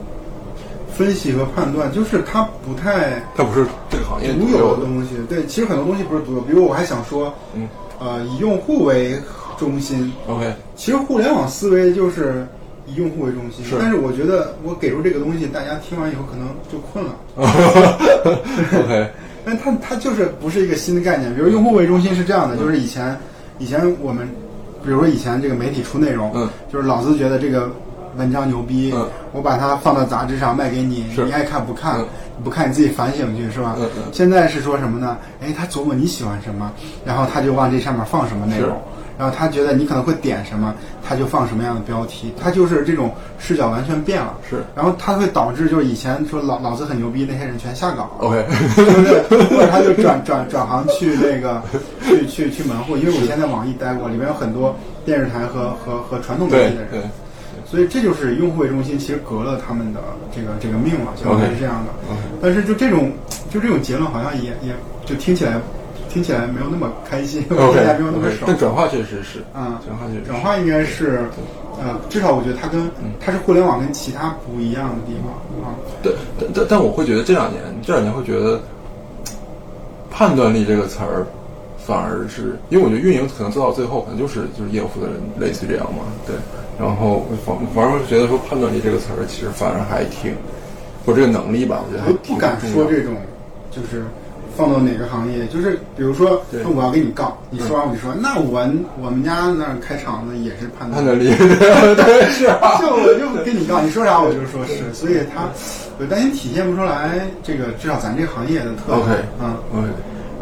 分析和判断就是它不太它不是这个行业独有有的东西。对，其实很多东西不是独有，比如我还想说，嗯，呃，以用户为中心。OK，其实互联网思维就是以用户为中心，是但是我觉得我给出这个东西，大家听完以后可能就困了。OK，但它它就是不是一个新的概念。比如用户为中心是这样嗯的，就是以前以前我们，比如说以前这个媒体出内容，嗯，就是老子觉得这个文章牛逼，嗯我把它放到杂志上卖给你，你爱看不看？嗯不看你自己反省去是吧？现在是说什么呢？哎，他琢磨你喜欢什么，然后他就往这上面放什么内容。然后他觉得你可能会点什么，他就放什么样的标题，他就是这种视角完全变了。是然后他会导致就是以前说老老子很牛逼那些人全下岗了。OK，对不对？或者他就转转转行去那个去去去门户，因为我以前在网易待过，里面有很多电视台和和和传统媒体的人，对，所以这就是用户为中心，其实革了他们的这个这个命了，相当于是这样的。但是就这种就这种结论，好像也也就听起来听起来没有那么开心，听 OK，起来没有那么 OK，爽。但转化确实是，嗯转化确实是转化应该是，呃，至少我觉得它跟它是互联网跟其他不一样的地方啊。对，但但但我会觉得这两年，这两年会觉得判断力这个词儿，反而是因为我觉得运营可能做到最后，可能就是就是业务负责人类似于这样嘛，对。然后反反而会觉得说判断力这个词儿，其实反而还挺，或这个能力吧，我觉得不敢说这种，就是放到哪个行业，就是比如说我要跟你杠，你说完我就说，那我我们家那儿开厂子也是判断判断力，对是啊，就我就跟你杠，你说啥我就说是，所以他我担心体现不出来这个至少咱这个行业的特点。OK 嗯。OK，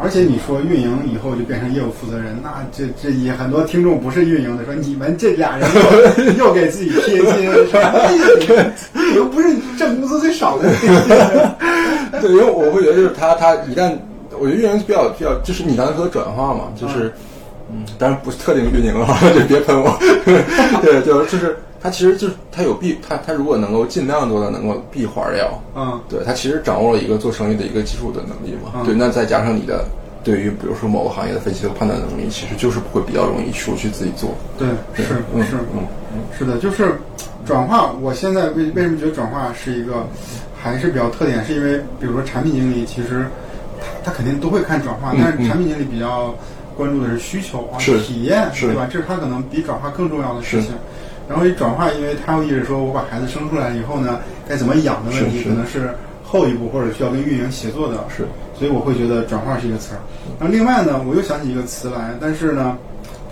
而且你说运营以后就变成业务负责人，那这这也很多听众不是运营的，说你们这俩人又 又给自己贴金，又不是挣工资最少的那个。对，因为我会觉得就是他他一旦，我觉得运营比较比较，就是你刚才说的转化嘛，就是，嗯，当然不是特定运营了，就别喷我，对，就就是他其实就是他有闭，他他如果能够尽量多的能够闭环掉，嗯，对他其实掌握了一个做生意的一个基础的能力嘛，嗯。对，那再加上你的对于比如说某个行业的分析和判断能力，其实就是会比较容易出去自己做，对，是嗯是嗯。是的，就是转化。我现在为为什么觉得转化是一个还是比较特点，是因为比如说产品经理其实他他肯定都会看转化，嗯但是产品经理比较关注的是需求啊、是体验，是。对吧？这是他可能比转化更重要的事情。然后一转化，因为他会意识说，我把孩子生出来以后呢，该怎么养的问题，可能是后一步或者需要跟运营协作的。是，所以我会觉得转化是一个词儿。然后另外呢，我又想起一个词来，但是呢，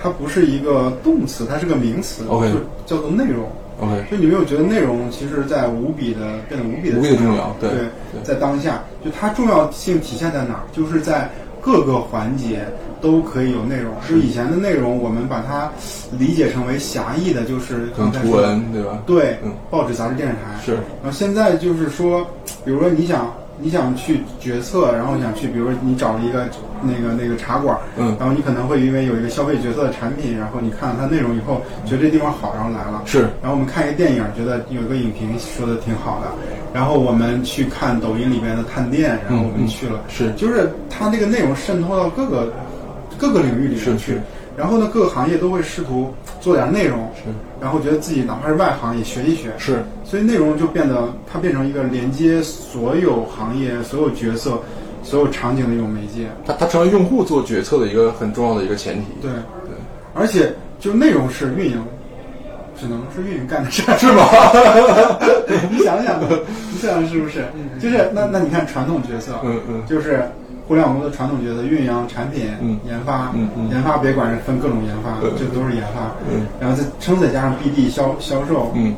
它不是一个动词，它是个名词 OK 就叫做内容。，OK，就你没有觉得内容其实在无比的变得无比的无比的重要对对对在当下，就它重要性体现在哪儿？就是在各个环节都可以有内容。就以前的内容，我们把它理解成为狭义的，就是图刚才说对吧？对，嗯报纸、杂志、电视台是。然后现在就是说，比如说你想你想去决策，然后想去，比如说你找了一个那个那个茶馆，嗯然后你可能会因为有一个消费决策的产品，然后你看了它内容以后，觉得这地方好，然后来了。是然后我们看一个电影，觉得有一个影评说的挺好的，然后我们去看抖音里边的探店，然后我们去了，嗯是就是它那个内容渗透到各个各个领域里面去，然后呢，各个行业都会试图做点内容，是。然后觉得自己哪怕是外行也学一学，是。所以内容就变得它变成一个连接所有行业、所有角色、所有场景的一种媒介。它它成为用户做决策的一个很重要的一个前提，对，对。而且就内容是运营，只能是运营干的事儿，是吗？你想想，你想想是不是？就是那那你看传统角色，嗯嗯。就是互联网公司传统角色，运营、产品、嗯研发，研发别管是分各种研发，嗯这都是研发，嗯然后再撑死再加上 BD 销销售，嗯，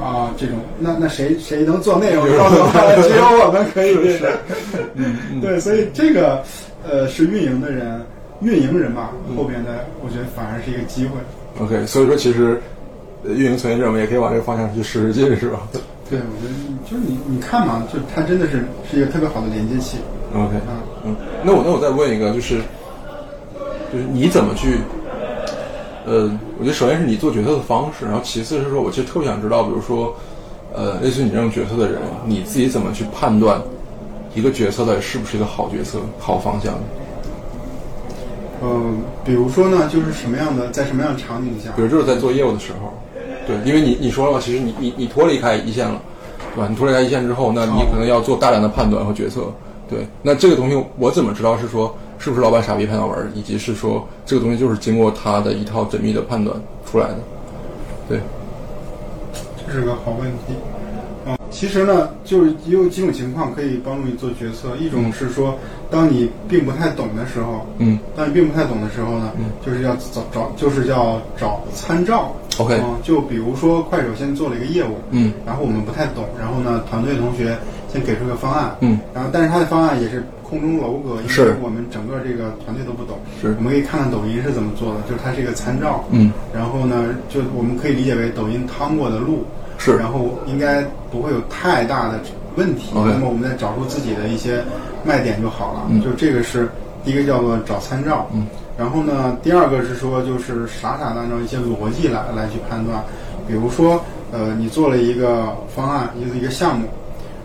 啊，这种那那谁谁能做内容？告诉我，只有我们可以是，嗯，对，所以这个呃是运营的人，运营人吧，后边的我觉得反而是一个机会。OK，所以说其实呃运营从业者们也可以往这个方向去使使劲，是吧对，我觉得就是你你看嘛，就它真的是是一个特别好的连接器。？OK，啊嗯，那我那我再问一个，就是就是你怎么去？呃，我觉得首先是你做决策的方式，然后其次是说，我其实特别想知道，比如说，呃，类似你这种决策的人，你自己怎么去判断一个决策到底是不是一个好决策、好方向？嗯，比如说呢，就是什么样的，在什么样的场景下比？如就是在做业务的时候，对，因为你你说了嘛，其实你你你脱离开一线了，对吧？你脱离开一线之后，那你可能要做大量的判断和决策，对。那这个东西我怎么知道是说是不是老板傻逼拍脑门儿，以及是说这个东西就是经过他的一套缜密的判断出来的，对，这是个好问题。啊、其实呢，就是也有几种情况可以帮助你做决策。一种是说，当你并不太懂的时候，嗯当你并不太懂的时候呢，就是要找找，就是要找参照。OK 啊就比如说快手先做了一个业务，嗯然后我们不太懂，然后呢，团队同学先给出个方案，嗯，然后但是他的方案也是空中楼阁，因为我们整个这个团队都不懂，是。我们可以看看抖音是怎么做的，就是它是一个参照，嗯，然后呢，就我们可以理解为抖音趟过的路，是。然后应该不会有太大的问题。那么我们再找出自己的一些卖点就好了。嗯。就这个是第一个叫做找参照。嗯。然后呢，第二个是说就是傻傻的按照一些逻辑来来去判断，比如说呃，你做了一个方案，一个一个项目，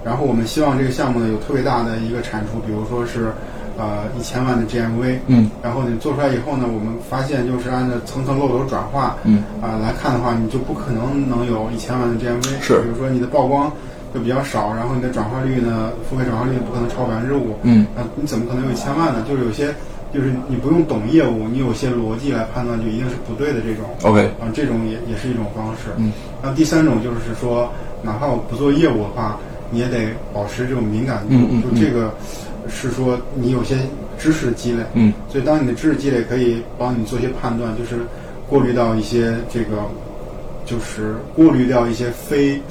然后我们希望这个项目呢有特别大的一个产出，比如说是呃一千万的 GMV。嗯然后你做出来以后呢，我们发现就是按照层层漏斗转化，嗯啊、来看的话，你就不可能能有一千万的 GMV。是比如说你的曝光就比较少，然后你的转化率呢，付费转化率不可能超百分之五，嗯那你怎么可能有一千万呢？就是有些，就是你不用懂业务，你有些逻辑来判断，就一定是不对的这种。，OK，啊，这种也也是一种方式。嗯，然后第三种就是说，哪怕我不做业务的话，你也得保持这种敏感度。就这个是说你有些知识积累。嗯所以当你的知识积累可以帮你做一些判断，就是过滤到一些这个，就是过滤掉一些非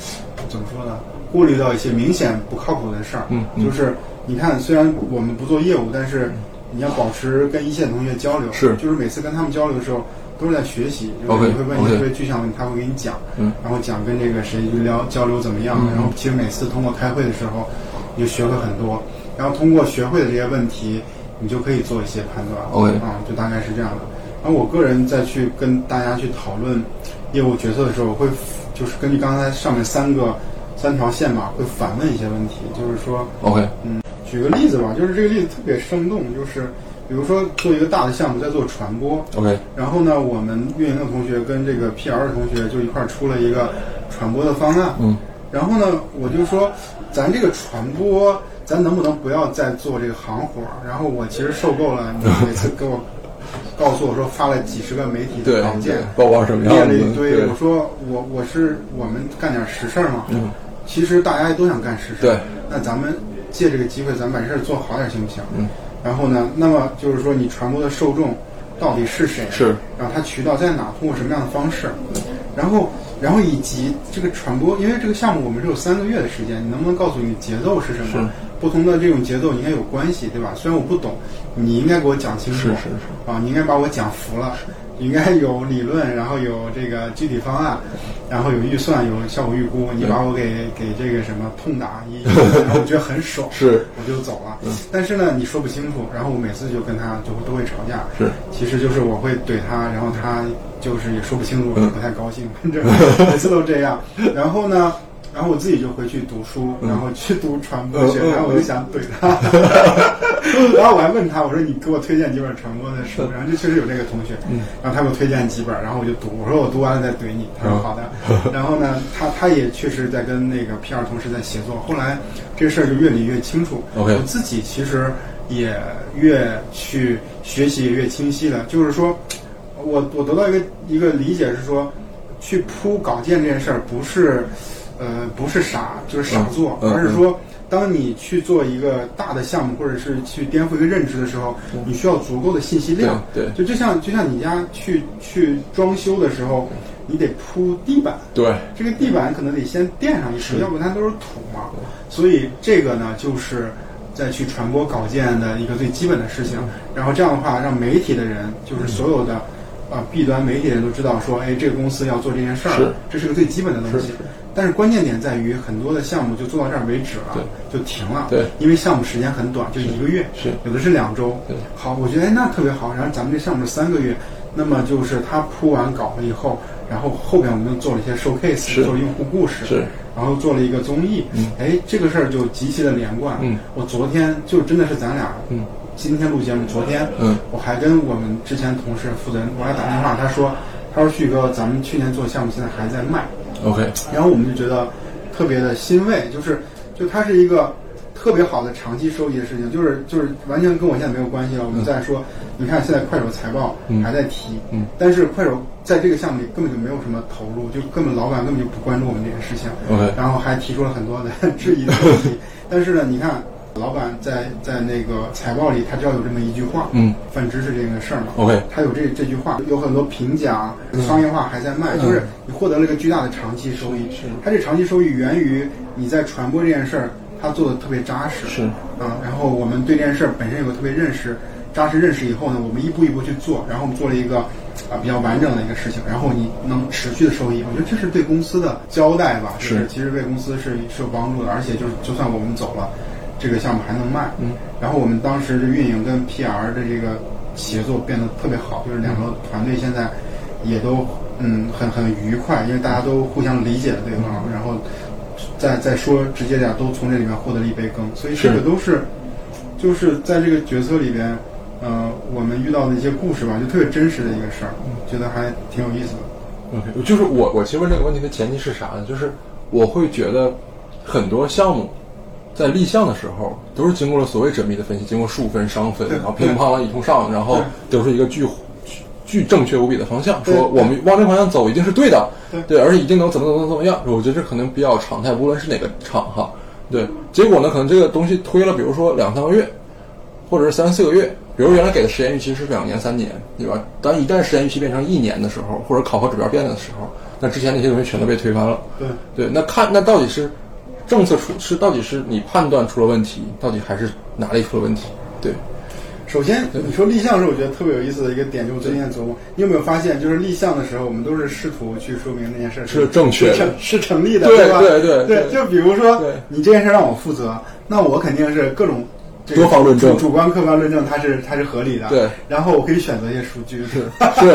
怎么说呢？过滤到一些明显不靠谱的事儿。就是你看，虽然我们不做业务，但是你要保持跟一线同学交流。是就是每次跟他们交流的时候，都是在学习。就是你会问一些特别具象的问题，他会给你讲。嗯然后讲跟这个谁聊交流怎么样，嗯然后其实每次通过开会的时候，你就学会很多，然后通过学会的这些问题，你就可以做一些判断。OK 啊，就大概是这样的。然后我个人再去跟大家去讨论业务决策的时候，我会就是根据刚才上面三个三条线吧，会反问一些问题，就是说，，OK，举个例子吧，就是这个例子特别生动，就是比如说做一个大的项目在做传播，OK，然后呢，我们运营的同学跟这个 PR 的同学就一块儿出了一个传播的方案。嗯，然后呢，我就说，咱这个传播，咱能不能不要再做这个行活儿？然后我其实受够了你每次给我 告诉我说发了几十个媒体的稿件报告什么列样子？了一堆。我说我我是我们干点实事儿嘛。嗯，其实大家都想干实事。对，那咱们借这个机会，咱把这事儿做好点行不行？嗯。然后呢，那么就是说，你传播的受众到底是谁？是。然后它渠道在哪？通过什么样的方式？然后，然后以及这个传播，因为这个项目我们只有三个月的时间，你能不能告诉你节奏是什么？是不同的这种节奏应该有关系，对吧？虽然我不懂，你应该给我讲清楚。是是是啊，你应该把我讲服了，你应该有理论，然后有这个具体方案，然后有预算，有效果预估，你把我给给这个什么痛打一，然后我觉得很爽，是我就走了。但是呢，你说不清楚，然后我每次就跟他就会都会吵架，是，其实就是我会怼他，然后他就是也说不清楚，我嗯就不太高兴，反正每次都这样。然后呢？然后我自己就回去读书，然后去读传播学，然后我就想怼他，然后我还问他，我说你给我推荐几本传播的书，然后就确实有这个同学，然后他给我推荐几本，然后我就读，我说我读完了再怼你，他说好的，然后呢，他他也确实在跟那个 PR 同事在协作，后来这事儿就越理越清楚。我自己其实也越去学习也越清晰了，就是说，我我得到一个一个理解是说，去铺稿件这件事儿不是，呃，不是傻，就是傻做，嗯嗯而是说，当你去做一个大的项目，或者是去颠覆一个认知的时候，你需要足够的信息量。对对就就像就像你家去去装修的时候，你得铺地板，对，这个地板可能得先垫上一层，要不它都是土嘛。所以这个呢，就是再去传播稿件的一个最基本的事情。然后这样的话，让媒体的人，就是所有的啊、呃 B 端媒体人都知道说，哎，这个公司要做这件事儿，是这是个最基本的东西。但是关键点在于，很多的项目就做到这儿为止了，就停了。对，因为项目时间很短，就一个月，是。有的是两周。对。好，我觉得哎那特别好。然后咱们这项目是三个月，那么就是他铺完稿了以后，然后后边我们又做了一些 showcase，做了用户故事，是，然后做了一个综艺，嗯。哎，这个事儿就极其的连贯。嗯，我昨天就真的是咱俩，嗯，今天录节目，昨天，嗯，我还跟我们之前同事负责人，我还打电话，他说，他说旭哥，咱们去年做的项目现在还在卖，OK，然后我们就觉得特别的欣慰，就是就它是一个特别好的长期收益的事情，就是就是完全跟我现在没有关系了。我们在说，你看现在快手财报还在提，嗯但是快手在这个项目里根本就没有什么投入，就根本老板根本就不关注我们这个事情 OK 然后还提出了很多的 质疑的问题。但是呢，你看老板在在那个财报里，他就要有这么一句话，嗯，泛知识这个事儿嘛。OK 他有这这句话，有很多评奖，商业化还在卖，就是你获得了一个巨大的长期收益。是。它这长期收益源于你在传播这件事儿，它做的特别扎实。是。啊，然后我们对这件事儿本身有个特别认识，扎实认识以后呢，我们一步一步去做，然后我们做了一个啊比较完整的一个事情，然后你能持续的收益，我觉得这是对公司的交代吧，就是。其实对公司是是有帮助的，而且就是就算我们走了，这个项目还能卖，嗯，然后我们当时的运营跟 PR 的这个协作变得特别好，就是两个团队现在也都嗯很很愉快，因为大家都互相理解了对方，然后再再说直接点，都从这里面获得了一杯羹，所以这个都是就是在这个角色里边，呃，我们遇到的一些故事吧，就特别真实的一个事儿，觉得还挺有意思的。OK，就是我我其实问这个问题的前提是啥呢？就是我会觉得很多项目在立项的时候都是经过了所谓缜密的分析，经过数分、商分，然后乒乒乓乓一通上，然后得出一个巨巨巨正确无比的方向，说我们往这个方向走一定是对的，对而且一定能怎么怎么怎么样。我觉得这可能比较常态，无论是哪个厂哈。对，结果呢，可能这个东西推了，比如说两三个月，或者是三四个月，比如原来给的实验预期是两年、三年，对吧？当一旦实验预期变成一年的时候，或者考核指标变的时候，那之前那些东西全都被推翻了。对，对，那看那到底是政策出是到底是你判断出了问题，到底还是哪里出了问题？对，首先，你说立项是我觉得特别有意思的一个点，就我最近在琢磨，你有没有发现，就是立项的时候，我们都是试图去说明那件事儿是正确的是成是成立的，对吧？对对对就比如说你这件事儿让我负责，那我肯定是各种。这个多方论证主主观客观论证，它是它是合理的。对，然后我可以选择一些数据，是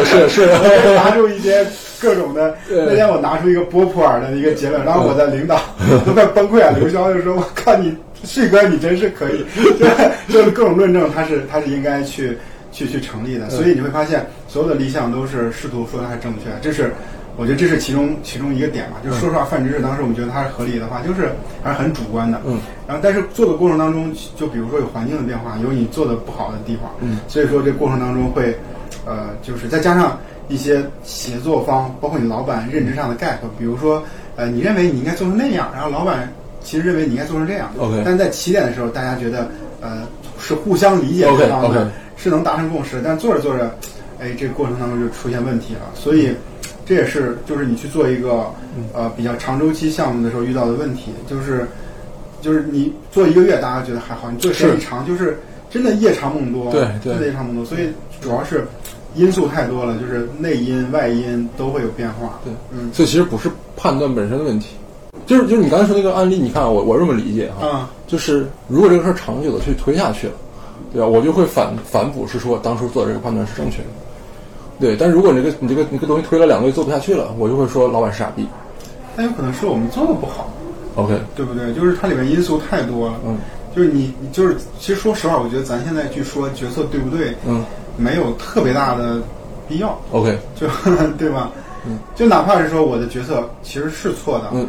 是是 是我拿出一些各种的。对那天我拿出一个波普尔的一个结论，然后我的领导都快崩溃了。刘潇就说：“我靠你，旭哥，你真是可以。”对，就是各种论证，它是它是应该去去去成立的。所以你会发现，所有的理想都是试图说它是正确，这是。我觉得这是其中其中一个点吧，就是说实话，泛知识当时我们觉得它是合理的话，就是还是很主观的。嗯。然后，但是做的过程当中，就比如说有环境的变化，有你做的不好的地方。嗯。所以说这过程当中会，呃，就是再加上一些协作方，包括你老板认知上的 gap，比如说，呃，你认为你应该做成那样，然后老板其实认为你应该做成这样。OK 但在起点的时候，大家觉得，呃，是互相理解对方的 OK，OK 是能达成共识，但做着做着，哎，这个过程当中就出现问题了。所以，这也是就是你去做一个呃比较长周期项目的时候遇到的问题，就是就是你做一个月大家觉得还好，你做时间一长就是真的夜长梦多，对对真的夜长梦多。所以主要是因素太多了，就是内因外因都会有变化。对，嗯所以其实不是判断本身的问题，就是就是你刚才说那个案例，你看啊我我这么理解哈，啊，就是如果这个事儿长久的去推下去了，对吧？我就会反反哺是说当初做的这个判断是正确的，对。但如果你这个你这个你这个东西推了两个月做不下去了，我就会说老板是傻逼。但有可能是我们做的不好，OK，对不对？就是它里面因素太多了。嗯，就是你你就是其实说实话，我觉得咱现在去说决策对不对，嗯没有特别大的必要。，OK，就对吧？嗯，就哪怕是说我的决策其实是错的，嗯，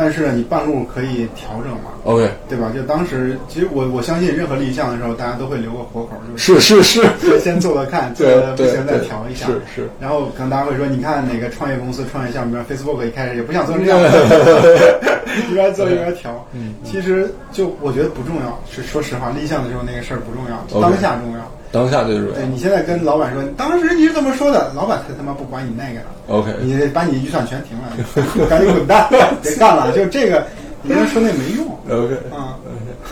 但是你半路可以调整嘛，OK，对吧？就当时其实我我相信任何立项的时候，大家都会留个活口，就是是是是，先做做看，做对的不行再调一下。是是。然后可能大家会说，你看哪个创业公司、创业项目，Facebook 一开始也不想做这样，一边做一边调。嗯，其实就我觉得不重要，是说实话，立项的时候那个事儿不重要，当下重要。当下最重要对。你现在跟老板说，当时你是这么说的，老板才他妈不管你那个呢。OK，你把你预算全停了，赶紧滚蛋，别干了。就这个，你跟他说那没用 OK，啊。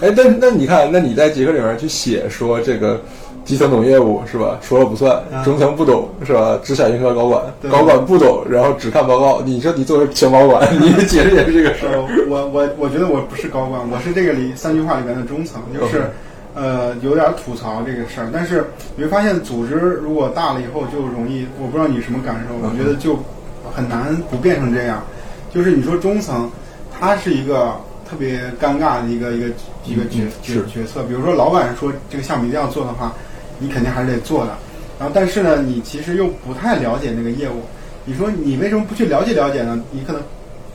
哎，那那你看，那你在杰克里面去写说这个基层懂业务是吧？说了不算，啊中层不懂是吧？只想迎合高管，高管不懂，然后只看报告。你说你作为前高管，你解释解释这个事儿。呃，我我我觉得我不是高管，我是这个里三句话里面的中层，就是。呃，有点吐槽这个事儿，但是你会发现，组织如果大了以后，就容易，我不知道你什么感受，我觉得就很难不变成这样。就是你说中层，他是一个特别尴尬的一个一个一个决嗯决是决策。比如说，老板说这个项目一定要做的话，你肯定还是得做的。然后，但是呢，你其实又不太了解那个业务。你说你为什么不去了解了解呢？你可能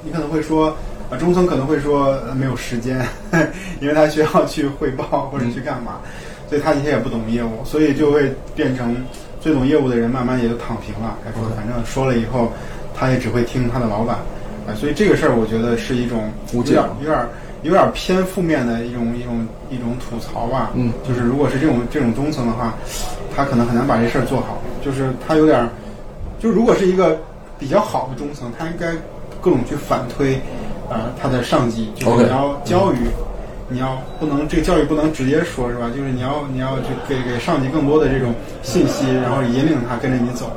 你可能会说，啊，中层可能会说、呃没有时间，因为他需要去汇报或者去干嘛，所以他以前也不懂业务，所以就会变成最懂业务的人慢慢也就躺平了。他说反正说了以后，他也只会听他的老板，啊，所以这个事儿我觉得是一种有点有点有点偏负面的一种一种一种吐槽吧。嗯，就是如果是这种这种中层的话，他可能很难把这事儿做好，就是他有点儿。就如果是一个比较好的中层，他应该各种去反推，呃，他的上级，就是你要教育你要不能这个教育不能直接说是吧？就是你要你要去给给上级更多的这种信息，然后引领他跟着你走，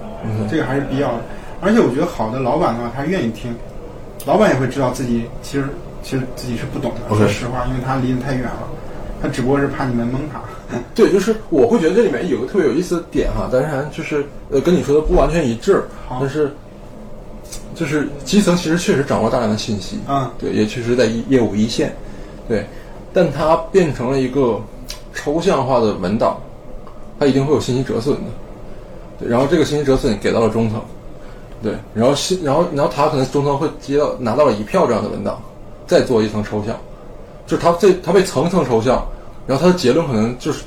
这个还是必要的。而且我觉得好的老板的话，他愿意听，老板也会知道自己其实其实自己是不懂的说实话，因为他离得太远了，他只不过是怕你们蒙他。对，就是我会觉得这里面有个特别有意思的点哈，当然就是呃跟你说的不完全一致，好但是就是基层其实确实掌握大量的信息，嗯。对，也确实在一业务一线，对，但它变成了一个抽象化的文档，它一定会有信息折损的，对，然后这个信息折损给到了中层，对，然后信，然后然后他可能中层会接到拿到了一票这样的文档，再做一层抽象，就是他这他被层层抽象，然后他的结论可能就是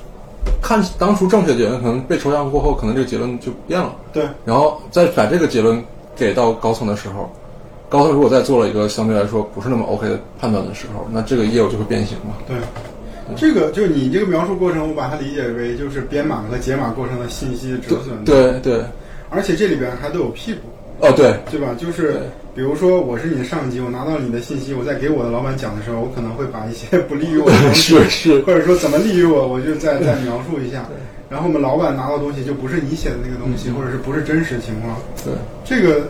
看当初正确的结论，可能被抽象过后，可能这个结论就变了。对，然后再把这个结论给到高层的时候，高层如果再做了一个相对来说不是那么 OK 的判断的时候，那这个业务就会变形嘛。对，这个就是你这个描述过程，我把它理解为就是编码和解码过程的信息折损。，对对，而且这里边还都有屁股，哦对，对吧？就是比如说我是你的上级，我拿到你的信息，我在给我的老板讲的时候，我可能会把一些不利于我的东西，是是或者说怎么利于我，我就再再描述一下。然后我们老板拿到东西就不是你写的那个东西，或者是不是真实情况。对这个，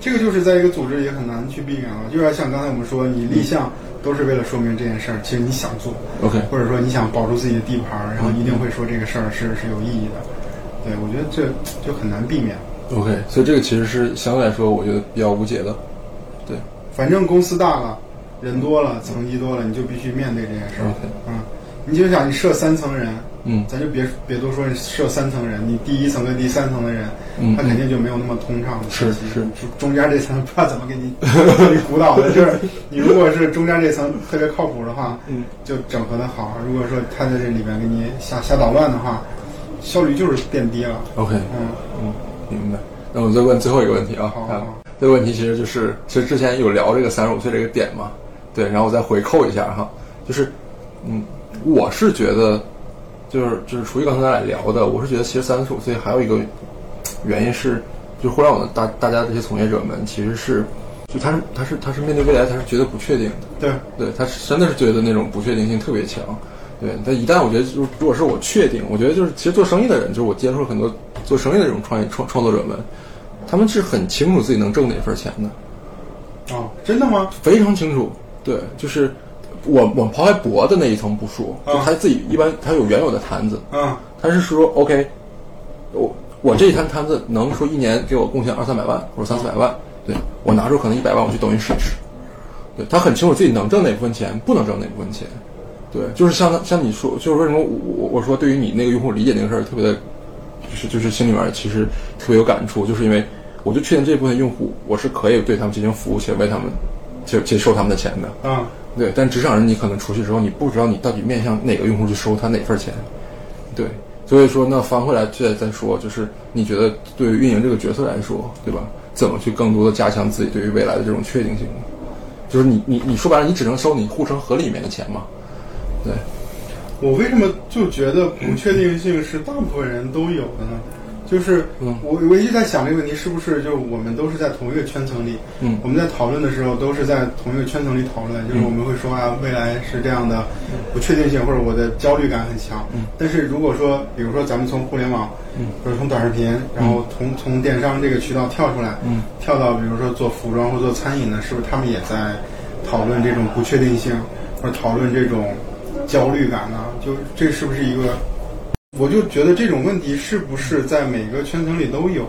这个就是在一个组织里很难去避免了。就要像刚才我们说，你立项都是为了说明这件事儿，其实你想做，OK，或者说你想保住自己的地盘儿，然后一定会说这个事儿是是有意义的。对，我觉得这就很难避免。OK，所以这个其实是相对来说我觉得比较无解的。对反正公司大了，人多了，层级多了，你就必须面对这件事儿。OK 嗯，你就想你设三层人，嗯。咱就别别多说设三层人，你第一层跟第三层的人，嗯他肯定就没有那么通畅的是信息。是中中间这层不知道怎么给你给你鼓捣的，就是你如果是中间这层特别靠谱的话，嗯，就整合的好；如果说他在这里边给你瞎瞎捣乱的话，效率就是变低了。，OK，嗯，嗯，明白。那我再问最后一个问题啊，好这个问题其实就是，其实之前有聊这个三十五岁这个点嘛，对，然后我再回扣一下哈，就是，嗯，我是觉得，就是就是除去刚才咱俩聊的，我是觉得其实三十五岁还有一个原因是，就互联网的大大家这些从业者们其实是，就他是他是他是面对未来他是觉得不确定的，对，对，他是真的是觉得那种不确定性特别强。对，但一旦我觉得，就如果是我确定，我觉得就是其实做生意的人，就是我接触了很多做生意的这种创业创创作者们，他们是很清楚自己能挣哪份钱的，哦，真的吗？非常清楚。对，就是我我们抛开薄的那一层不说，就啊他自己一般他有原有的摊子，嗯，他是说 OK，我我这一摊摊子能说一年给我贡献二三百万或者三四百万，对我拿出可能一百万我去抖音试一试，对他很清楚自己能挣哪部分钱，不能挣哪部分钱。对，就是像他像你说，就是为什么我我我说对于你那个用户理解那个事儿特别的，就是就是心里面其实特别有感触，就是因为我就确定这部分用户我是可以对他们进行服务且为他们且且收他们的钱的。嗯，对，但职场人你可能出去之后，你不知道你到底面向哪个用户去收他哪份钱。对，所以说那翻回来再再说，就是你觉得对于运营这个角色来说，对吧？怎么去更多的加强自己对于未来的这种确定性？就是你你你说白了，你只能收你护城河里面的钱嘛。对，我为什么就觉得不确定性是大部分人都有的呢？就是嗯我我一直在想这个问题，是不是就我们都是在同一个圈层里？嗯我们在讨论的时候都是在同一个圈层里讨论，就是我们会说啊，未来是这样的不确定性，或者我的焦虑感很强。嗯但是如果说，比如说咱们从互联网，嗯或者从短视频，然后从从电商这个渠道跳出来，嗯跳到比如说做服装或做餐饮的，是不是他们也在讨论这种不确定性，或者讨论这种焦虑感呢？就这是不是一个？我就觉得这种问题是不是在每个圈层里都有？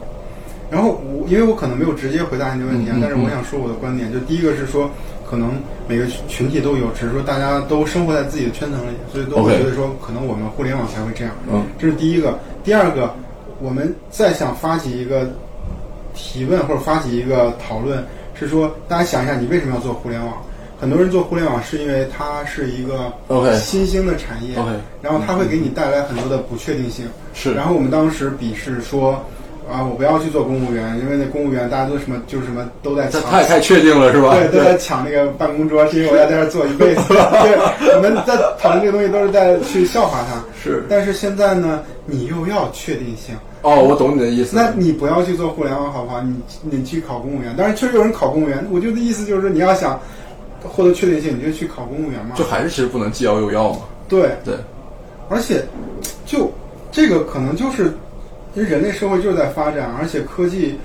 然后我因为我可能没有直接回答你的问题啊，但是我想说我的观点，就第一个是说，可能每个群体都有，只是说大家都生活在自己的圈层里，所以都会觉得说，可能我们互联网才会这样。嗯这是第一个。第二个，我们再想发起一个提问或者发起一个讨论，是说大家想一下，你为什么要做互联网？很多人做互联网是因为它是一个 OK 新兴的产业 OK 然后它会给你带来很多的不确定性。是然后我们当时鄙视说，啊，我不要去做公务员，因为那公务员大家都什么就是什么都在抢。太太确定了是吧？对，都在抢那个办公桌，是因为我要在这儿坐一辈子。对，我们在讨论这个东西都是在去笑话他。是但是现在呢，你又要确定性，哦，我懂你的意思。那你不要去做互联网好不好？你你去考公务员，但是确实有人考公务员，我就的意思就是说，你要想获得确定性，你就去考公务员嘛。就还是其实不能既要又要嘛。对，对，而且就这个可能就是，因为人类社会就是在发展，而且科技，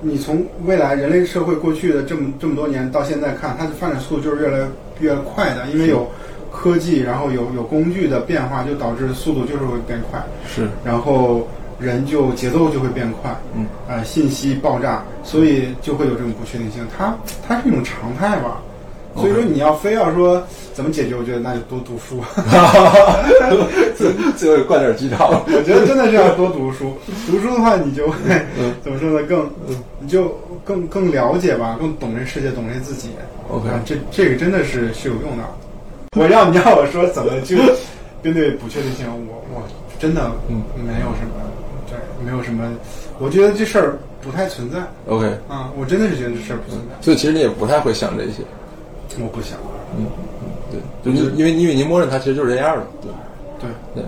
你从未来人类社会过去的这么这么多年到现在看，它的发展速度就是越来越快的，因为有科技，然后有有工具的变化，就导致速度就是会变快，是然后人就节奏就会变快，嗯，呃，信息爆炸，所以就会有这种不确定性，它它是一种常态吧。所以说，你要非要说怎么解决，我觉得那就多读书。最最后灌点鸡汤。我觉得真的是要多读书。读书的话，你就会、嗯怎么说呢？更你就更更了解吧，更懂这世界，懂这自己。OK 啊，这这个真的是是有用的。我要你让我说怎么去面对不确定性，我我真的嗯没有什么，对，没有什么。我觉得这事儿不太存在 OK，啊，我真的是觉得这事儿不存在。所以其实你也不太会想这些。我不想，嗯对，就因为因为您默认它其实就是这样的。对对，对，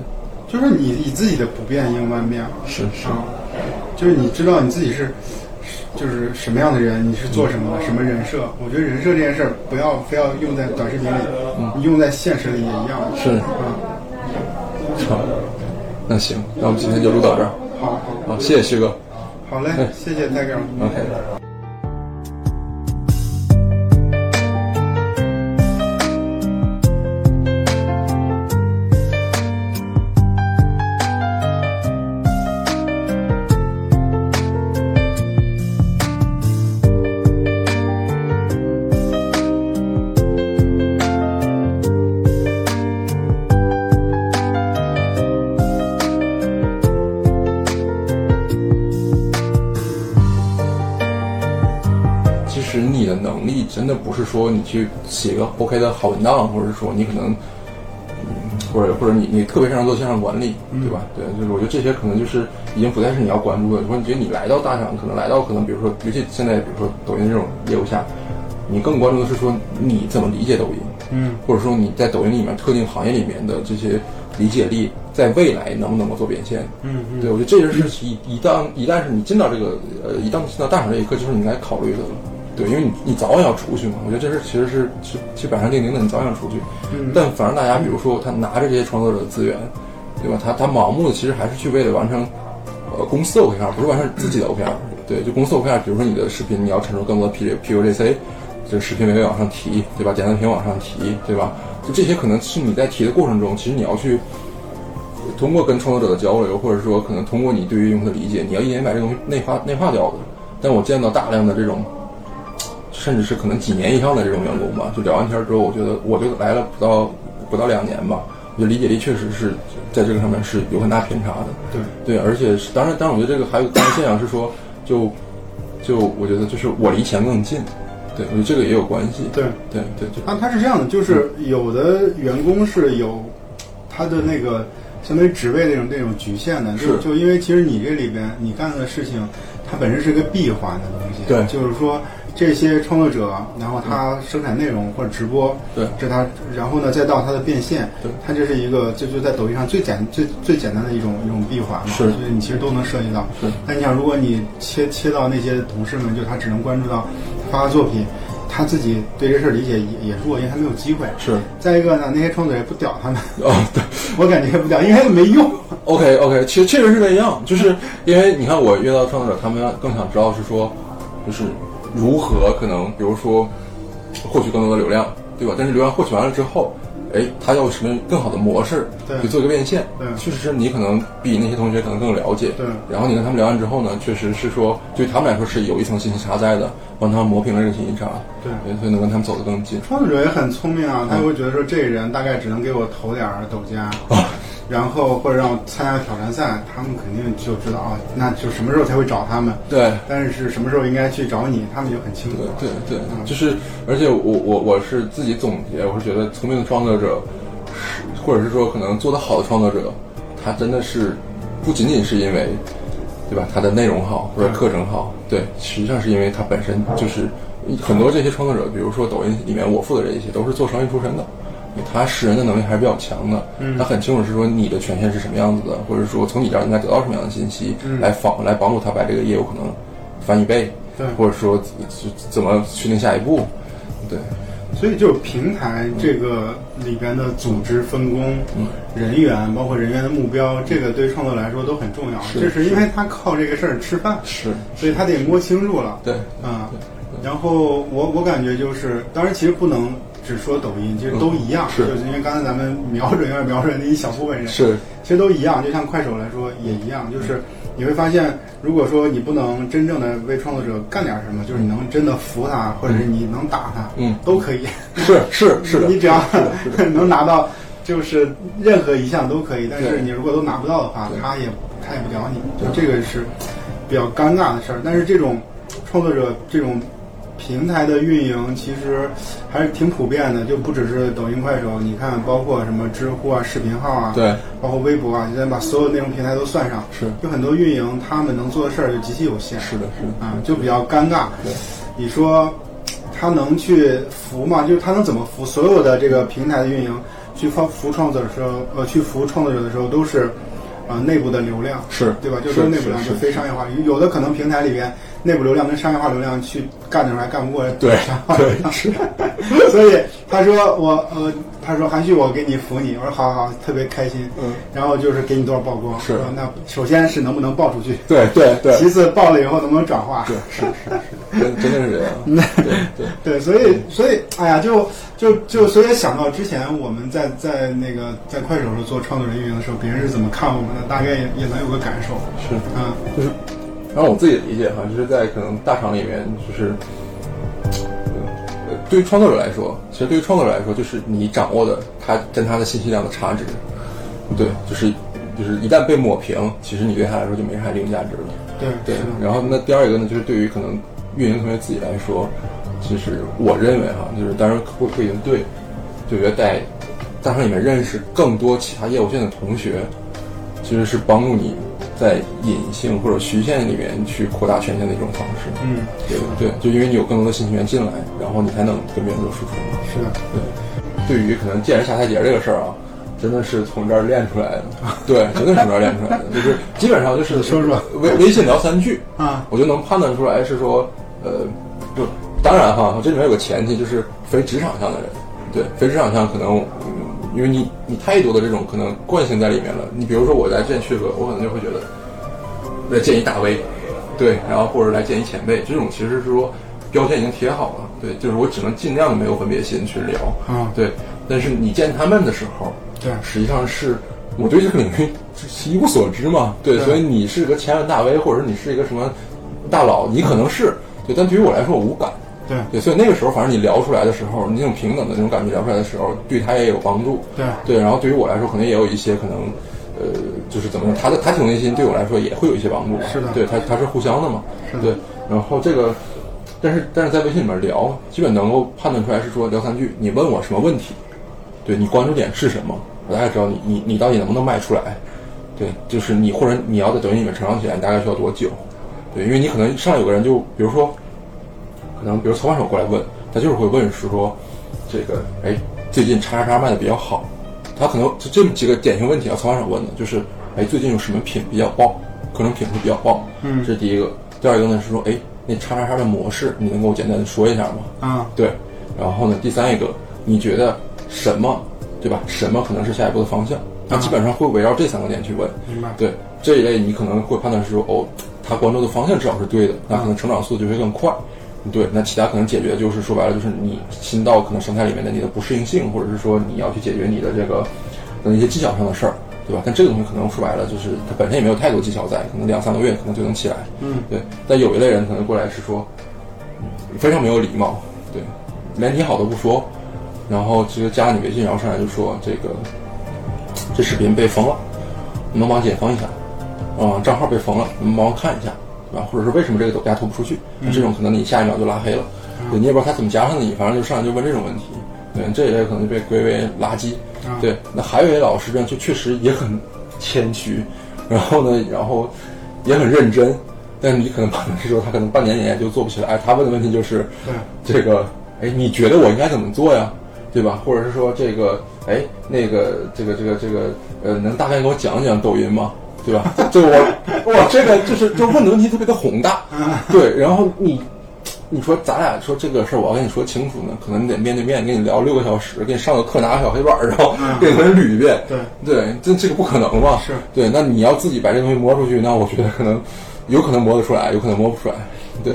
就是你以自己的不变应万变嘛。是是啊，就是你知道你自己是，就是什么样的人，你是做什么的，什么人设。我觉得人设这件事儿，不要非要用在短视频里，你用在现实里也一样。是啊，好，那行，那我们今天就录到这儿。好好好，谢谢旭哥。好嘞，谢谢 Tiger。OK。你去写一个 OK 的好文档，或者说你可能，嗯，或者或者你你特别擅长做线上管理，对吧？对，就是我觉得这些可能就是已经不再是你要关注的。如果你觉得你来到大厂，可能来到可能比如说，尤其现在比如说抖音这种业务下，你更关注的是说你怎么理解抖音，嗯，或者说你在抖音里面特定行业里面的这些理解力，在未来能不能够做变现？嗯嗯对，我觉得这件事一一旦一旦是你进到这个呃，一旦进到大厂这一刻，就是你应该考虑的了。对，因为你你早晚要出去嘛。我觉得这事其实是是是板上钉钉的，你早晚要出去。嗯但反正大家比如说他拿着这些创作者的资源，对吧？他他盲目的其实还是去为了完成呃公司的 OKR，不是完成自己的 OKR。对，就公司 OKR，比如说你的视频你要产出更多的 P P U J C，这个视频每位往上提，对吧？点赞屏往上提，对吧？就这些可能是你在提的过程中，其实你要去通过跟创作者的交流，或者说可能通过你对于用户的理解，你要一点点把这个东西内化内化掉的。但我见到大量的这种，甚至是可能几年以上的这种员工吧，就聊完天之后，我觉得我就来了不到不到两年吧，我觉得理解力确实是在这个上面是有很大偏差的。对，对，而且是当然，当然，我觉得这个还有当然现象是说，就就我觉得就是我离钱更近，对我觉得这个也有关系。对。对对对，啊，他是这样的，就是有的员工是有他的那个相当于职位那种那种局限的，就就因为其实你这里边你干的事情，它本身是个闭环的东西，对就是说这些创作者，然后他生产内容或者直播，对这是他，然后呢再到他的变现，对它这是一个就就在抖音上最简最最简单的一种一种闭环嘛，是所以你其实都能涉及到。是那你想，如果你切切到那些同事们，就他只能关注到发发作品。他自己对这事儿理解也也弱，因为他没有机会。是再一个呢，那些创作者也不屌他们，哦，对。我感觉也不屌，因为没用。OK OK，其实确实是那样，就是因为你看我约到创作者，他们更想知道是说，就是如何可能，比如说获取更多的流量，对吧？但是流量获取完了之后，哎，他要什么更好的模式对去做一个变现。对确实是你可能比那些同学可能更了解。对然后你跟他们聊完之后呢，确实是说对他们来说是有一层信息差在的，帮他们磨平了这个信息差。对所以能跟他们走得更近。创作者也很聪明啊，嗯他会觉得说这个人大概只能给我投点儿抖加，啊 然后或者让我参加挑战赛，他们肯定就知道啊，那就什么时候才会找他们，对，但是什么时候应该去找你，他们就很清楚对了。对对，嗯就是，而且我我我是自己总结，我是觉得聪明的创作者，是或者是说可能做得好的创作者，他真的是不仅仅是因为，对吧？他的内容好或者课程好，对，实际上是因为他本身就是很多这些创作者，比如说抖音里面我负责这一些，都是做生意出身的。他识人的能力还是比较强的，他很清楚是说你的权限是什么样子的，或者说从你这儿应该得到什么样的信息，来帮来帮助他把这个业务可能翻一倍，对。或者说怎怎么确定下一步，对，所以就是平台这个里边的组织分工、嗯。人员，包括人员的目标，这个对创作来说都很重要。是这是因为他靠这个事儿吃饭，是，所以他得摸清楚了。对，啊、然后我我感觉就是，当然其实不能只说抖音，其实都一样，嗯是。就是因为刚才咱们瞄准有点瞄准那一小部分人，是，其实都一样，就像快手来说也一样，就是你会发现，如果说你不能真正的为创作者干点什么，就是你能真的服他，或者是你能打他，嗯。都可以，是是 是的，你只要 能拿到，就是任何一项都可以。但是你如果都拿不到的话，他也他也不屌你，就这个是比较尴尬的事儿。但是这种创作者这种平台的运营其实还是挺普遍的，就不只是抖音、快手，你看包括什么知乎啊、视频号啊，对，包括微博啊，现在把所有内容平台都算上，是有很多运营他们能做的事儿就极其有限，是的是的，啊，就比较尴尬对。你说他能去扶吗？就是他能怎么扶所有的这个平台的运营去服服创作者的时候，呃，去扶创作者的时候都是啊、内部的流量，是对吧？就是说内部流量就是非商业化，有的可能平台里边内部流量跟商业化流量去干的时候还干不过对商业化流量，是。所以他说我呃，他说韩旭我给你服你，我说好好，特别开心。嗯，然后就是给你多少曝光，是那首先是能不能爆出去，对对对，其次爆了以后能不能转化，对是是是，真真的是这样，对对。对，所以所以，哎呀，就就就，所以想到之前我们在在那个在快手时候做创作人运营的时候，别人是怎么看我们的，大概也也能有个感受。是，啊，就是，然后我自己的理解哈，就是在可能大厂里面，就是，呃，对于创作者来说，其实对于创作者来说，就是你掌握的他跟他的信息量的差值，对，就是就是一旦被抹平，其实你对他来说就没啥利用价值了。对对，然后那第二一个呢，就是对于可能运营同学自己来说，其实我认为哈，就是当然不不一定对，就觉得在大厂里面认识更多其他业务线的同学，其实是帮助你在隐性或者虚线里面去扩大权限的一种方式。嗯，对对，就因为你有更多的信息源进来，然后你才能跟别人做输出。嘛。是的，对，对于可能见人下台阶这个事儿啊，真的是从这儿练出来的。对，真的是从这儿练出来的，就是基本上就是 说说。微微信聊三句，啊，我就能判断出来是说，呃，就当然哈，这里面有个前提，就是非职场上的人，对，非职场上可能，嗯，因为你你太多的这种可能惯性在里面了。你比如说我来见旭哥，我可能就会觉得，来见一大 V，对，然后或者来见一前辈，这种其实是说标签已经贴好了，对，就是我只能尽量的没有分别心去聊，啊对，但是你见他们的时候，对。实际上是我对这个领域是一无所知嘛，对，对。所以你是个千万大 V，或者是你是一个什么大佬，你可能是对，但对于我来说我无感，对。对，所以那个时候反正你聊出来的时候，你那种平等的那种感觉聊出来的时候，对他也有帮助，对。对，然后对于我来说可能也有一些可能。呃，就是怎么说，他的他挺内心对我来说也会有一些帮助，是的。对他他是互相的嘛，是的。对，然后这个，但是但是在微信里面聊，基本能够判断出来是说聊三句，你问我什么问题，对你关注点是什么，我大概知道你你你到底能不能卖出来，对，就是你或者你要在抖音里面成长起来，你大概需要多久，对，因为你可能上来有个人就比如说，可能比如操盘手过来问，他就是会问是说，这个哎最近叉叉叉卖的比较好，他可能就这么几个典型问题啊，操盘手问的就是，哎最近有什么品比较爆，可能品会比较爆，嗯这是第一个，第二个呢是说，哎那叉叉叉的模式你能给我简单的说一下吗？啊，对，然后呢，第三一个，你觉得什么，对吧？什么可能是下一步的方向？那基本上会围绕这三个点去问。明白，对这一类，你可能会判断是说，哦，他关注的方向至少是对的，那可能成长速度就会更快。对，那其他可能解决就是说白了就是你新到可能生态里面的你的不适应性，或者是说你要去解决你的这个一些技巧上的事儿，对吧？但这个东西可能说白了就是它本身也没有太多技巧在，可能两三个月可能就能起来。嗯，对。但有一类人可能过来是说嗯非常没有礼貌，对，连你好都不说，然后直接加你微信，然后上来就说这个这视频被封了，你能帮我解封一下？啊、账号被封了，你们帮我看一下，对吧？或者是为什么这个抖加推不出去？那这种可能你下一秒就拉黑了，对你也不知道他怎么加上的你，反正就上来就问这种问题，对，这也可能就被归为垃圾。啊对，那还有一位老师呢，就确实也很谦虚，然后呢，然后也很认真，但是你可能判断是说他可能半年也就做不起来。他问的问题就是，对这个，哎，你觉得我应该怎么做呀？对吧？或者是说这个，哎，那个，这个，这个，这个，呃，能大概给我讲讲抖音吗？对吧？就我我，这个就是就问的问题特别的宏大，对，然后你。你说咱俩说这个事儿，我要跟你说清楚呢，可能你得面对面跟你聊六个小时，给你上个课，拿个小黑板儿，然后给人捋一遍。对对，这这个不可能嘛？是对，那你要自己把这东西摸出去，那我觉得可能有可能摸得出来，有可能摸不出来。对。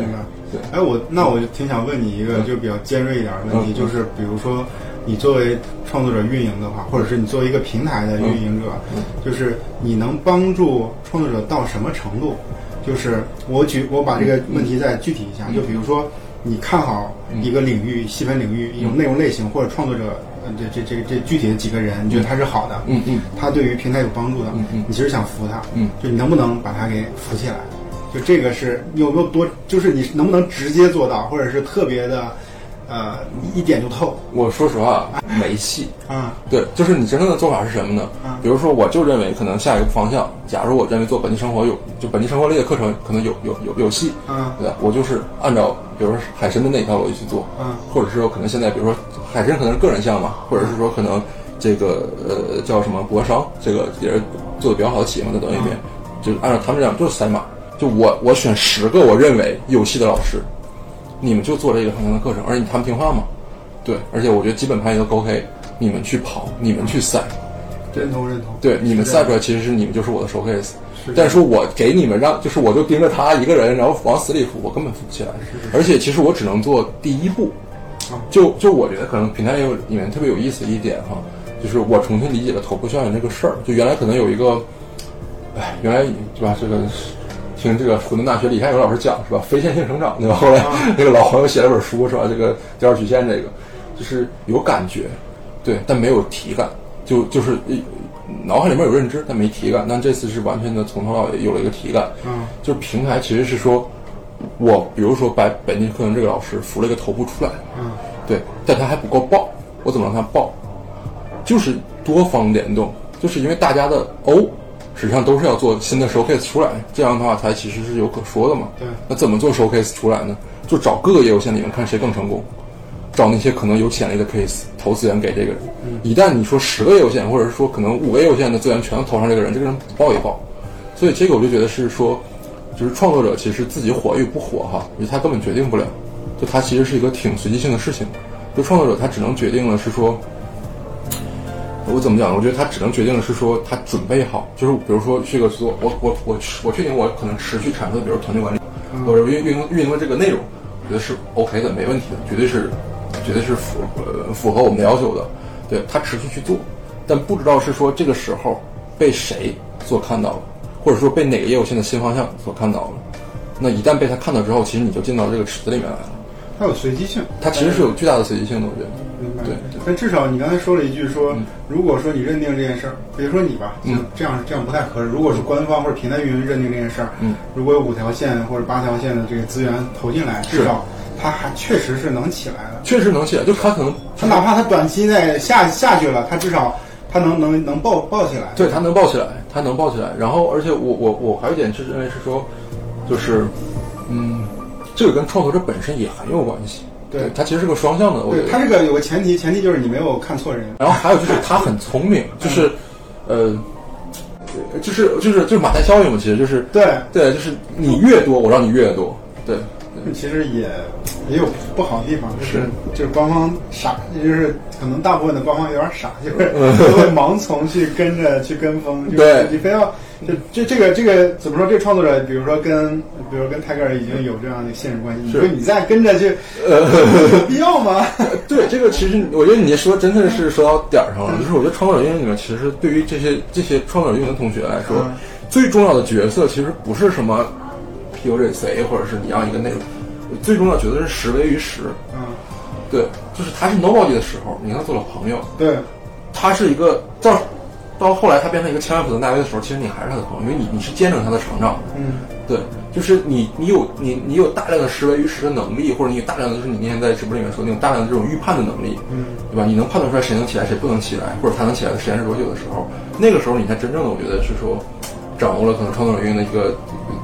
对，哎，我那我就挺想问你一个就比较尖锐一点的问题，嗯就是比如说你作为创作者运营的话，或者是你作为一个平台的运营者，嗯。就是你能帮助创作者到什么程度？就是我举我把这个问题再具体一下，嗯。就比如说你看好一个领域、细分领域一种内容类型或者创作者，嗯，这这这这具体的几个人，你觉得他是好的，嗯嗯，他对于平台有帮助的，嗯嗯。你其实想扶他，嗯，就你能不能把他给扶起来？就这个是你有没有多，就是你能不能直接做到，或者是特别的，呃，一一点就透我说实话没戏。啊？对，就是你真正的做法是什么呢？嗯比如说，我就认为可能下一个方向，假如我认为做本地生活有，就本地生活类的课程可能有有有有戏，嗯对吧？我就是按照比如说海参的那一条逻辑去做，嗯或者是说可能现在比如说海参可能是个人项嘛，或者是说可能这个呃叫什么国商，这个也是做的比较好的企业嘛，在抖音里面，就是按照他们这样就是赛马，就我我选十个我认为有戏的老师，你们就做这个方向的课程，而且他们听话吗，对，而且我觉得基本盘也都 OK，你们去跑，你们去赛，认同认同。对，你们赛出来其实是你们就是我的 showcase，是但是说我给你们让，就是我就盯着他一个人，然后往死里扶，我根本扶不起来。而且其实我只能做第一步啊，就就我觉得可能平台有里面特别有意思的一点哈，就是我重新理解了头部效应这个事儿。就原来可能有一个，哎，原来对吧？这个听这个湖南大学李开友老师讲是吧？非线性成长对吧？后来那个老黄又写了本书是吧？这个第二曲线这个就是有感觉，对，但没有体感，就就是呃脑海里面有认知，但没体感。但这次是完全的从头到尾有了一个体感，嗯，就是平台其实是说，我比如说把本地课程这个老师扶了一个头部出来，嗯，对，但他还不够爆，我怎么让他爆？就是多方联动，就是因为大家的 O 实际上都是要做新的 showcase 出来，这样的话才其实是有可说的嘛。对那怎么做 showcase 出来呢？就找各个业务线里面看谁更成功，找那些可能有潜力的 case 投资源给这个人。一旦你说十个业务线，或者是说可能五个业务线的资源全都投上这个人，这个人不爆也爆。所以这个我就觉得是说，就是创作者其实自己火与不火哈，因为他根本决定不了，就他其实是一个挺随机性的事情。就创作者他只能决定了是说，我怎么讲呢？我觉得他只能决定的是说他准备好，就是比如说这个做我我我我确定我可能持续产出的，比如团队管理，或者运运营运营的这个内容，我觉得是 OK 的，没问题的，绝对是绝对是符呃符合我们的要求的。对他持续去做，但不知道是说这个时候被谁所看到了，或者说被哪个业务线的新方向所看到了。那一旦被他看到之后，其实你就进到这个池子里面来了。它有随机性，它其实是有巨大的随机性的，我觉得。对对但至少你刚才说了一句说，如果说你认定这件事儿，比如说你吧，嗯这样这样不太合适。如果是官方或者平台运营认定这件事儿，嗯，如果有五条线或者八条线的这个资源投进来，至少它还确实是能起来的。确实能起来，就是他可能它哪怕它短期内下下去了，它至少它能能能爆爆起来。对，它能抱起来，它能抱起来。然后，而且我我我还有一点是认为是说，就是，嗯，这个跟创作者本身也很有关系。对它其实是个双向的，我对，得。它这个有个前提，前提就是你没有看错人。然后还有就是他很聪明，就是，呃，就是就是就是马太效应嘛，其实就是对，对，就是你越多，我让你越多。对，其实也也有不好的地方，就是是就是官方傻，就是可能大部分的官方有点傻，就是嗯 都会盲从去跟着去跟风，就是对你非要就这这个这个怎么说？这个创作者，比如说跟比如说跟泰戈尔已经有这样的现实关系，你是说你再跟着去，有必要吗？对这个，其实我觉得你说真的是说到点儿上了。就是我觉得创作者运营里面，其实对于这些这些创作者运营同学来说，嗯最重要的角色其实不是什么 PUJC，或者是你要一个内容，最重要的角色是实为于实。嗯，对，就是他是 nobody 的时候，你跟他做了朋友，对，他是一个到到后来他变成一个千万富的大 V 的时候，其实你还是他的朋友，因为你你是见证他的成长的。嗯对，就是你你有你你有大量的识为于实的能力，或者你有大量的就是你那天在直播里面说那种大量的这种预判的能力，嗯，对吧？你能判断出来谁能起来，谁不能起来，或者他能起来的时间是多久的时候，那个时候你才真正的我觉得是说掌握了可能创作者运营的一个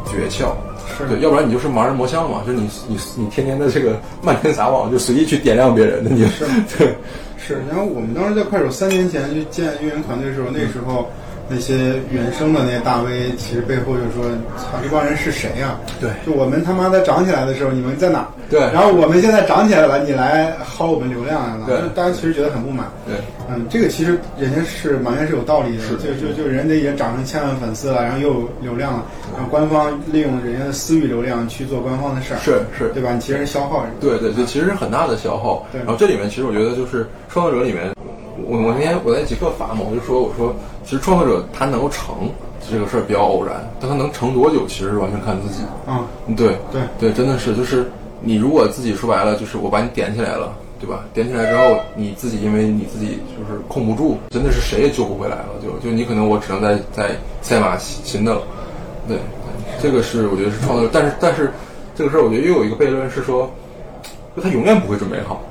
诀窍。是对，要不然你就是盲人摸象嘛，就是你你你天天的这个漫天撒网，就随意去点亮别人的，你是对 是。然后我们当时在快手三年前去建运营团队的时候，那时候那些原生的那些大 V，其实背后就说：“操，这帮人是谁呀、对就我们他妈的涨起来的时候，你们在哪？对然后我们现在涨起来了，你来薅我们流量来了，对大家其实觉得很不满。对嗯，这个其实人家是完全是有道理的，是就就就人家已经涨成千万粉丝了，然后又有流量了，然后官方利用人家的私域流量去做官方的事儿，是是，对吧？你其实是消耗人。对对对，其实是很大的消耗。对然后这里面其实我觉得就是创作者里面，我我那天我在极客发嘛，我就说我说其实创作者他能够成这个事儿比较偶然，但他能成多久其实是完全看自己。嗯、对对对，真的是就是你如果自己说白了就是我把你点起来了。对吧？点起来之后，你自己因为你自己就是控不住，真的是谁也救不回来了。就就你可能我只能在在赛马新的了。对，对这个是我觉得是创作者，但是但是这个事儿我觉得又有一个悖论是说，就他永远不会准备好，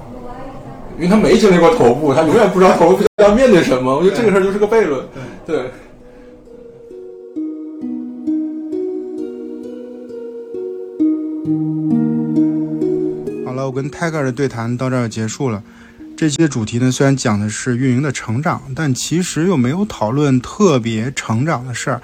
因为他没经历过头部，他永远不知道头部要面对什么。我觉得这个事儿就是个悖论。对。好了，我跟泰戈尔的对谈到这儿结束了。这期的主题呢，虽然讲的是运营的成长，但其实又没有讨论特别成长的事儿，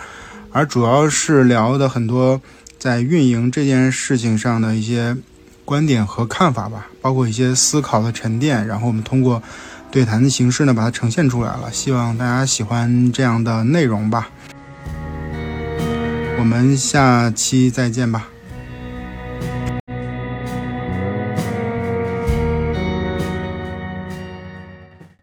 而主要是聊的很多在运营这件事情上的一些观点和看法吧，包括一些思考的沉淀。然后我们通过对谈的形式呢，把它呈现出来了。希望大家喜欢这样的内容吧。我们下期再见吧。